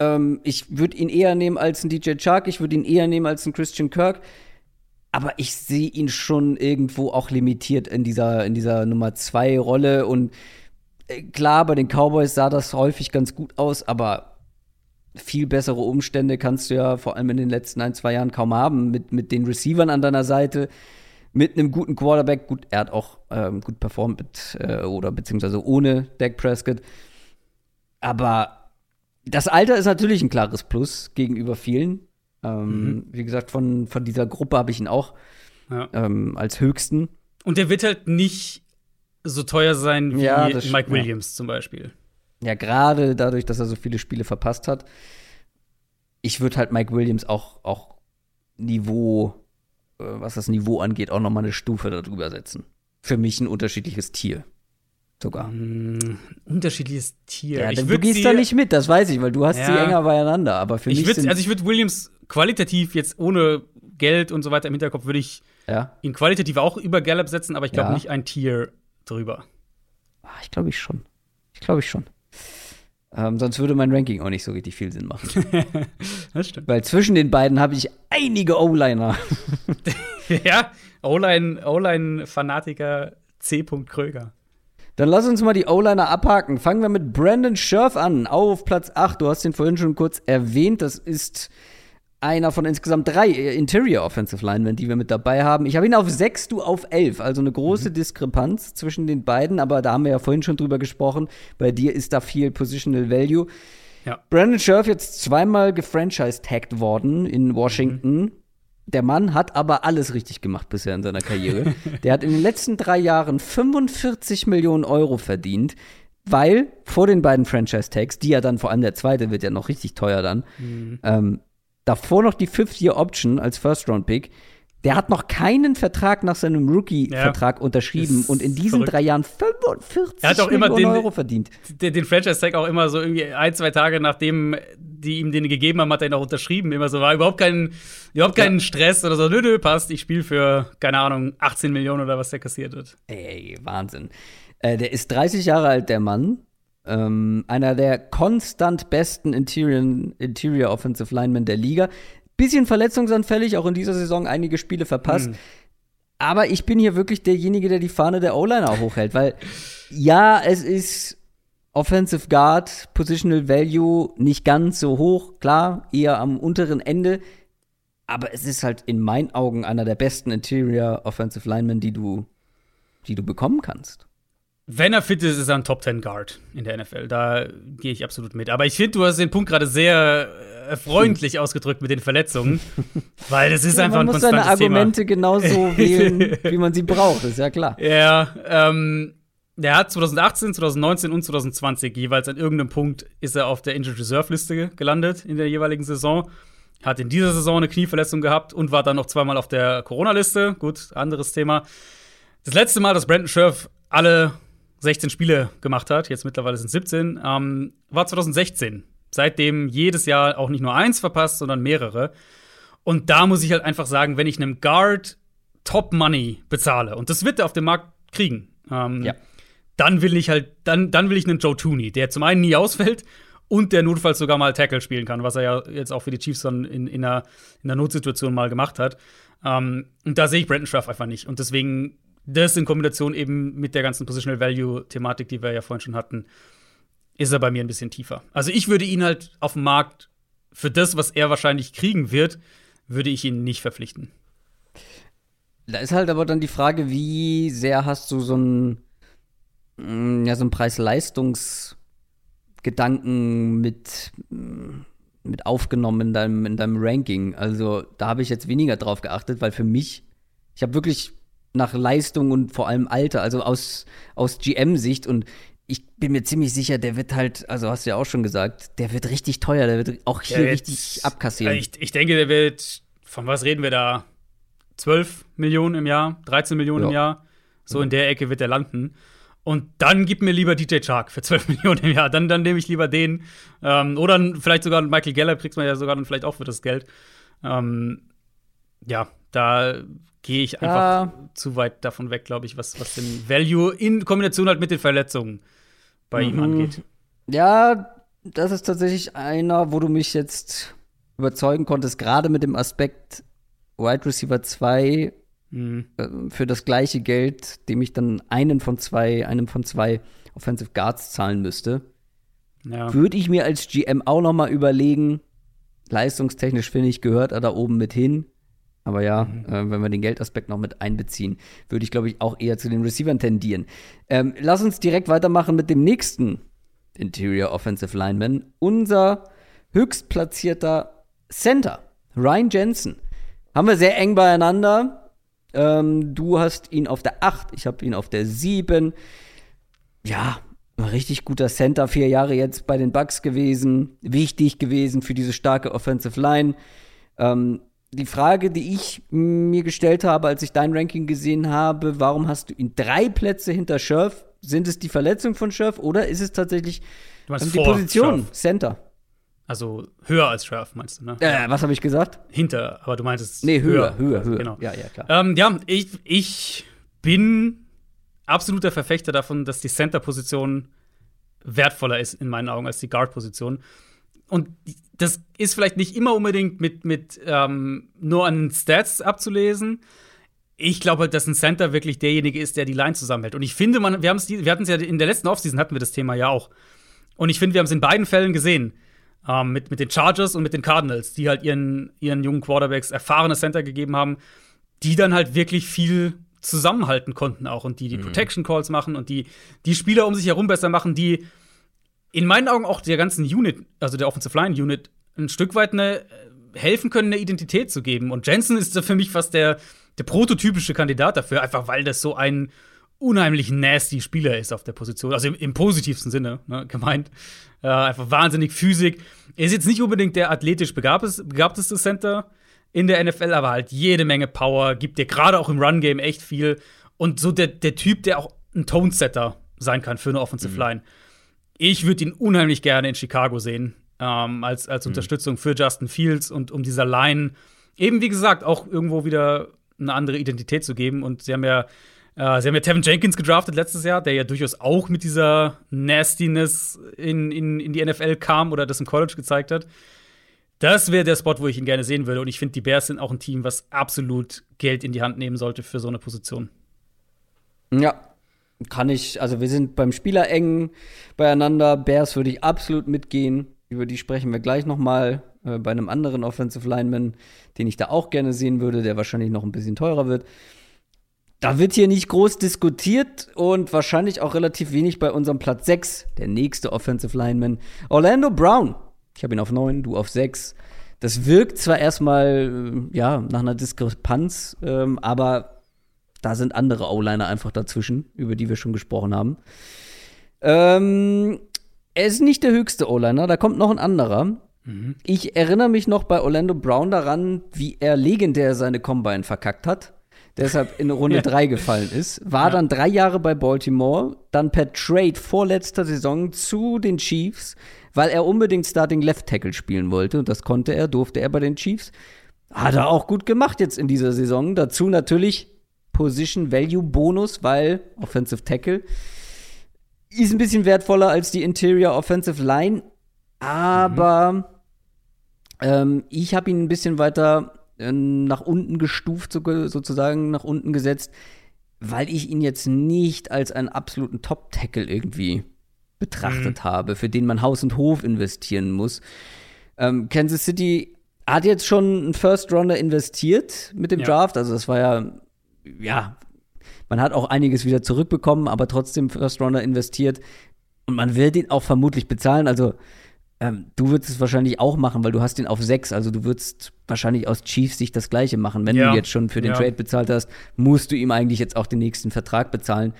Ähm, ich würde ihn eher nehmen als ein DJ Chark, ich würde ihn eher nehmen als ein Christian Kirk. Aber ich sehe ihn schon irgendwo auch limitiert in dieser, in dieser Nummer 2 Rolle und äh, klar, bei den Cowboys sah das häufig ganz gut aus, aber viel bessere Umstände kannst du ja vor allem in den letzten ein, zwei Jahren kaum haben. Mit, mit den Receivern an deiner Seite, mit einem guten Quarterback. Gut, er hat auch ähm, gut performt mit, äh, oder beziehungsweise ohne Dak Prescott. Aber das Alter ist natürlich ein klares Plus gegenüber vielen. Ähm, Wie gesagt, von, von dieser Gruppe habe ich ihn auch Ja. ähm, als höchsten. Und der wird halt nicht so teuer sein wie Ja, das- Mike ja. Williams zum Beispiel. Ja, gerade dadurch, dass er so viele Spiele verpasst hat. Ich würde halt Mike Williams auch, auch Niveau, äh, was das Niveau angeht, auch noch mal eine Stufe darüber setzen. Für mich ein unterschiedliches Tier. Sogar. Mm, unterschiedliches Tier. Ja, ich du gehst sie- da nicht mit, das weiß ich, weil du hast sie Ja. enger beieinander. Aber für Ich mich würd, also ich würde Williams qualitativ jetzt ohne Geld und so weiter im Hinterkopf würde ich ja, ihn qualitativ auch über Gallup setzen, aber ich glaube Ja. nicht ein Tier drüber. Ah, ich glaube ich schon. Ich glaube ich schon. Ähm, sonst würde mein Ranking auch nicht so richtig viel Sinn machen. [LAUGHS] Das stimmt. weil zwischen den beiden habe ich einige O-Liner. [LAUGHS] ja, O-Line, O-Line-Fanatiker C. Kröger. Dann lass uns mal die O-Liner abhaken. Fangen wir mit Brandon Scherf an, auf Platz 8. Du hast ihn vorhin schon kurz erwähnt. Das ist einer von insgesamt drei äh, Interior Offensive Linemen, die wir mit dabei haben. Ich habe ihn auf 6, du auf 11. Also eine große Diskrepanz zwischen den beiden. Aber da haben wir ja vorhin schon drüber gesprochen. Bei dir ist da viel Positional Value. Ja. Brandon Scherf jetzt zweimal gefranchise-tagged worden in Washington. Der Mann hat aber alles richtig gemacht bisher in seiner Karriere. [LAUGHS] Der hat in den letzten drei Jahren 45 Millionen Euro verdient, weil vor den beiden Franchise-Tags, die ja dann, vor allem der zweite wird ja noch richtig teuer dann, ähm, davor noch die Fifth-Year-Option als First-Round-Pick. Der hat noch keinen Vertrag nach seinem Rookie-Vertrag unterschrieben Ist und in diesen verrückt. drei Jahren 45 Er hat auch immer Millionen den- Euro verdient. Den, den Franchise-Tag auch immer so irgendwie ein, zwei Tage nachdem die ihm den gegeben haben, hat er ihn auch unterschrieben. Immer so, war überhaupt kein, überhaupt keinen Stress oder so. Nö, nö, passt, ich spiele für, keine Ahnung, 18 Millionen oder was der kassiert hat. Ey, Wahnsinn. Äh, der ist 30 Jahre alt, der Mann. Ähm, einer der konstant besten Interior, Interior Offensive Linemen der Liga. bisschen verletzungsanfällig, auch in dieser Saison einige Spiele verpasst. Mhm. Aber ich bin hier wirklich derjenige, der die Fahne der O-Liner hochhält, weil ja, es ist Offensive Guard, Positional Value nicht ganz so hoch, klar, eher am unteren Ende. Aber es ist halt in meinen Augen einer der besten Interior Offensive Linemen, die du, die du bekommen kannst. Wenn er fit ist, ist er ein Top 10 Guard in der NFL. Da gehe ich absolut mit. Aber ich finde, du hast den Punkt gerade sehr äh, freundlich [LAUGHS] ausgedrückt mit den Verletzungen. weil das ist Ja, einfach man ein muss seine konstantes Thema. Argumente genauso [LAUGHS] wählen, wie man sie braucht, ist ja klar. Ja, ähm, der hat 2018, 2019 und 2020 jeweils an irgendeinem Punkt ist er auf der Injured Reserve Liste gelandet in der jeweiligen Saison. Hat in dieser Saison eine Knieverletzung gehabt und war dann noch zweimal auf der Corona-Liste. Gut, anderes Thema. Das letzte Mal, dass Brandon Scherf alle 16 Spiele gemacht hat, jetzt mittlerweile sind es 17, ähm, war 2016. Seitdem jedes Jahr auch nicht nur eins verpasst, sondern mehrere. Und da muss ich halt einfach sagen, wenn ich einem Guard Top Money bezahle, und das wird er auf dem Markt kriegen, ähm, Ja. Dann will ich halt, dann, dann will ich einen Joe Tooney, der zum einen nie ausfällt und der notfalls sogar mal Tackle spielen kann, was er ja jetzt auch für die Chiefs dann in, in, einer, in einer Notsituation mal gemacht hat. Ähm, und da sehe ich Brandon Scherf einfach nicht. Und deswegen, das in Kombination eben mit der ganzen Positional Value-Thematik, die wir ja vorhin schon hatten, ist er bei mir ein bisschen tiefer. Also ich würde ihn halt auf dem Markt für das, was er wahrscheinlich kriegen wird, würde ich ihn nicht verpflichten. Da ist halt aber dann die Frage, wie sehr hast du so mm, ja, so einen Preis-Leistungs-Gedanken mit, mm, mit aufgenommen in deinem, in deinem Ranking. Also da habe ich jetzt weniger drauf geachtet, weil für mich, ich habe wirklich nach Leistung und vor allem Alter, also aus, aus GM-Sicht und ich bin mir ziemlich sicher, der wird halt, also hast du ja auch schon gesagt, der wird richtig teuer, der wird auch hier wird- richtig abkassieren. Ich, ich denke, der wird, von was reden wir da? 12 Millionen im Jahr, 13 Millionen im Ja. Jahr. So in der Ecke wird er landen. Und dann gib mir lieber DJ Chark für 12 [LAUGHS] Millionen im Jahr. Dann, dann nehme ich lieber den. Ähm, oder vielleicht sogar Michael Geller, kriegst man ja sogar dann vielleicht auch für das Geld. Ähm, ja, da gehe ich einfach Ja. zu weit davon weg, glaube ich, was, was den Value in Kombination halt mit den Verletzungen bei ihm Mhm. angeht. Ja, das ist tatsächlich einer, wo du mich jetzt überzeugen konntest, gerade mit dem Aspekt Wide Receiver 2 Mhm. äh, für das gleiche Geld, dem ich dann einen von zwei, einem von zwei Offensive Guards zahlen müsste, Ja. würde ich mir als GM auch noch mal überlegen, leistungstechnisch finde ich, gehört er da oben mit hin. Aber ja, äh, wenn wir den Geldaspekt noch mit einbeziehen, würde ich, glaube ich, auch eher zu den Receivern tendieren. Ähm, lass uns direkt weitermachen mit dem nächsten Interior Offensive Lineman. Unser höchstplatzierter Center, Ryan Jensen. Haben wir sehr eng beieinander. Ähm, du hast ihn auf der 8, ich habe ihn auf der 7. Ja, richtig guter Center, vier Jahre jetzt bei den Bucks gewesen, wichtig gewesen für diese starke Offensive Line. Ähm, die Frage, die ich mir gestellt habe, als ich dein Ranking gesehen habe, warum hast du ihn drei Plätze hinter Scherf? Sind es die Verletzung von Scherf oder ist es tatsächlich ähm, die Position, Scherf. Center? Also höher als Scherf, meinst du, ne? Äh, was habe ich gesagt? Hinter, aber du meintest Nee, höher, höher, höher. Genau. Ja, ja, klar. Ähm, ja, ich, ich bin absoluter Verfechter davon, dass die Center-Position wertvoller ist in meinen Augen als die Guard-Position. Und das ist vielleicht nicht immer unbedingt mit, mit ähm, nur an Stats abzulesen. Ich glaube halt, dass ein Center wirklich derjenige ist, der die Line zusammenhält. Und ich finde, man, wir, wir hatten es ja in der letzten Offseason hatten wir das Thema ja auch. Und ich finde, wir haben es in beiden Fällen gesehen. Ähm, mit, mit den Chargers und mit den Cardinals, die halt ihren, ihren jungen Quarterbacks erfahrene Center gegeben haben, die dann halt wirklich viel zusammenhalten konnten auch und die die Protection Calls machen und die die Spieler um sich herum besser machen, die in meinen Augen auch der ganzen Unit, also der Offensive Line Unit, ein Stück weit eine, helfen können, eine Identität zu geben. Und Jensen ist für mich fast der, der prototypische Kandidat dafür, einfach weil das so ein unheimlich nasty Spieler ist auf der Position. Also im, im positivsten Sinne ne, gemeint. Äh, einfach wahnsinnig Physik. Er ist jetzt nicht unbedingt der athletisch begabteste, Center in der NFL, aber halt jede Menge Power, gibt dir gerade auch im Run-Game echt viel. Und so der, der Typ, der auch ein Tone-Setter sein kann für eine Offensive Line. Ich würde ihn unheimlich gerne in Chicago sehen, ähm, als, als Unterstützung für Justin Fields und um dieser Line eben, wie gesagt, auch irgendwo wieder eine andere Identität zu geben. Und sie haben ja, äh, sie haben ja Tevin Jenkins gedraftet letztes Jahr, der ja durchaus auch mit dieser Nastiness in, in, in die NFL kam oder das im College gezeigt hat. Das wäre der Spot, wo ich ihn gerne sehen würde. Und ich finde, die Bears sind auch ein Team, was absolut Geld in die Hand nehmen sollte für so eine Position. Ja, kann ich, also wir sind beim Spieler eng beieinander. Bears würde ich absolut mitgehen. Über die sprechen wir gleich noch mal äh, bei einem anderen Offensive Lineman, den ich da auch gerne sehen würde, der wahrscheinlich noch ein bisschen teurer wird. Da wird hier nicht groß diskutiert und wahrscheinlich auch relativ wenig bei unserem Platz 6, der nächste Offensive Lineman, Orlando Brown. Ich habe ihn auf 9, du auf 6. Das wirkt zwar erstmal äh, ja, nach einer Diskrepanz, ähm, aber da sind andere O-Liner einfach dazwischen, über die wir schon gesprochen haben. Ähm, er ist nicht der höchste O-Liner, da kommt noch ein anderer. Mhm. Ich erinnere mich noch bei Orlando Brown daran, wie er legendär seine Combine verkackt hat deshalb in Runde [LAUGHS] 3 gefallen ist. War ja. dann drei Jahre bei Baltimore, dann per Trade vorletzter Saison zu den Chiefs, weil er unbedingt Starting Left Tackle spielen wollte. Und das konnte er, durfte er bei den Chiefs. Hat er auch gut gemacht jetzt in dieser Saison. Dazu natürlich Position Value Bonus, weil Offensive Tackle ist ein bisschen wertvoller als die Interior Offensive Line. Aber mhm. ähm, ich habe ihn ein bisschen weiter nach unten gestuft, sozusagen nach unten gesetzt, weil ich ihn jetzt nicht als einen absoluten Top-Tackle irgendwie betrachtet mhm. habe, für den man Haus und Hof investieren muss. Ähm, Kansas City hat jetzt schon einen First Runner investiert mit dem ja. Draft, also das war ja, ja, man hat auch einiges wieder zurückbekommen, aber trotzdem First Runner investiert und man wird ihn auch vermutlich bezahlen. Also ähm, du würdest es wahrscheinlich auch machen, weil du hast ihn auf sechs. Also du würdest wahrscheinlich aus Chiefs sich das Gleiche machen. Wenn ja. du jetzt schon für den ja. Trade bezahlt hast, musst du ihm eigentlich jetzt auch den nächsten Vertrag bezahlen.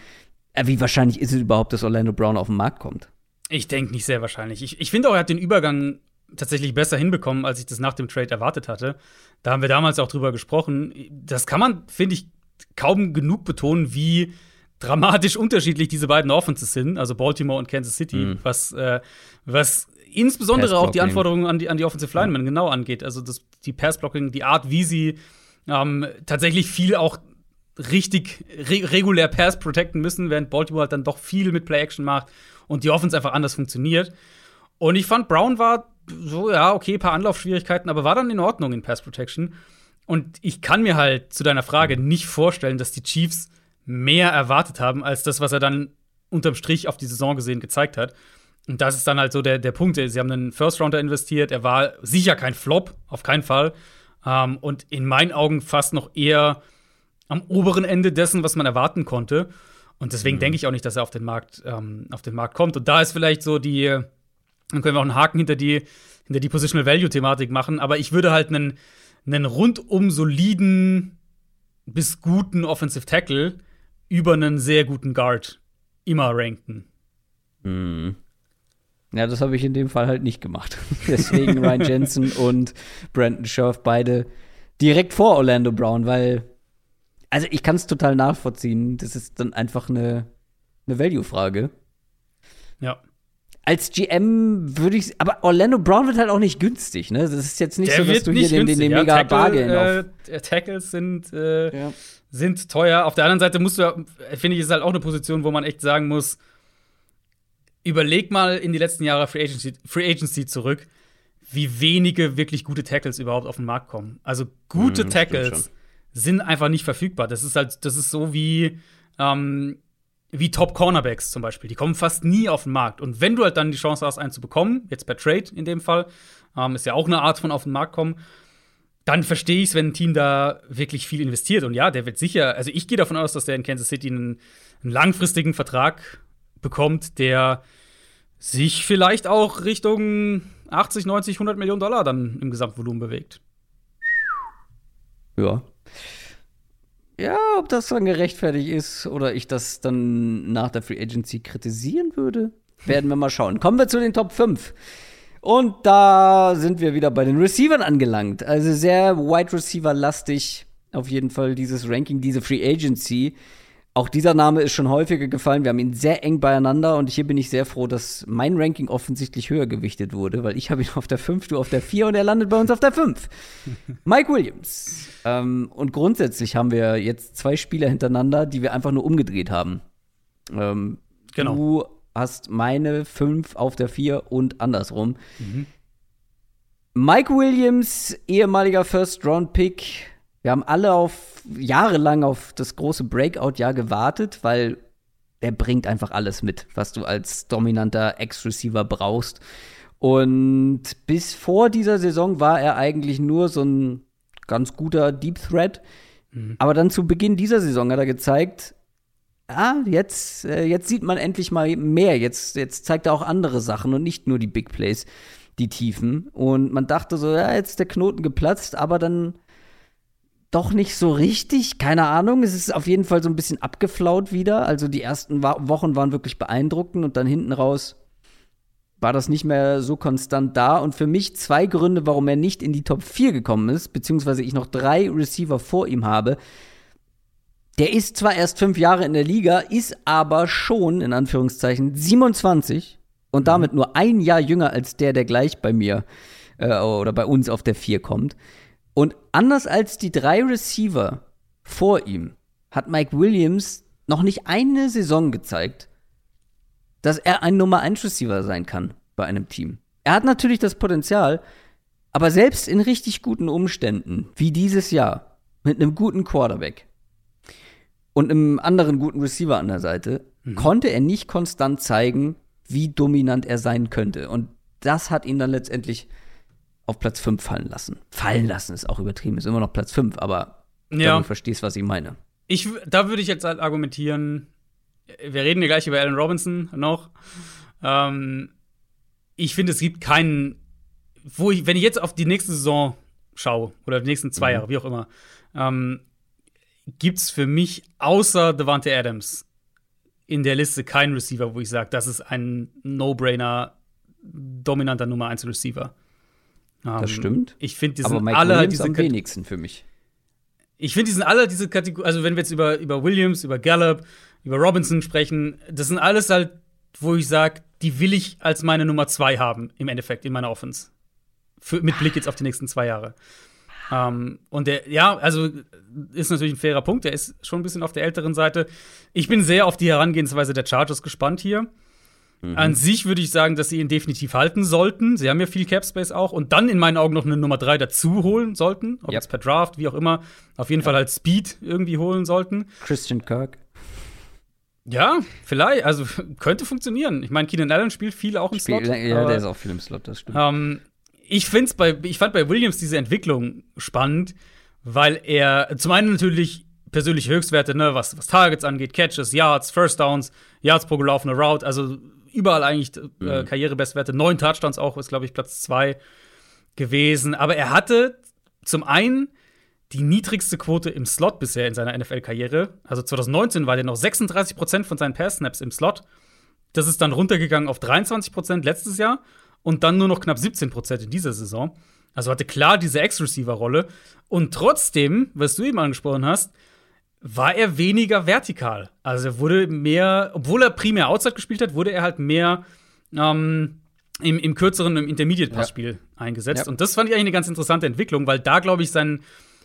Äh, wie wahrscheinlich ist es überhaupt, dass Orlando Brown auf den Markt kommt? Ich denke nicht sehr wahrscheinlich. Ich, ich finde auch, er hat den Übergang tatsächlich besser hinbekommen, als ich das nach dem Trade erwartet hatte. Da haben wir damals auch drüber gesprochen. Das kann man, finde ich, kaum genug betonen, wie dramatisch [LAUGHS] unterschiedlich diese beiden Offenses sind, also Baltimore und Kansas City, mhm. was, äh, was insbesondere auch die Anforderungen an die, an die Offensive Linemen ja. genau angeht. Also das, die Passblocking, die Art, wie sie ähm, tatsächlich viel auch richtig re regulär Pass protecten müssen, während Baltimore halt dann doch viel mit Play-Action macht und die Offense einfach anders funktioniert. Und ich fand, Brown war so, ja, okay, paar Anlaufschwierigkeiten, aber war dann in Ordnung in Pass Protection. Und ich kann mir halt zu deiner Frage nicht vorstellen, dass die Chiefs mehr erwartet haben, als das, was er dann unterm Strich auf die Saison gesehen gezeigt hat. Und das ist dann halt so der, der Punkt. Sie haben einen First Rounder investiert. Er war sicher kein Flop, auf keinen Fall. Ähm, und in meinen Augen fast noch eher am oberen Ende dessen, was man erwarten konnte. Und deswegen mhm. denke ich auch nicht, dass er auf den Markt, ähm, auf den Markt kommt. Und da ist vielleicht so die, dann können wir auch einen Haken hinter die, hinter die Positional Value-Thematik machen. Aber ich würde halt einen, einen rundum soliden bis guten Offensive Tackle über einen sehr guten Guard immer ranken. Mhm. Ja, das habe ich in dem Fall halt nicht gemacht. [LAUGHS] Deswegen Ryan Jensen und Brandon Scherf beide direkt vor Orlando Brown, weil, also ich kann es total nachvollziehen. Das ist dann einfach eine, eine Value-Frage. Ja. Als GM würde ich, aber Orlando Brown wird halt auch nicht günstig, ne? Das ist jetzt nicht Der so, dass du hier den, den, den, mega ja, Bargain auf. Äh, Tackles sind, äh, ja. sind teuer. Auf der anderen Seite musst du, finde ich, ist halt auch eine Position, wo man echt sagen muss, überleg mal in die letzten Jahre Free Agency, Free Agency zurück, wie wenige wirklich gute Tackles überhaupt auf den Markt kommen. Also gute mhm, Tackles sind einfach nicht verfügbar. Das ist halt, das ist so wie, ähm, wie Top Cornerbacks zum Beispiel. Die kommen fast nie auf den Markt. Und wenn du halt dann die Chance hast, einen zu bekommen, jetzt per Trade in dem Fall, ähm, ist ja auch eine Art von auf den Markt kommen, dann verstehe ich es, wenn ein Team da wirklich viel investiert. Und ja, der wird sicher, also ich gehe davon aus, dass der in Kansas City einen, einen langfristigen Vertrag bekommt, der sich vielleicht auch Richtung 80, 90, 100 Millionen Dollar dann im Gesamtvolumen bewegt. Ja. Ja, ob das dann gerechtfertigt ist oder ich das dann nach der Free Agency kritisieren würde, werden wir mal schauen. Kommen wir zu den Top 5. Und da sind wir wieder bei den Receivern angelangt. Also sehr Wide Receiver lastig auf jeden Fall dieses Ranking, diese Free Agency. Auch dieser Name ist schon häufiger gefallen. Wir haben ihn sehr eng beieinander und hier bin ich sehr froh, dass mein Ranking offensichtlich höher gewichtet wurde, weil ich habe ihn auf der 5, du auf der 4 und er landet bei uns auf der 5. [LAUGHS] Mike Williams. Ähm, und grundsätzlich haben wir jetzt zwei Spieler hintereinander, die wir einfach nur umgedreht haben. Ähm, genau. Du hast meine 5 auf der 4 und andersrum. Mhm. Mike Williams, ehemaliger First-Round-Pick. Wir haben alle auf jahrelang auf das große Breakout-Jahr gewartet, weil er bringt einfach alles mit, was du als dominanter Ex-Receiver brauchst. Und bis vor dieser Saison war er eigentlich nur so ein ganz guter Deep Threat. Mhm. Aber dann zu Beginn dieser Saison hat er gezeigt, ah, jetzt, äh, jetzt sieht man endlich mal mehr. Jetzt, jetzt zeigt er auch andere Sachen und nicht nur die Big Plays, die Tiefen. Und man dachte so, ja, jetzt ist der Knoten geplatzt, aber dann doch nicht so richtig. Keine Ahnung. Es ist auf jeden Fall so ein bisschen abgeflaut wieder. Also die ersten Wochen waren wirklich beeindruckend und dann hinten raus war das nicht mehr so konstant da. Und für mich zwei Gründe, warum er nicht in die Top 4 gekommen ist, beziehungsweise ich noch drei Receiver vor ihm habe. Der ist zwar erst fünf Jahre in der Liga, ist aber schon, in Anführungszeichen, 27 und damit nur ein Jahr jünger als der, der gleich bei mir äh, oder bei uns auf der 4 kommt. Und anders als die drei Receiver vor ihm hat Mike Williams noch nicht eine Saison gezeigt, dass er ein Nummer 1 Receiver sein kann bei einem Team. Er hat natürlich das Potenzial, aber selbst in richtig guten Umständen, wie dieses Jahr, mit einem guten Quarterback und einem anderen guten Receiver an der Seite, mhm. konnte er nicht konstant zeigen, wie dominant er sein könnte. Und das hat ihn dann letztendlich auf Platz 5 fallen lassen. Fallen lassen ist auch übertrieben, ist immer noch Platz 5, aber ja. du verstehst, was ich meine. Ich, da würde ich jetzt halt argumentieren, wir reden ja gleich über Allen Robinson noch. Ähm, ich finde, es gibt keinen, wo ich, wenn ich jetzt auf die nächste Saison schaue, oder die nächsten zwei mhm. Jahre, wie auch immer, ähm, gibt es für mich außer Devante Adams in der Liste keinen Receiver, wo ich sage, das ist ein No-Brainer, dominanter Nummer 1 Receiver. Das ähm, stimmt. Ich finde, die sind alle Williams diese am wenigsten für mich. Ich finde, die sind alle diese Kategorie, also wenn wir jetzt über, über Williams, über Gallup, über Robinson sprechen, das sind alles halt, wo ich sage, die will ich als meine Nummer zwei haben, im Endeffekt, in meiner Offense. Für, mit Blick jetzt auf die nächsten zwei Jahre. Ähm, und der, ja, also ist natürlich ein fairer Punkt. Der ist schon ein bisschen auf der älteren Seite. Ich bin sehr auf die Herangehensweise der Chargers gespannt hier. Mhm. An sich würde ich sagen, dass sie ihn definitiv halten sollten. Sie haben ja viel Cap Space auch und dann in meinen Augen noch eine Nummer 3 dazu holen sollten. Ob yep. jetzt per Draft, wie auch immer. Auf jeden yep. Fall als Speed irgendwie holen sollten. Christian Kirk. Ja, vielleicht. Also [LAUGHS] könnte funktionieren. Ich meine, Keenan Allen spielt viel auch im Spiel, Slot. Ja, der ist auch viel im Slot, das stimmt. Ähm, ich, find's bei, ich fand bei Williams diese Entwicklung spannend, weil er zum einen natürlich persönliche Höchstwerte, ne, was, was Targets angeht, Catches, Yards, First Downs, Yards pro gelaufene Route, also überall eigentlich äh, mhm. Karrierebestwerte. Neun Touchdowns auch, ist, glaube ich, Platz zwei gewesen. Aber er hatte zum einen die niedrigste Quote im Slot bisher in seiner NFL-Karriere. Also 2019 war der noch 36% von seinen Pass-Snaps im Slot. Das ist dann runtergegangen auf 23% letztes Jahr und dann nur noch knapp 17% in dieser Saison. Also hatte klar diese Ex-Receiver-Rolle. Und trotzdem, was du eben angesprochen hast, war er weniger vertikal. Also er wurde mehr, obwohl er primär Outside gespielt hat, wurde er halt mehr ähm, im, im kürzeren, im Intermediate-Passspiel ja. eingesetzt. Ja. Und das fand ich eigentlich eine ganz interessante Entwicklung, weil da, glaube ich, sein,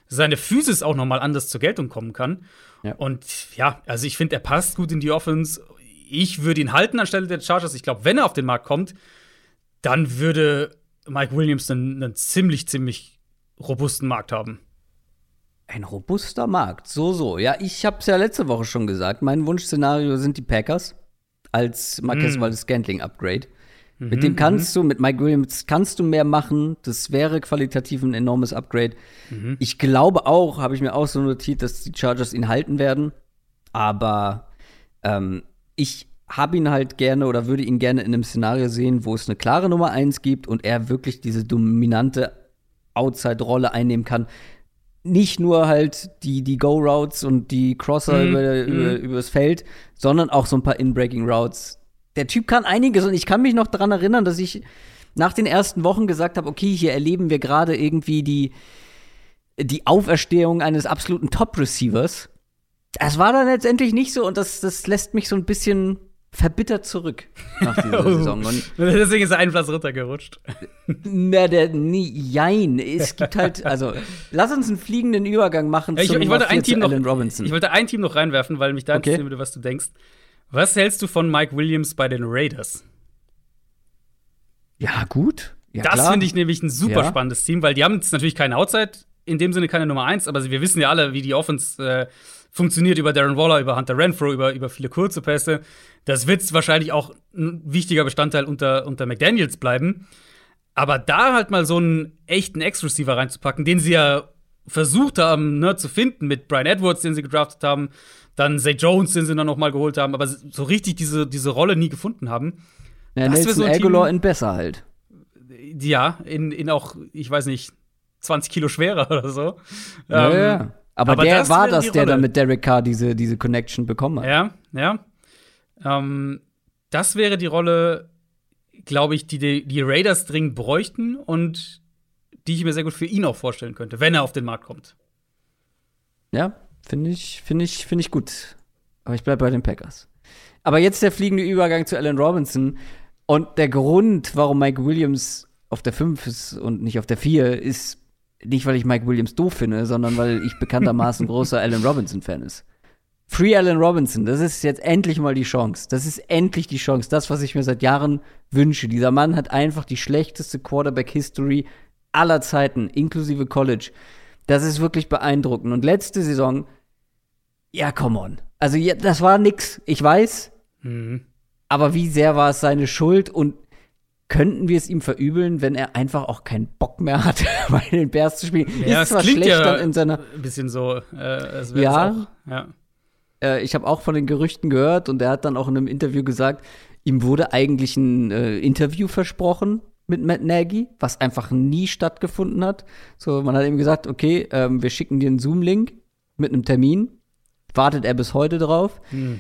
seine Physis auch noch mal anders zur Geltung kommen kann. Ja. Und ja, also ich finde, er passt gut in die Offense. Ich würde ihn halten anstelle der Chargers. Ich glaube, wenn er auf den Markt kommt, dann würde Mike Williams einen, einen ziemlich, ziemlich robusten Markt haben. Ein robuster Markt, so, so. Ja, ich habe es ja letzte Woche schon gesagt. Mein Wunschszenario sind die Packers als Marquez mm. Valdez Scantling Upgrade. Mhm, mit dem kannst mhm. du, mit Mike Williams kannst du mehr machen. Das wäre qualitativ ein enormes Upgrade. Mhm. Ich glaube auch, habe ich mir auch so notiert, dass die Chargers ihn halten werden. Aber ähm, ich habe ihn halt gerne oder würde ihn gerne in einem Szenario sehen, wo es eine klare Nummer 1 gibt und er wirklich diese dominante Outside-Rolle einnehmen kann nicht nur halt die, die Go-Routes und die Crosser mhm. über, mhm. über, übers Feld, sondern auch so ein paar In-Breaking-Routes. Der Typ kann einiges und ich kann mich noch daran erinnern, dass ich nach den ersten Wochen gesagt habe, okay, hier erleben wir gerade irgendwie die, die Auferstehung eines absoluten Top-Receivers. Das war dann letztendlich nicht so und das, das lässt mich so ein bisschen verbittert zurück nach dieser [LAUGHS] oh. Saison. Und Deswegen ist er einen Platz runtergerutscht. Na, der, nee, jein. Es [LAUGHS] gibt halt, also, lass uns einen fliegenden Übergang machen ich, ich, wollte ein Team noch, Robinson. Ich wollte ein Team noch reinwerfen, weil mich da okay. interessieren würde, was du denkst. Was hältst du von Mike Williams bei den Raiders? Ja, gut. Ja, das finde ich nämlich ein super Ja. spannendes Team, weil die haben jetzt natürlich keine Outside, in dem Sinne keine Nummer eins, aber wir wissen ja alle, wie die Offense äh, funktioniert über Darren Waller, über Hunter Renfro, über, über viele kurze Pässe. Das wird wahrscheinlich auch ein wichtiger Bestandteil unter, unter McDaniels bleiben. Aber da halt mal so einen echten Ex-Receiver reinzupacken, den sie ja versucht haben, ne, zu finden mit Brian Edwards, den sie gedraftet haben, dann Zay Jones, den sie dann noch mal geholt haben, aber so richtig diese, diese Rolle nie gefunden haben. Ja, das Nelson so ein Aguilar in besser halt. Ja, in, in auch, ich weiß nicht, 20 Kilo schwerer [LAUGHS] oder so. Ja, Ähm, ja. Aber, aber der das war das, der Rolle. dann mit Derek Carr diese, diese Connection bekommen hat. Ja, ja. Ähm, das wäre die Rolle, glaube ich, die, die Raiders dringend bräuchten und die ich mir sehr gut für ihn auch vorstellen könnte, wenn er auf den Markt kommt. Ja, finde ich, finde ich, finde ich gut. Aber ich bleibe bei den Packers. Aber jetzt der fliegende Übergang zu Allen Robinson. Und der Grund, warum Mike Williams auf der 5 ist und nicht auf der 4, ist nicht, weil ich Mike Williams doof finde, sondern weil ich bekanntermaßen [LAUGHS] großer Allen Robinson-Fan ist. Free Allen Robinson, das ist jetzt endlich mal die Chance. Das ist endlich die Chance. Das, was ich mir seit Jahren wünsche. Dieser Mann hat einfach die schlechteste Quarterback-History aller Zeiten, inklusive College. Das ist wirklich beeindruckend. Und letzte Saison, ja, come on. Also, ja, das war nix. Ich weiß. Mhm. Aber wie sehr war es seine Schuld? Und könnten wir es ihm verübeln, wenn er einfach auch keinen Bock mehr hat, [LAUGHS] bei den Bears zu spielen? Ja, ist zwar schlecht ja dann in seiner ein bisschen so, äh, Ja. Auch, ja. Äh, ich habe auch von den Gerüchten gehört und er hat dann auch in einem Interview gesagt, ihm wurde eigentlich ein äh, Interview versprochen mit Matt Nagy, was einfach nie stattgefunden hat. So, man hat ihm gesagt, okay, ähm, wir schicken dir einen Zoom-Link mit einem Termin. Wartet er bis heute drauf. Hm.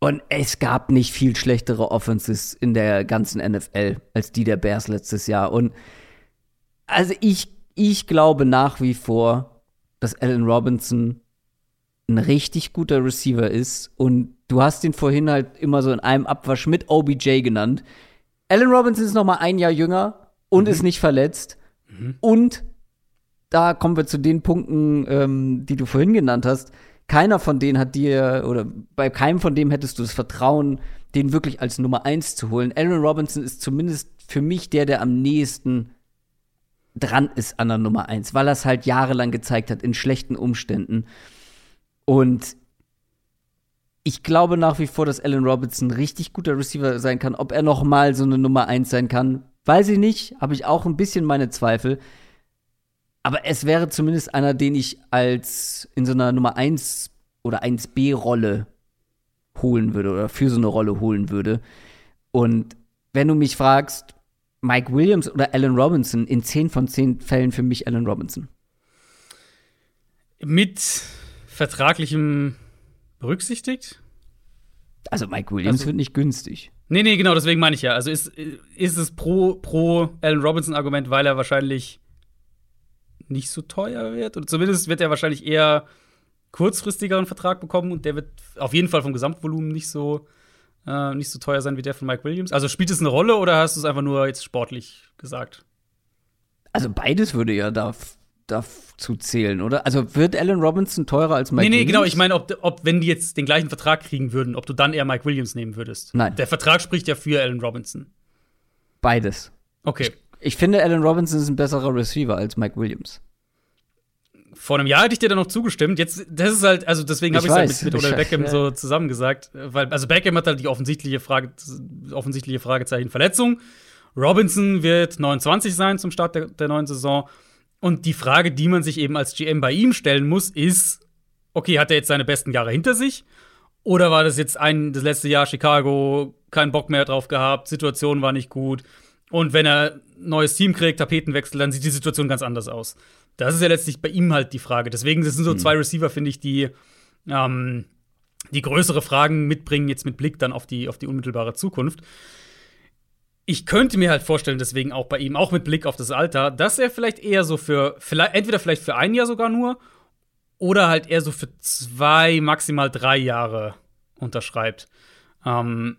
Und es gab nicht viel schlechtere Offenses in der ganzen NFL als die der Bears letztes Jahr. Und also ich, ich glaube nach wie vor, dass Allen Robinson ein richtig guter Receiver ist. Und du hast ihn vorhin halt immer so in einem Abwasch mit OBJ genannt. Allen Robinson ist noch mal ein Jahr jünger und ist nicht verletzt. Und da kommen wir zu den Punkten, ähm, die du vorhin genannt hast. Keiner von denen hat dir, oder bei keinem von dem hättest du das Vertrauen, den wirklich als Nummer eins zu holen. Allen Robinson ist zumindest für mich der, der am nächsten dran ist an der Nummer eins, weil er es halt jahrelang gezeigt hat, in schlechten Umständen. Und ich glaube nach wie vor, dass Allen Robinson ein richtig guter Receiver sein kann. Ob er noch mal so eine Nummer eins sein kann, weiß ich nicht. Habe ich auch ein bisschen meine Zweifel. Aber es wäre zumindest einer, den ich als in so einer Nummer 1 oder 1B-Rolle holen würde oder für so eine Rolle holen würde. Und wenn du mich fragst, Mike Williams oder Allen Robinson, in 10 von 10 Fällen für mich Allen Robinson. Mit vertraglichem berücksichtigt? Also Mike Williams Also- wird nicht günstig. Nee, nee, genau, deswegen meine ich ja. Also ist, ist es pro, pro Allen Robinson-Argument, weil er wahrscheinlich nicht so teuer wird? Oder zumindest wird er wahrscheinlich eher kurzfristigeren Vertrag bekommen und der wird auf jeden Fall vom Gesamtvolumen nicht so, äh, nicht so teuer sein wie der von Mike Williams. Also spielt es eine Rolle oder hast du es einfach nur jetzt sportlich gesagt? Also beides würde ja darf, dazu zählen, oder? Also wird Allen Robinson teurer als Mike nee, nee, Williams? genau. Ich meine, ob, ob, wenn die jetzt den gleichen Vertrag kriegen würden, ob du dann eher Mike Williams nehmen würdest. Nein. Der Vertrag spricht ja für Allen Robinson. Beides. Okay. Ich finde, Allen Robinson ist ein besserer Receiver als Mike Williams. Vor einem Jahr hätte ich dir da noch zugestimmt. Jetzt, das ist halt, also deswegen habe Ich ich es halt mit, mit Odell Ich- Beckham ja. so zusammengesagt. Weil, also Beckham hat halt die offensichtliche Frage, offensichtliche Fragezeichen Verletzung. Robinson wird 29 sein zum Start der, der neuen Saison. Und die Frage, die man sich eben als GM bei ihm stellen muss, ist: Okay, hat er jetzt seine besten Jahre hinter sich? Oder war das jetzt ein, das letzte Jahr Chicago, keinen Bock mehr drauf gehabt, Situation war nicht gut. Und wenn er ein neues Team kriegt, Tapetenwechsel, dann sieht die Situation ganz anders aus. Das ist ja letztlich bei ihm halt die Frage. Deswegen das sind so zwei Receiver, finde ich, die, ähm, die größere Fragen mitbringen, jetzt mit Blick dann auf die, auf die unmittelbare Zukunft. Ich könnte mir halt vorstellen, deswegen auch bei ihm, auch mit Blick auf das Alter, dass er vielleicht eher so für, vielleicht, entweder vielleicht für ein Jahr sogar nur, oder halt eher so für zwei, maximal drei Jahre unterschreibt. Ähm,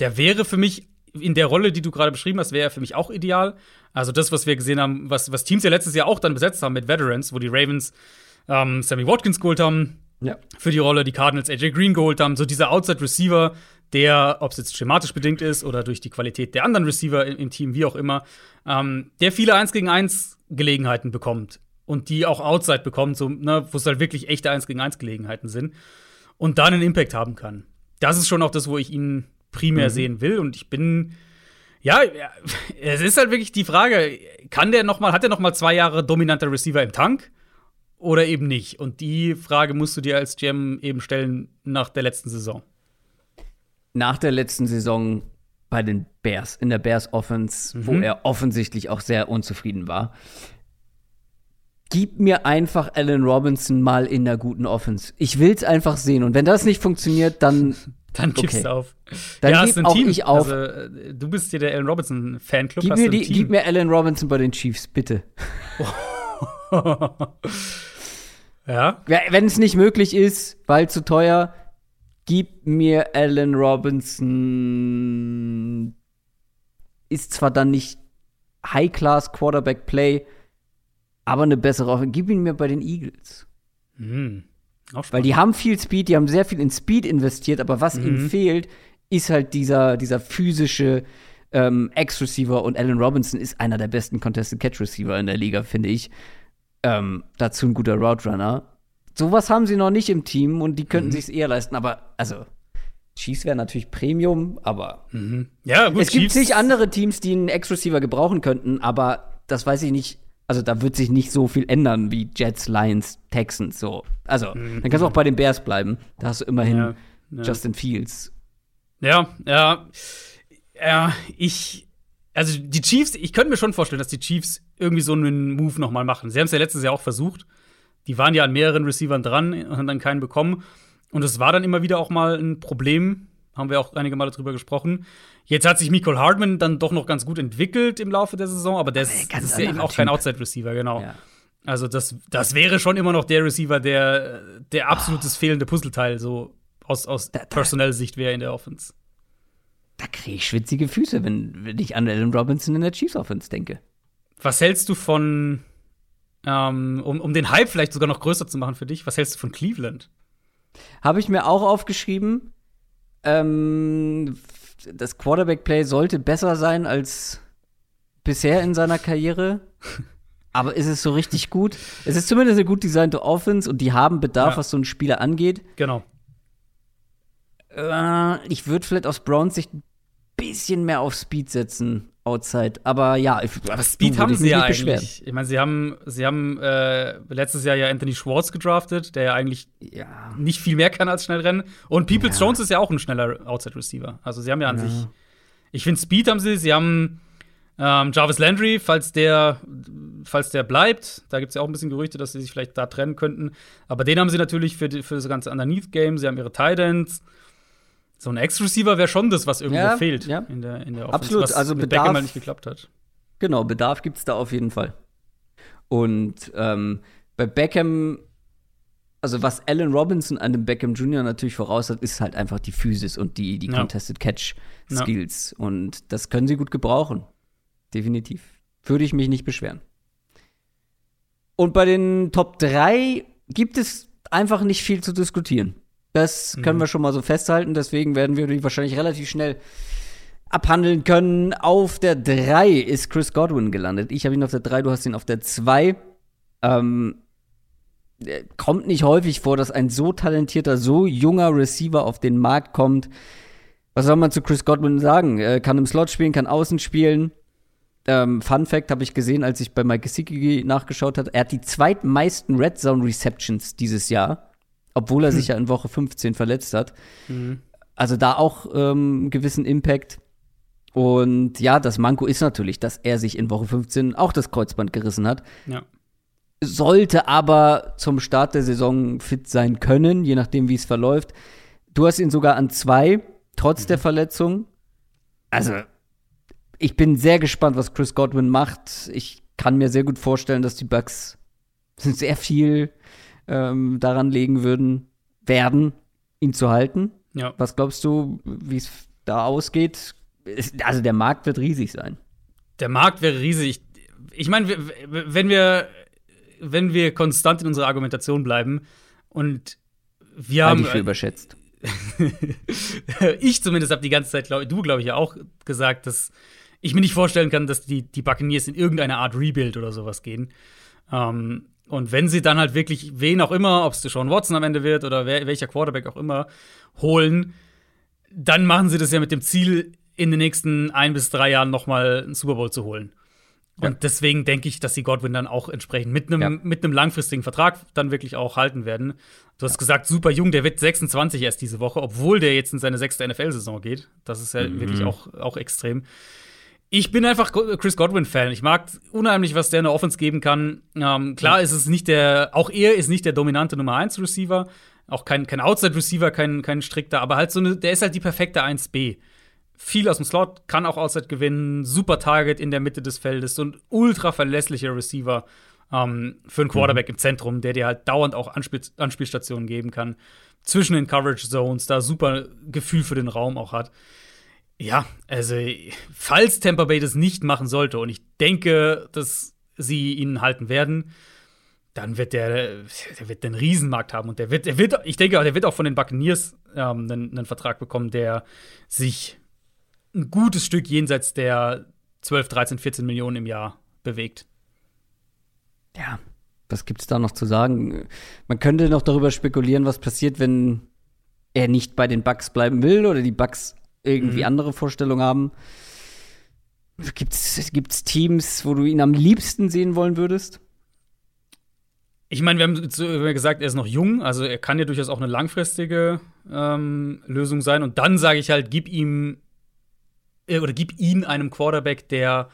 der wäre für mich in der Rolle, die du gerade beschrieben hast, wäre er für mich auch ideal. Also das, was wir gesehen haben, was, was Teams ja letztes Jahr auch dann besetzt haben mit Veterans, wo die Ravens ähm, Sammy Watkins geholt haben Ja. für die Rolle, die Cardinals AJ Green geholt haben, so dieser Outside Receiver, der, ob es jetzt schematisch bedingt ist oder durch die Qualität der anderen Receiver im, im Team, wie auch immer, ähm, der viele 1 gegen 1 Gelegenheiten bekommt und die auch outside bekommt, so, ne, wo es halt wirklich echte 1 gegen 1 Gelegenheiten sind und dann einen Impact haben kann. Das ist schon auch das, wo ich ihn primär mhm. sehen will und ich bin ja, [LAUGHS] es ist halt wirklich die Frage, kann der noch mal, hat er noch mal zwei Jahre dominanter Receiver im Tank oder eben nicht? Und die Frage musst du dir als GM eben stellen nach der letzten Saison. Nach der letzten Saison bei den Bears, in der Bears Offense, mhm. wo er offensichtlich auch sehr unzufrieden war. Gib mir einfach Allen Robinson mal in der guten Offense. Ich will's einfach sehen. Und wenn das nicht funktioniert, dann [LAUGHS] Dann gibst okay. du auf. Dann ja, gib auch Team. ich auf. Also, äh, du bist hier der Allen Robinson Fanclub. Gib, mir, die, gib mir Allen Robinson bei den Chiefs, bitte. [LAUGHS] ja. Wenn es nicht möglich ist, weil zu teuer, gib mir Allen Robinson. Ist zwar dann nicht High-Class Quarterback Play, aber eine bessere. Gib ihn mir bei den Eagles. Mhm. Weil die haben viel Speed, die haben sehr viel in Speed investiert, aber was mhm. ihnen fehlt, ist halt dieser, dieser physische ähm, Ex-Receiver und Allen Robinson ist einer der besten Contested Catch-Receiver in der Liga, finde ich. Ähm, dazu ein guter Route Runner. Sowas haben sie noch nicht im Team und die könnten mhm. sich eher leisten, aber also Chiefs wäre natürlich Premium, aber mhm. ja, gut, es gibt Chiefs sich andere Teams, die einen Ex-Receiver gebrauchen könnten, aber das weiß ich nicht also da wird sich nicht so viel ändern wie Jets, Lions, Texans so. Also, mhm. dann kannst du auch bei den Bears bleiben. Da hast du immerhin ja, ja. Justin Fields. Ja, ja. Ja, ich also die Chiefs, ich könnte mir schon vorstellen, dass die Chiefs irgendwie so einen Move noch mal machen. Sie haben es ja letztes Jahr auch versucht. Die waren ja an mehreren Receivern dran und haben dann keinen bekommen. Und es war dann immer wieder auch mal ein Problem. Haben wir auch einige Male drüber gesprochen. Jetzt hat sich Michael Hardman dann doch noch ganz gut entwickelt im Laufe der Saison, aber der ist, ist ja eben auch typ. kein Outside-Receiver, genau. Ja. Also das, das wäre schon immer noch der Receiver, der, der absolutes oh. fehlende Puzzleteil so aus, aus personeller Sicht wäre in der Offense. Da kriege ich schwitzige Füße, wenn, wenn ich an Allen Robinson in der Chiefs Offense denke. Was hältst du von, ähm, um, um den Hype vielleicht sogar noch größer zu machen für dich, was hältst du von Cleveland? Habe ich mir auch aufgeschrieben. Ähm, das Quarterback-Play sollte besser sein als bisher in seiner Karriere. [LAUGHS] Aber ist es so richtig gut? Es ist zumindest eine gut designte Offense und die haben Bedarf, ja. was so ein Spieler angeht. Genau. Äh, ich würde vielleicht aus Browns Sicht ein bisschen mehr auf Speed setzen outside. Aber ja, aber Speed haben sie ja eigentlich. Beschweren. Ich meine, sie haben, sie haben äh, letztes Jahr ja Anthony Schwartz gedraftet, der ja eigentlich ja. nicht viel mehr kann als schnell rennen. Und Peoples ja. Jones ist ja auch ein schneller Outside Receiver. Also sie haben ja an ja. sich. Ich finde, Speed haben sie. Sie haben ähm, Jarvis Landry, falls der, falls der bleibt. Da gibt es ja auch ein bisschen Gerüchte, dass sie sich vielleicht da trennen könnten. Aber den haben sie natürlich für, die, für das ganze Underneath-Game. Sie haben ihre Titans so ein Ex-Receiver wäre schon das, was irgendwo ja, fehlt ja. in der, in der Offense, Absolut, was also mit Bedarf, Beckham halt nicht geklappt hat. Genau, Bedarf gibt es da auf jeden Fall. Und ähm, bei Beckham, also was Allen Robinson an dem Beckham Jr. natürlich voraus hat, ist halt einfach die Physis und die, die ja. Contested Catch Skills. Und das können sie gut gebrauchen. Definitiv. Würde ich mich nicht beschweren. Und bei den Top 3 gibt es einfach nicht viel zu diskutieren. Das können mhm. wir schon mal so festhalten. Deswegen werden wir die wahrscheinlich relativ schnell abhandeln können. Auf der 3 ist Chris Godwin gelandet. Ich habe ihn auf der 3, du hast ihn auf der 2. Ähm, kommt nicht häufig vor, dass ein so talentierter, so junger Receiver auf den Markt kommt. Was soll man zu Chris Godwin sagen? Er kann im Slot spielen, kann außen spielen. Ähm, Fun Fact habe ich gesehen, als ich bei Mike Gesicki nachgeschaut habe. Er hat die zweitmeisten Red Zone Receptions dieses Jahr obwohl er sich [CLEARS THROAT] ja in Woche 15 verletzt hat. Mhm. Also da auch ähm, gewissen Impact. Und ja, das Manko ist natürlich, dass er sich in Woche 15 auch das Kreuzband gerissen hat. Ja. Sollte aber zum Start der Saison fit sein können, je nachdem, wie es verläuft. Du hast ihn sogar an zwei, trotz mhm. der Verletzung. Also, ich bin sehr gespannt, was Chris Godwin macht. Ich kann mir sehr gut vorstellen, dass die Bucks [LAUGHS] sehr viel ähm, daran legen würden, werden, ihn zu halten. Ja. Was glaubst du, wie es da ausgeht? Also der Markt wird riesig sein. Der Markt wäre riesig. Ich meine, wenn wir, wenn wir konstant in unserer Argumentation bleiben und wir haben. Ich für überschätzt. [LAUGHS] ich zumindest habe die ganze Zeit, glaub, du glaube ich ja auch gesagt, dass ich mir nicht vorstellen kann, dass die, die Buccaneers in irgendeine Art Rebuild oder sowas gehen. Ähm, und wenn sie dann halt wirklich wen auch immer, ob es Sean Watson am Ende wird oder wer, welcher Quarterback auch immer, holen, dann machen sie das ja mit dem Ziel, in den nächsten ein bis drei Jahren noch mal einen Super Bowl zu holen. Und ja. deswegen denke ich, dass sie Godwin dann auch entsprechend mit einem ja. mit einem langfristigen Vertrag dann wirklich auch halten werden. Du hast ja. gesagt, super jung, der wird 26 erst diese Woche, obwohl der jetzt in seine sechste NFL-Saison geht. Das ist ja mhm. wirklich auch, auch extrem. Ich bin einfach Chris Godwin-Fan. Ich mag unheimlich, was der in der Offense geben kann. Ähm, klar mhm. ist es nicht der, auch er ist nicht der dominante Nummer 1 Receiver, auch kein, kein Outside-Receiver, kein, kein strikter, aber halt so eine, der ist halt die perfekte 1B viel aus dem Slot, kann auch Outside gewinnen, super Target in der Mitte des Feldes, so ein ultra verlässlicher Receiver ähm, für einen Quarterback mhm. im Zentrum, der dir halt dauernd auch Anspiel Anspielstationen geben kann, zwischen den Coverage Zones, da super Gefühl für den Raum auch hat. Ja, also, falls Tampa Bay das nicht machen sollte, und ich denke, dass sie ihn halten werden, dann wird der, der wird einen Riesenmarkt haben und der wird, der wird, ich denke, der wird auch von den Buccaneers ähm, einen, einen Vertrag bekommen, der sich ein gutes Stück jenseits der 12, 13, 14 Millionen im Jahr bewegt. Ja, was gibt es da noch zu sagen? Man könnte noch darüber spekulieren, was passiert, wenn er nicht bei den Bucks bleiben will oder die Bucks irgendwie mhm. andere Vorstellungen haben. Gibt es Teams, wo du ihn am liebsten sehen wollen würdest? Ich meine, wir haben gesagt, er ist noch jung, also er kann ja durchaus auch eine langfristige ähm, Lösung sein. Und dann sage ich halt, gib ihm äh, oder gib ihn einem Quarterback, der,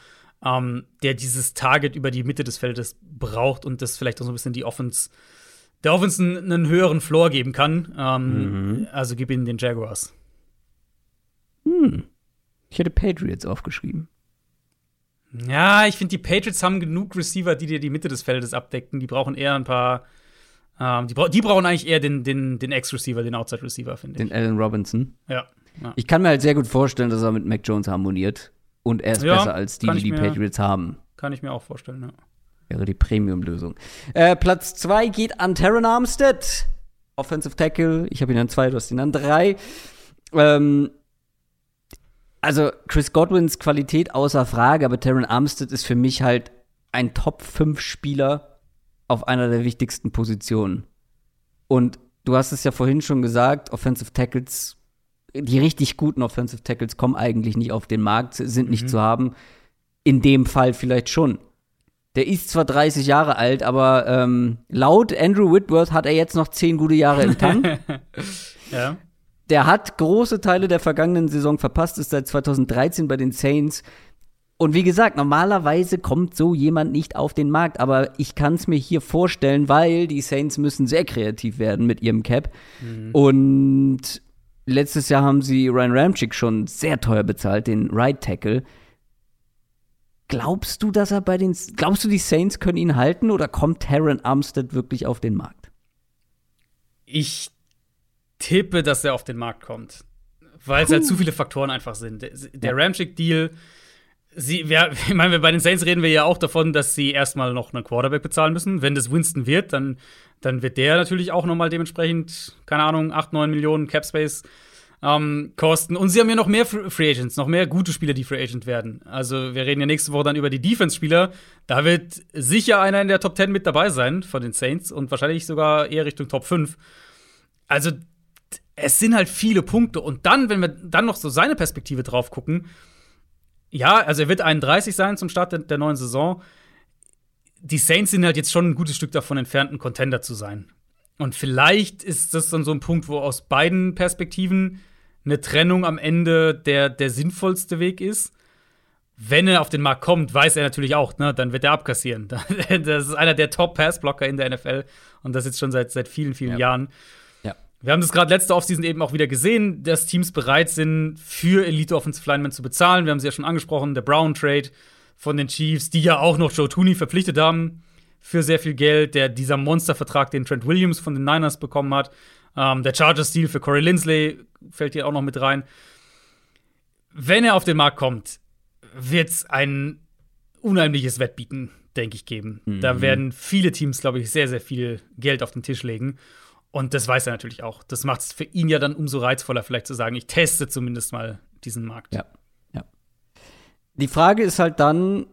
ähm, der dieses Target über die Mitte des Feldes braucht und das vielleicht auch so ein bisschen die Offense, der Offense einen, einen höheren Floor geben kann. Ähm, mhm. Also gib ihn den Jaguars. Hm. Ich hätte Patriots aufgeschrieben. Ja, ich finde, die Patriots haben genug Receiver, die dir die Mitte des Feldes abdecken. Die brauchen eher ein paar. Ähm, die, bra die, brauchen eigentlich eher den, den, den Ex-Receiver, den Outside-Receiver, finde ich. Den Allen Robinson. Ja. Ja. Ich kann mir halt sehr gut vorstellen, dass er mit Mac Jones harmoniert. Und er ist ja, besser als die, die die Patriots haben. Kann ich mir auch vorstellen, ja. Wäre die Premium-Lösung. Äh, Platz 2 geht an Terran Armstead. Offensive Tackle. Ich habe ihn an zwei, du hast ihn an drei. Ähm, also Chris Godwins Qualität außer Frage, aber Terran Armstead ist für mich halt ein Top-5-Spieler auf einer der wichtigsten Positionen. Und du hast es ja vorhin schon gesagt, Offensive Tackles die richtig guten Offensive Tackles kommen eigentlich nicht auf den Markt, sind nicht mhm. zu haben. In dem Fall vielleicht schon. Der ist zwar 30 Jahre alt, aber ähm, laut Andrew Whitworth hat er jetzt noch 10 gute Jahre im Tank. [LAUGHS] ja. Der hat große Teile der vergangenen Saison verpasst, ist seit 2013 bei den Saints. Und wie gesagt, normalerweise kommt so jemand nicht auf den Markt, aber ich kann es mir hier vorstellen, weil die Saints müssen sehr kreativ werden mit ihrem Cap. Mhm. Und letztes Jahr haben sie Ryan Ramchick schon sehr teuer bezahlt, den Right Tackle. Glaubst du, dass er bei den glaubst du, die Saints können ihn halten oder kommt Terran Armstead wirklich auf den Markt? Ich tippe, dass er auf den Markt kommt, weil es halt zu viele Faktoren einfach sind. Der, der Ramchick Deal Sie, wir, [LAUGHS] ich meine, bei den Saints reden wir ja auch davon, dass sie erstmal noch einen Quarterback bezahlen müssen. Wenn das Winston wird, dann dann wird der natürlich auch nochmal dementsprechend, keine Ahnung, 8, 9 Millionen Cap Space ähm, kosten. Und sie haben ja noch mehr Free Agents, noch mehr gute Spieler, die Free Agent werden. Also wir reden ja nächste Woche dann über die Defense-Spieler. Da wird sicher einer in der Top 10 mit dabei sein von den Saints und wahrscheinlich sogar eher Richtung Top 5. Also es sind halt viele Punkte. Und dann, wenn wir dann noch so seine Perspektive drauf gucken, ja, also er wird 31 sein zum Start der, der neuen Saison die Saints sind halt jetzt schon ein gutes Stück davon entfernt, ein Contender zu sein. Und vielleicht ist das dann so ein Punkt, wo aus beiden Perspektiven eine Trennung am Ende der, der sinnvollste Weg ist. Wenn er auf den Markt kommt, weiß er natürlich auch, ne, dann wird er abkassieren. [LAUGHS] Das ist einer der Top-Pass-Blocker in der NFL und das jetzt schon seit, seit vielen, vielen ja. Jahren. Wir haben das gerade letzte Offseason eben auch wieder gesehen, dass Teams bereit sind, für Elite-Offensive Linemen zu bezahlen. Wir haben sie ja schon angesprochen, der Brown-Trade von den Chiefs, die ja auch noch Joe Tooney verpflichtet haben für sehr viel Geld. Der, dieser Monstervertrag, den Trent Williams von den Niners bekommen hat. Ähm, der Chargers-Deal für Corey Lindsley fällt hier auch noch mit rein. Wenn er auf den Markt kommt, wird es ein unheimliches Wettbieten, denke ich, geben. Mhm. Da werden viele Teams, glaube ich, sehr, sehr viel Geld auf den Tisch legen. Und das weiß er natürlich auch. Das macht es für ihn ja dann umso reizvoller, vielleicht zu sagen, ich teste zumindest mal diesen Markt. Ja, ja. Die Frage ist halt dann,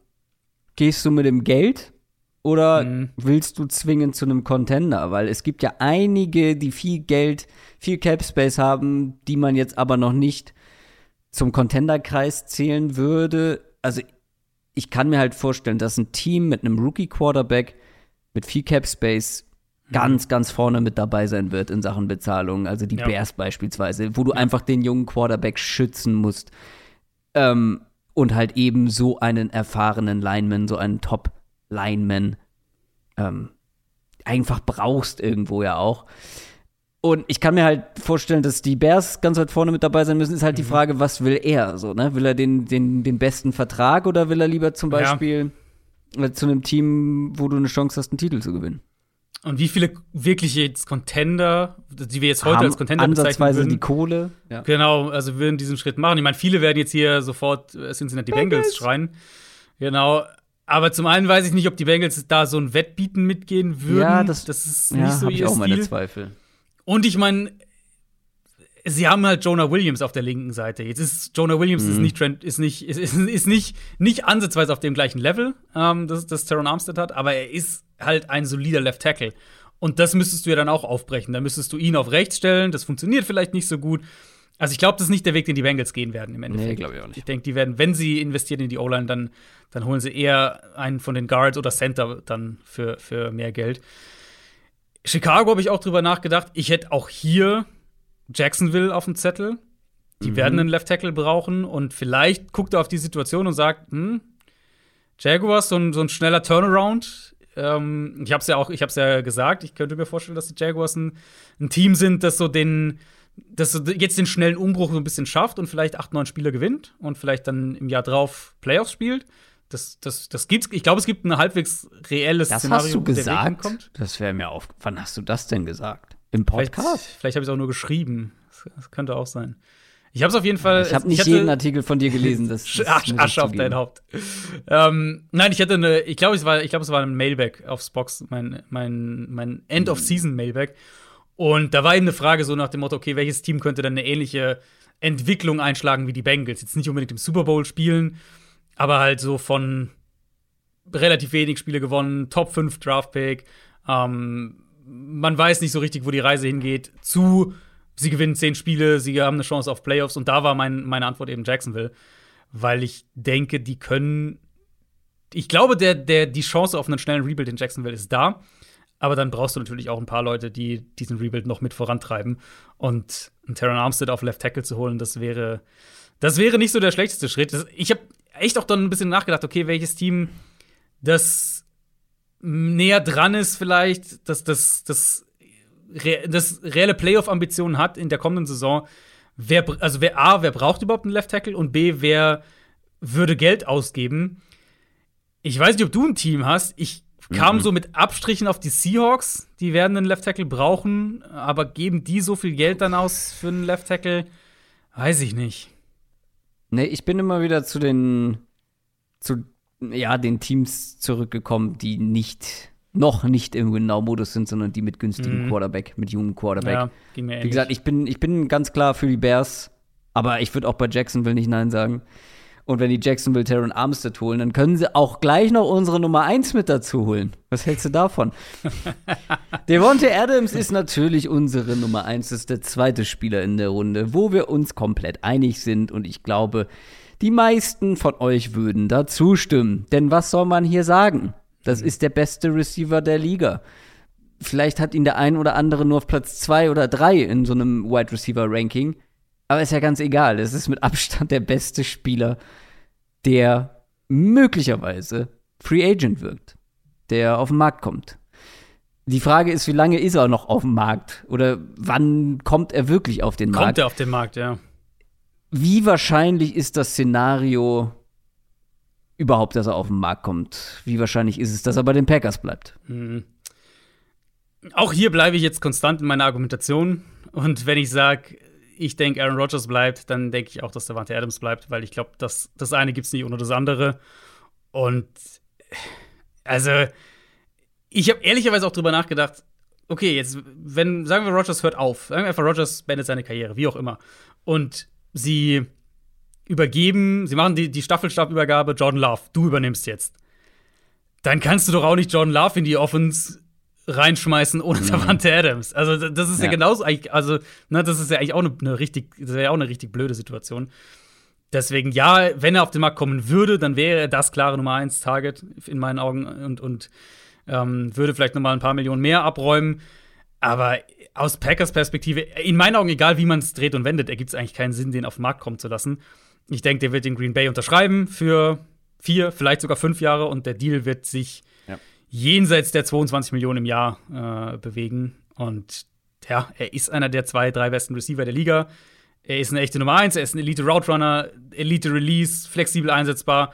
gehst du mit dem Geld oder mhm. willst du zwingend zu einem Contender? Weil es gibt ja einige, die viel Geld, viel Cap Space haben, die man jetzt aber noch nicht zum Contender-Kreis zählen würde. Also ich kann mir halt vorstellen, dass ein Team mit einem Rookie-Quarterback mit viel Cap Space ganz, mhm. ganz vorne mit dabei sein wird in Sachen Bezahlung. Also die ja. Bears beispielsweise, wo du ja. einfach den jungen Quarterback schützen musst. Ähm, und halt eben so einen erfahrenen Lineman, so einen Top-Lineman ähm, einfach brauchst irgendwo ja auch. Und ich kann mir halt vorstellen, dass die Bears ganz weit vorne mit dabei sein müssen. Ist halt mhm. die Frage, was will er? So, ne? Will er den, den, den besten Vertrag oder will er lieber zum Beispiel ja. zu einem Team, wo du eine Chance hast, einen Titel zu gewinnen? Und wie viele wirkliche jetzt Contender, die wir jetzt heute Haben als Contender ansatzweise würden, die Kohle. Ja. Genau, also würden diesen Schritt machen. Ich meine, viele werden jetzt hier sofort äh, Cincinnati Bengals, Bengals schreien. Genau. Aber zum einen weiß ich nicht, ob die Bengals da so ein Wettbieten mitgehen würden. Ja, das, das ist ja, nicht so ihr ich auch meine Zweifel. Und ich meine, sie haben halt Jonah Williams auf der linken Seite. Jetzt ist Jonah Williams mhm. ist nicht Trent, ist nicht ist, ist, nicht nicht ansatzweise auf dem gleichen Level, ähm, das das Teron Armstead hat, aber er ist halt ein solider Left Tackle. Und das müsstest du ja dann auch aufbrechen. Da müsstest du ihn auf rechts stellen. Das funktioniert vielleicht nicht so gut. Also ich glaube, das ist nicht der Weg, den die Bengals gehen werden im Endeffekt. Nee, glaube ich auch nicht. Ich denke, die werden, wenn sie investieren in die O-Line, dann, dann holen sie eher einen von den Guards oder Center dann für, für mehr Geld. Chicago habe ich auch drüber nachgedacht. Ich hätte auch hier Jacksonville auf dem Zettel. Die mhm. werden einen Left Tackle brauchen und vielleicht guckt er auf die Situation und sagt, hm, Jaguars, so ein, so ein schneller Turnaround. Ähm, ich habe es ja auch, ich habe ja gesagt, ich könnte mir vorstellen, dass die Jaguars ein, ein Team sind, das so den, das so jetzt den schnellen Umbruch so ein bisschen schafft und vielleicht acht, neun Spieler gewinnt und vielleicht dann im Jahr drauf Playoffs spielt. Das, das, das gibt's. Ich glaube, es gibt ein halbwegs reelles das Szenario, hast du gesagt? Das wäre mir auf. Wann hast du das denn gesagt? Im Podcast? Vielleicht, vielleicht habe ich es auch nur geschrieben. Das, das, könnte auch sein. Ich habe es auf jeden Fall. Ich habe nicht hatte, jeden Artikel von dir gelesen. Das, [LAUGHS] das Asche, Asche auf dein Haupt. ähm, nein, ich hatte eine. Ich glaube, es war. Ich glaube, es war ein Mailback aufs Box. Mein mein mein End of Season Mailback. Und da war eben eine Frage so nach dem Motto: Okay, welches Team könnte dann eine ähnliche Entwicklung einschlagen wie die Bengals? Jetzt nicht unbedingt im Super Bowl spielen, aber halt so von relativ wenig Spiele gewonnen, Top 5 Draft Pick. Ähm, man weiß nicht so richtig, wo die Reise hingeht. Zu, sie gewinnen zehn Spiele, sie haben eine Chance auf Playoffs. Und da war mein, meine Antwort eben Jacksonville, weil ich denke, die können. Ich glaube, der, der, die Chance auf einen schnellen Rebuild in Jacksonville ist da. Aber dann brauchst du natürlich auch ein paar Leute, die diesen Rebuild noch mit vorantreiben. Und einen Terran Armstead auf Left Tackle zu holen, das wäre, das wäre nicht so der schlechteste Schritt. Ich habe echt auch dann ein bisschen nachgedacht, okay, welches Team das näher dran ist, vielleicht, dass das, das, das reelle Playoff-Ambitionen hat in der kommenden Saison. Wer, also wer A, wer braucht überhaupt einen Left Tackle und B, wer würde Geld ausgeben? Ich weiß nicht, ob du ein Team hast. Ich kam mhm. so mit Abstrichen auf die Seahawks. Die werden einen Left Tackle brauchen, aber geben die so viel Geld dann aus für einen Left Tackle? Weiß ich nicht. Nee, ich bin immer wieder zu den, zu, ja, den Teams zurückgekommen, die nicht, noch nicht im Winnow-Modus sind, sondern die mit günstigem mhm. Quarterback, mit jungen Quarterback. Ja, ging mir Wie gesagt, ich bin, ich bin ganz klar für die Bears, aber ich würde auch bei Jacksonville nicht Nein sagen. Und wenn die Jacksonville Terran Armstead holen, dann können sie auch gleich noch unsere Nummer 1 mit dazu holen. Was hältst du davon? [LAUGHS] Devontae Adams ist natürlich unsere Nummer 1. Das ist der zweite Spieler in der Runde, wo wir uns komplett einig sind. Und ich glaube, die meisten von euch würden da zustimmen. Denn was soll man hier sagen? Das ist der beste Receiver der Liga. Vielleicht hat ihn der ein oder andere nur auf Platz 2 oder 3 in so einem Wide Receiver Ranking. Aber ist ja ganz egal. Es ist mit Abstand der beste Spieler, der möglicherweise Free Agent wirkt, der auf den Markt kommt. Die Frage ist, wie lange ist er noch auf dem Markt? Oder wann kommt er wirklich auf den Markt? Kommt er auf den Markt, ja. Wie wahrscheinlich ist das Szenario überhaupt, dass er auf den Markt kommt? Wie wahrscheinlich ist es, dass er bei den Packers bleibt? Mhm. Auch hier bleibe ich jetzt konstant in meiner Argumentation. Und wenn ich sage, ich denke, Aaron Rodgers bleibt, dann denke ich auch, dass Davante Adams bleibt, weil ich glaube, das, das eine gibt es nicht ohne das andere. Und also, ich habe ehrlicherweise auch drüber nachgedacht, okay, jetzt, wenn, sagen wir, Rogers hört auf, sagen wir einfach, Rogers beendet seine Karriere, wie auch immer. Und sie übergeben, sie machen die, die Staffelstabübergabe, Jordan Love, du übernimmst jetzt. Dann kannst du doch auch nicht Jordan Love in die Offense reinschmeißen ohne mhm. Davante Adams. Also das ist ja, ja genauso also ne, das ist ja eigentlich auch eine, eine richtig das wäre ja auch eine richtig blöde Situation. Deswegen ja, wenn er auf den Markt kommen würde, dann wäre er das klare Nummer 1 Target in meinen Augen und und ähm, würde vielleicht noch mal ein paar Millionen mehr abräumen, aber aus Packers Perspektive in meinen Augen egal wie man es dreht und wendet, ergibt es eigentlich keinen Sinn, den auf den Markt kommen zu lassen. Ich denke, der wird den Green Bay unterschreiben für vier, vielleicht sogar fünf Jahre und der Deal wird sich ja. jenseits der 22 Millionen im Jahr äh, bewegen. Und ja, er ist einer der zwei, drei besten Receiver der Liga. Er ist eine echte Nummer eins, er ist ein Elite Route Runner, Elite Release, flexibel einsetzbar.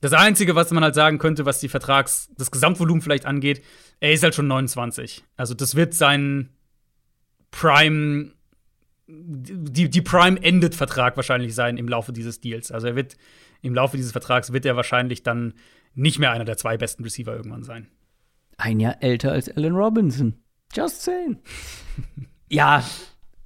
Das Einzige, was man halt sagen könnte, was die Vertrags-, das Gesamtvolumen vielleicht angeht, er ist halt schon 29. Also, das wird sein Prime die, die Prime-Ended-Vertrag wahrscheinlich sein im Laufe dieses Deals. Also er wird im Laufe dieses Vertrags wird er wahrscheinlich dann nicht mehr einer der zwei besten Receiver irgendwann sein. Ein Jahr älter als Allen Robinson. Just saying. [LAUGHS] ja,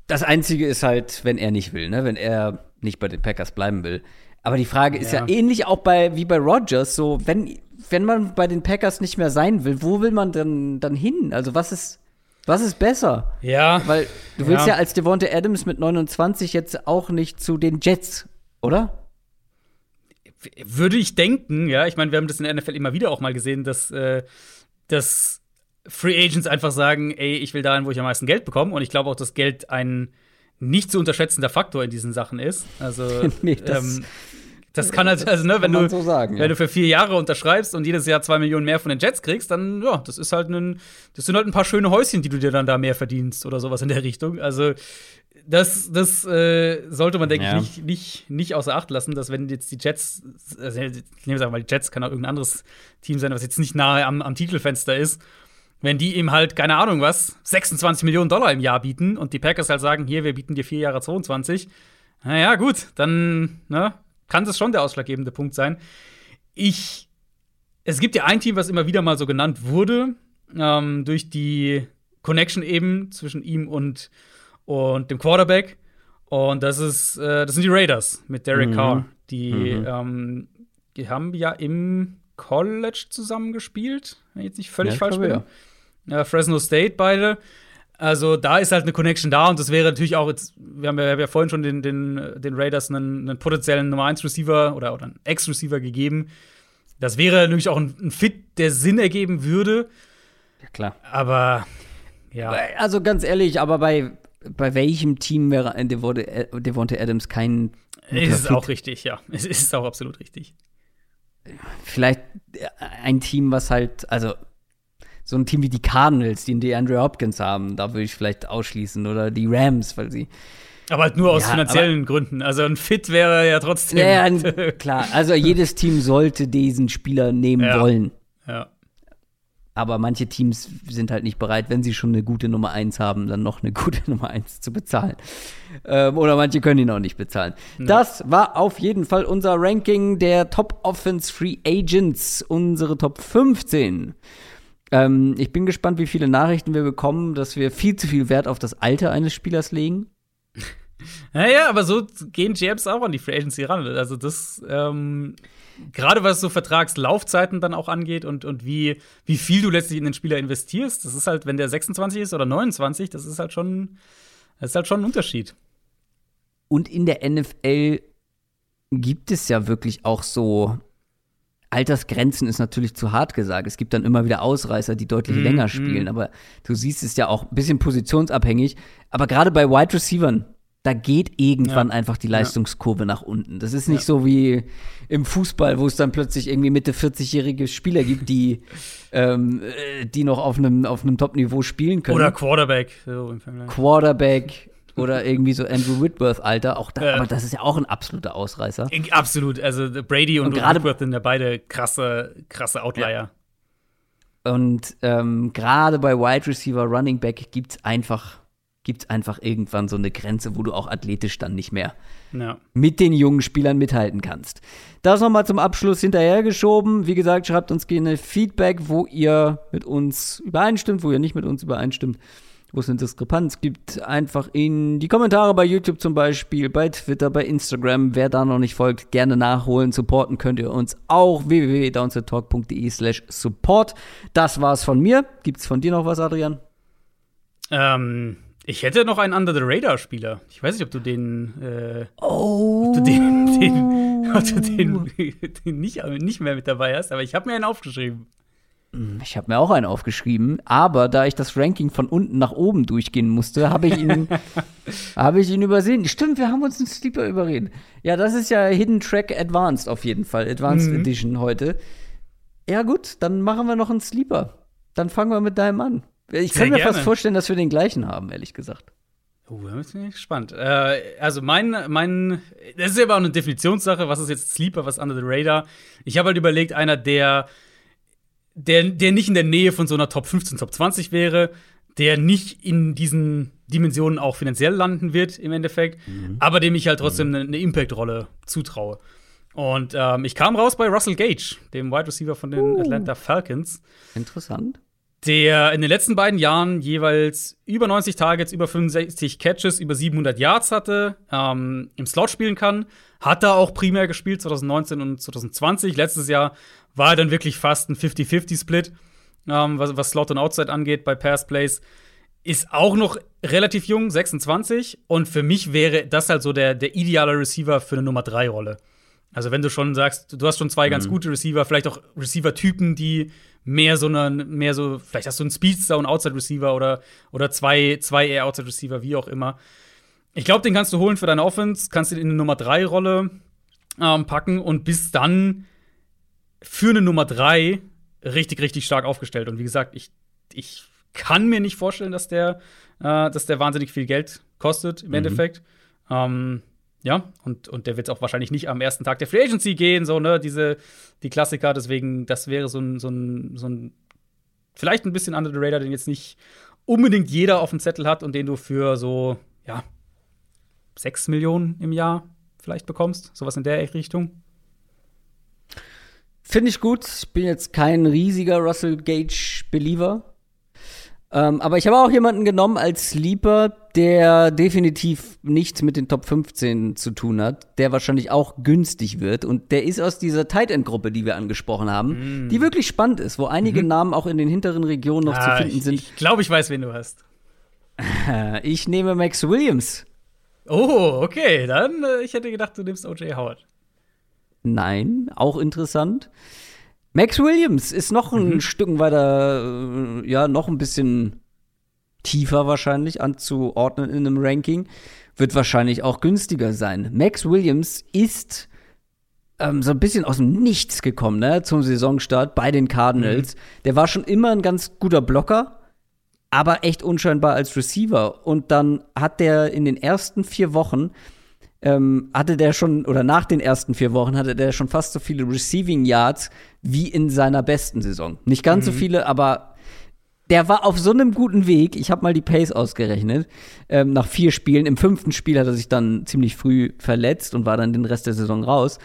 das Einzige ist halt, wenn er nicht will, ne? wenn er nicht bei den Packers bleiben will. Aber die Frage ist ja, ja ähnlich auch bei, wie bei Rogers, so, wenn, wenn man bei den Packers nicht mehr sein will, wo will man denn dann hin? Also, was ist, was ist besser? Ja. Weil du willst ja, ja als Devonta Adams mit 29 jetzt auch nicht zu den Jets, oder? Würde ich denken, ja. Ich meine, wir haben das in der NFL immer wieder auch mal gesehen, dass, äh, dass Free Agents einfach sagen, ey, ich will dahin, wo ich am meisten Geld bekomme. Und ich glaube auch, dass Geld ein nicht zu unterschätzender Faktor in diesen Sachen ist. Also [LAUGHS] nee, das, ähm, das kann halt, also, ne, wenn du, so sagen, wenn ja. du für vier Jahre unterschreibst und jedes Jahr zwei Millionen mehr von den Jets kriegst, dann, ja, das ist halt ein, das sind halt ein paar schöne Häuschen, die du dir dann da mehr verdienst oder sowas in der Richtung. Also, das, das äh, sollte man, denke ja. ich, nicht, nicht, nicht außer Acht lassen, dass wenn jetzt die Jets, also ich nehme es einfach mal, die Jets kann auch irgendein anderes Team sein, was jetzt nicht nahe am, am Titelfenster ist, wenn die ihm halt, keine Ahnung was, 26 Millionen Dollar im Jahr bieten und die Packers halt sagen, hier, wir bieten dir vier Jahre 22, naja, gut, dann, ne, kann das schon der ausschlaggebende Punkt sein. Ich, es gibt ja ein Team, was immer wieder mal so genannt wurde, ähm, durch die Connection eben zwischen ihm und, und dem Quarterback. Und das ist, äh, das sind die Raiders mit Derek mhm. Carr. Die, mhm. ähm, die haben ja im College zusammengespielt, wenn ich jetzt nicht völlig ja, falsch bin. Ja. Fresno State beide. Also da ist halt eine Connection da und das wäre natürlich auch jetzt, wir haben ja, ja vorhin schon den, den, den Raiders einen, einen potenziellen Nummer 1 Receiver oder, oder einen Ex-Receiver gegeben. Das wäre natürlich auch ein, ein, Fit, der Sinn ergeben würde. Ja, klar. Aber ja. Also ganz ehrlich, aber bei, bei welchem Team wäre Devonta Adams kein Ist es auch richtig, ja. Es ist auch absolut richtig. Vielleicht ein Team, was halt, also so ein Team wie die Cardinals, die die Andrew Hopkins haben, da würde ich vielleicht ausschließen. Oder die Rams, weil sie. Aber halt nur aus ja, finanziellen Gründen. Also ein Fit wäre ja trotzdem. Ja, ja, [LAUGHS] klar. Also jedes Team sollte diesen Spieler nehmen ja. wollen. Ja. Aber manche Teams sind halt nicht bereit, wenn sie schon eine gute Nummer 1 haben, dann noch eine [LAUGHS] gute Nummer 1 zu bezahlen. Ähm, oder manche können ihn auch nicht bezahlen. Ja. Das war auf jeden Fall unser Ranking der Top Offense Free Agents, unsere Top 15. Ähm, ich bin gespannt, wie viele Nachrichten wir bekommen, dass wir viel zu viel Wert auf das Alter eines Spielers legen. [LAUGHS] Naja, aber so gehen GMs auch an die Free Agency ran. Also das, ähm, gerade was so Vertragslaufzeiten dann auch angeht und, und wie, wie viel du letztlich in den Spieler investierst, das ist halt, wenn der 26 ist oder 29, das ist halt schon, das ist halt schon ein Unterschied. Und in der NFL gibt es ja wirklich auch so Altersgrenzen ist natürlich zu hart gesagt. Es gibt dann immer wieder Ausreißer, die deutlich mm, länger spielen. Mm. Aber du siehst es ja auch ein bisschen positionsabhängig. Aber gerade bei Wide Receivern, da geht irgendwann ja. einfach die Leistungskurve ja. nach unten. Das ist nicht ja. so wie im Fußball, wo es dann plötzlich irgendwie Mitte 40-jährige Spieler gibt, die, [LAUGHS] ähm, äh, die noch auf einem auf Top-Niveau spielen können. Oder Quarterback. So Quarterback oder irgendwie so Andrew Whitworth-Alter. Auch da, ja. aber das ist ja auch ein absoluter Ausreißer. Absolut. Also Brady und, und Whitworth sind ja beide krasse, krasse Outlier. Ja. Und ähm, gerade bei Wide Receiver, Running Back gibt es einfach gibt es einfach irgendwann so eine Grenze, wo du auch athletisch dann nicht mehr Ja. mit den jungen Spielern mithalten kannst. Das nochmal zum Abschluss hinterhergeschoben. Wie gesagt, schreibt uns gerne Feedback, wo ihr mit uns übereinstimmt, wo ihr nicht mit uns übereinstimmt, wo es eine Diskrepanz gibt. Einfach in die Kommentare bei YouTube zum Beispiel, bei Twitter, bei Instagram. Wer da noch nicht folgt, gerne nachholen. Supporten könnt ihr uns auch www.downsettalk.de slash support. Das war's von mir. Gibt's von dir noch was, Adrian? Ähm, ich hätte noch einen Under the Radar Spieler. Ich weiß nicht, ob du den, äh, Oh. ob du den, [LAUGHS] den, ob du den, [LAUGHS] den nicht, nicht mehr mit dabei hast, aber ich habe mir einen aufgeschrieben. Ich habe mir auch einen aufgeschrieben, aber da ich das Ranking von unten nach oben durchgehen musste, habe ich ihn, [LAUGHS] habe ich ihn übersehen. Stimmt, wir haben uns einen Sleeper überreden. Ja, das ist ja Hidden Track Advanced auf jeden Fall, Advanced Mhm. Edition heute. Ja gut, dann machen wir noch einen Sleeper. Dann fangen wir mit deinem an. Ich Sehr kann mir gerne. fast vorstellen, dass wir den gleichen haben, ehrlich gesagt. Oh, da bin ich gespannt. Äh, also mein, mein, das ist ja aber auch eine Definitionssache, was ist jetzt Sleeper, was Under the Radar. Ich habe halt überlegt, einer, der, der, der nicht in der Nähe von so einer Top 15, Top 20 wäre, der nicht in diesen Dimensionen auch finanziell landen wird im Endeffekt, aber dem ich halt trotzdem eine, eine Impact-Rolle zutraue. Und ähm, ich kam raus bei Russell Gage, dem Wide Receiver von den Atlanta Falcons Interessant. der in den letzten beiden Jahren jeweils über 90 Targets, über 65 Catches, über 700 Yards hatte, ähm, im Slot spielen kann. Hat er auch primär gespielt, 2019 und 2020. Letztes Jahr war dann wirklich fast ein 50-50-Split, ähm, was, was Slot und Outside angeht bei Pass Plays. Ist auch noch relativ jung, 26. Und für mich wäre das halt so der, der ideale Receiver für eine Nummer 3-Rolle. Also, wenn du schon sagst, du hast schon zwei ganz gute Receiver, vielleicht auch Receiver-Typen, die mehr so eine, mehr so, vielleicht hast du einen Speedster und Outside-Receiver oder, oder zwei, zwei eher Outside-Receiver, wie auch immer. Ich glaube, den kannst du holen für deine Offense, kannst ihn in eine Nummer 3-Rolle ähm, packen und bist dann für eine Nummer 3 richtig, richtig stark aufgestellt. Und wie gesagt, ich, ich kann mir nicht vorstellen, dass der, äh, dass der wahnsinnig viel Geld kostet im Endeffekt. Ähm, ja, und, und der wird auch wahrscheinlich nicht am ersten Tag der Free Agency gehen, so, ne, diese, die Klassiker. Deswegen, das wäre so ein, so ein, so ein vielleicht ein bisschen under the radar, den jetzt nicht unbedingt jeder auf dem Zettel hat und den du für so, ja, 6 Millionen im Jahr vielleicht bekommst. Sowas in der Richtung. Finde ich gut. Ich bin jetzt kein riesiger Russell Gage-Believer. Ähm, aber ich habe auch jemanden genommen als Sleeper, der definitiv nichts mit den Top 15 zu tun hat, der wahrscheinlich auch günstig wird. Und der ist aus dieser Tight End-Gruppe, die wir angesprochen haben, die wirklich spannend ist, wo einige Namen auch in den hinteren Regionen noch zu Ah, finden ich sind. ich glaube, ich weiß, wen du hast. [LAUGHS] Ich nehme Max Williams. Oh, okay. Dann, äh, ich hätte gedacht, du nimmst O.J. Howard. Nein, auch interessant. Max Williams ist noch ein Stück weiter, äh, ja, noch ein bisschen tiefer wahrscheinlich anzuordnen in einem Ranking. Wird wahrscheinlich auch günstiger sein. Max Williams ist ähm, so ein bisschen aus dem Nichts gekommen, ne, zum Saisonstart bei den Cardinals. Der war schon immer ein ganz guter Blocker, aber echt unscheinbar als Receiver. Und dann hat der in den ersten vier Wochen ähm, hatte der schon, oder nach den ersten vier Wochen hatte der schon fast so viele Receiving Yards wie in seiner besten Saison. Nicht ganz so viele, aber der war auf so einem guten Weg. Ich habe mal die Pace ausgerechnet. Ähm, nach vier Spielen. Im fünften Spiel hat er sich dann ziemlich früh verletzt und war dann den Rest der Saison raus.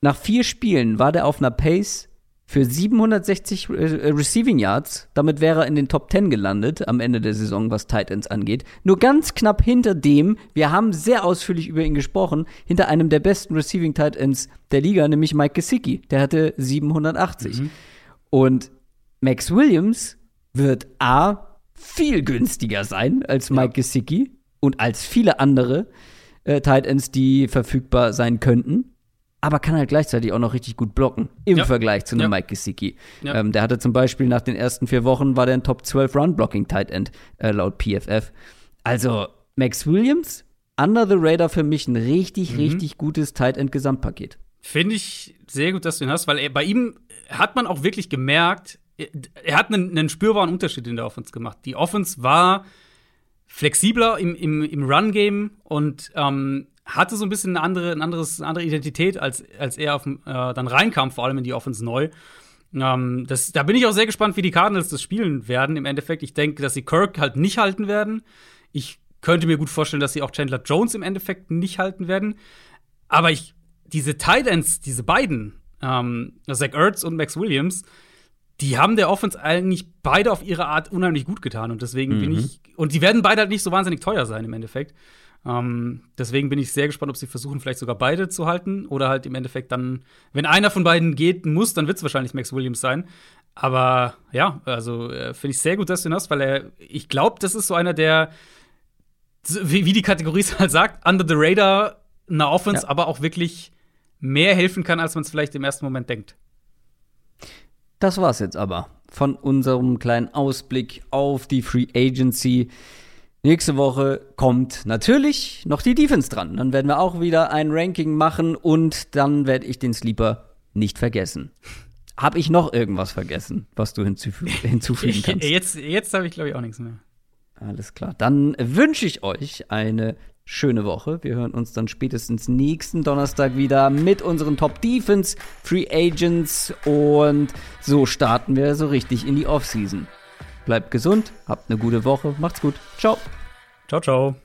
Nach vier Spielen war der auf einer Pace für 760 äh, Receiving Yards. Damit wäre er in den Top 10 gelandet am Ende der Saison, was Tight Ends angeht. Nur ganz knapp hinter dem, wir haben sehr ausführlich über ihn gesprochen, hinter einem der besten Receiving Tight Ends der Liga, nämlich Mike Gesicki. Der hatte 780. Und Max Williams wird A viel günstiger sein als Mike Gesicki und als viele andere äh, Tight Ends, die verfügbar sein könnten. Aber kann halt gleichzeitig auch noch richtig gut blocken im Ja. Vergleich zu einem Ja. Mike Gesicki. Ja. Ähm, der hatte zum Beispiel nach den ersten vier Wochen war der ein Top 12 Run-Blocking Tight End äh, laut PFF. Also Max Williams, under the radar für mich ein richtig, richtig gutes Tight End Gesamtpaket. Finde ich sehr gut, dass du ihn hast, weil er, bei ihm hat man auch wirklich gemerkt, er, er hat einen, einen spürbaren Unterschied in der Offense gemacht. Die Offense war flexibler im, im, im Run-Game und ähm, hatte so ein bisschen eine andere, ein anderes, eine andere Identität, als, als er auf, äh, dann reinkam, vor allem in die Offense neu. Ähm, das, da bin ich auch sehr gespannt, wie die Cardinals das spielen werden. Im Endeffekt, ich denke, dass sie Kirk halt nicht halten werden. Ich könnte mir gut vorstellen, dass sie auch Chandler Jones im Endeffekt nicht halten werden. Aber ich, diese Titans, diese beiden, ähm, Zach Ertz und Max Williams, die haben der Offense eigentlich beide auf ihre Art unheimlich gut getan. Und deswegen mhm. bin ich, und die werden beide halt nicht so wahnsinnig teuer sein im Endeffekt. Ähm, deswegen bin ich sehr gespannt, ob sie versuchen, vielleicht sogar beide zu halten oder halt im Endeffekt dann, wenn einer von beiden geht muss, dann wird es wahrscheinlich Max Williams sein. Aber ja, also äh, finde ich sehr gut, dass du ihn hast, weil er, ich glaube, das ist so einer, der, wie, wie die Kategorie es halt sagt, under the radar einer Offense, ja. aber auch wirklich mehr helfen kann, als man es vielleicht im ersten Moment denkt. Das war's jetzt aber von unserem kleinen Ausblick auf die Free Agency. Nächste Woche kommt natürlich noch die Defense dran. Dann werden wir auch wieder ein Ranking machen und dann werde ich den Sleeper nicht vergessen. Habe ich noch irgendwas vergessen, was du hinzufü [LAUGHS] hinzufügen kannst? Jetzt, jetzt habe ich, glaube ich, auch nichts mehr. Alles klar. Dann wünsche ich euch eine schöne Woche. Wir hören uns dann spätestens nächsten Donnerstag wieder mit unseren Top Defense Free Agents und so starten wir so richtig in die Offseason. Bleibt gesund, habt eine gute Woche, macht's gut. Ciao. Ciao, ciao.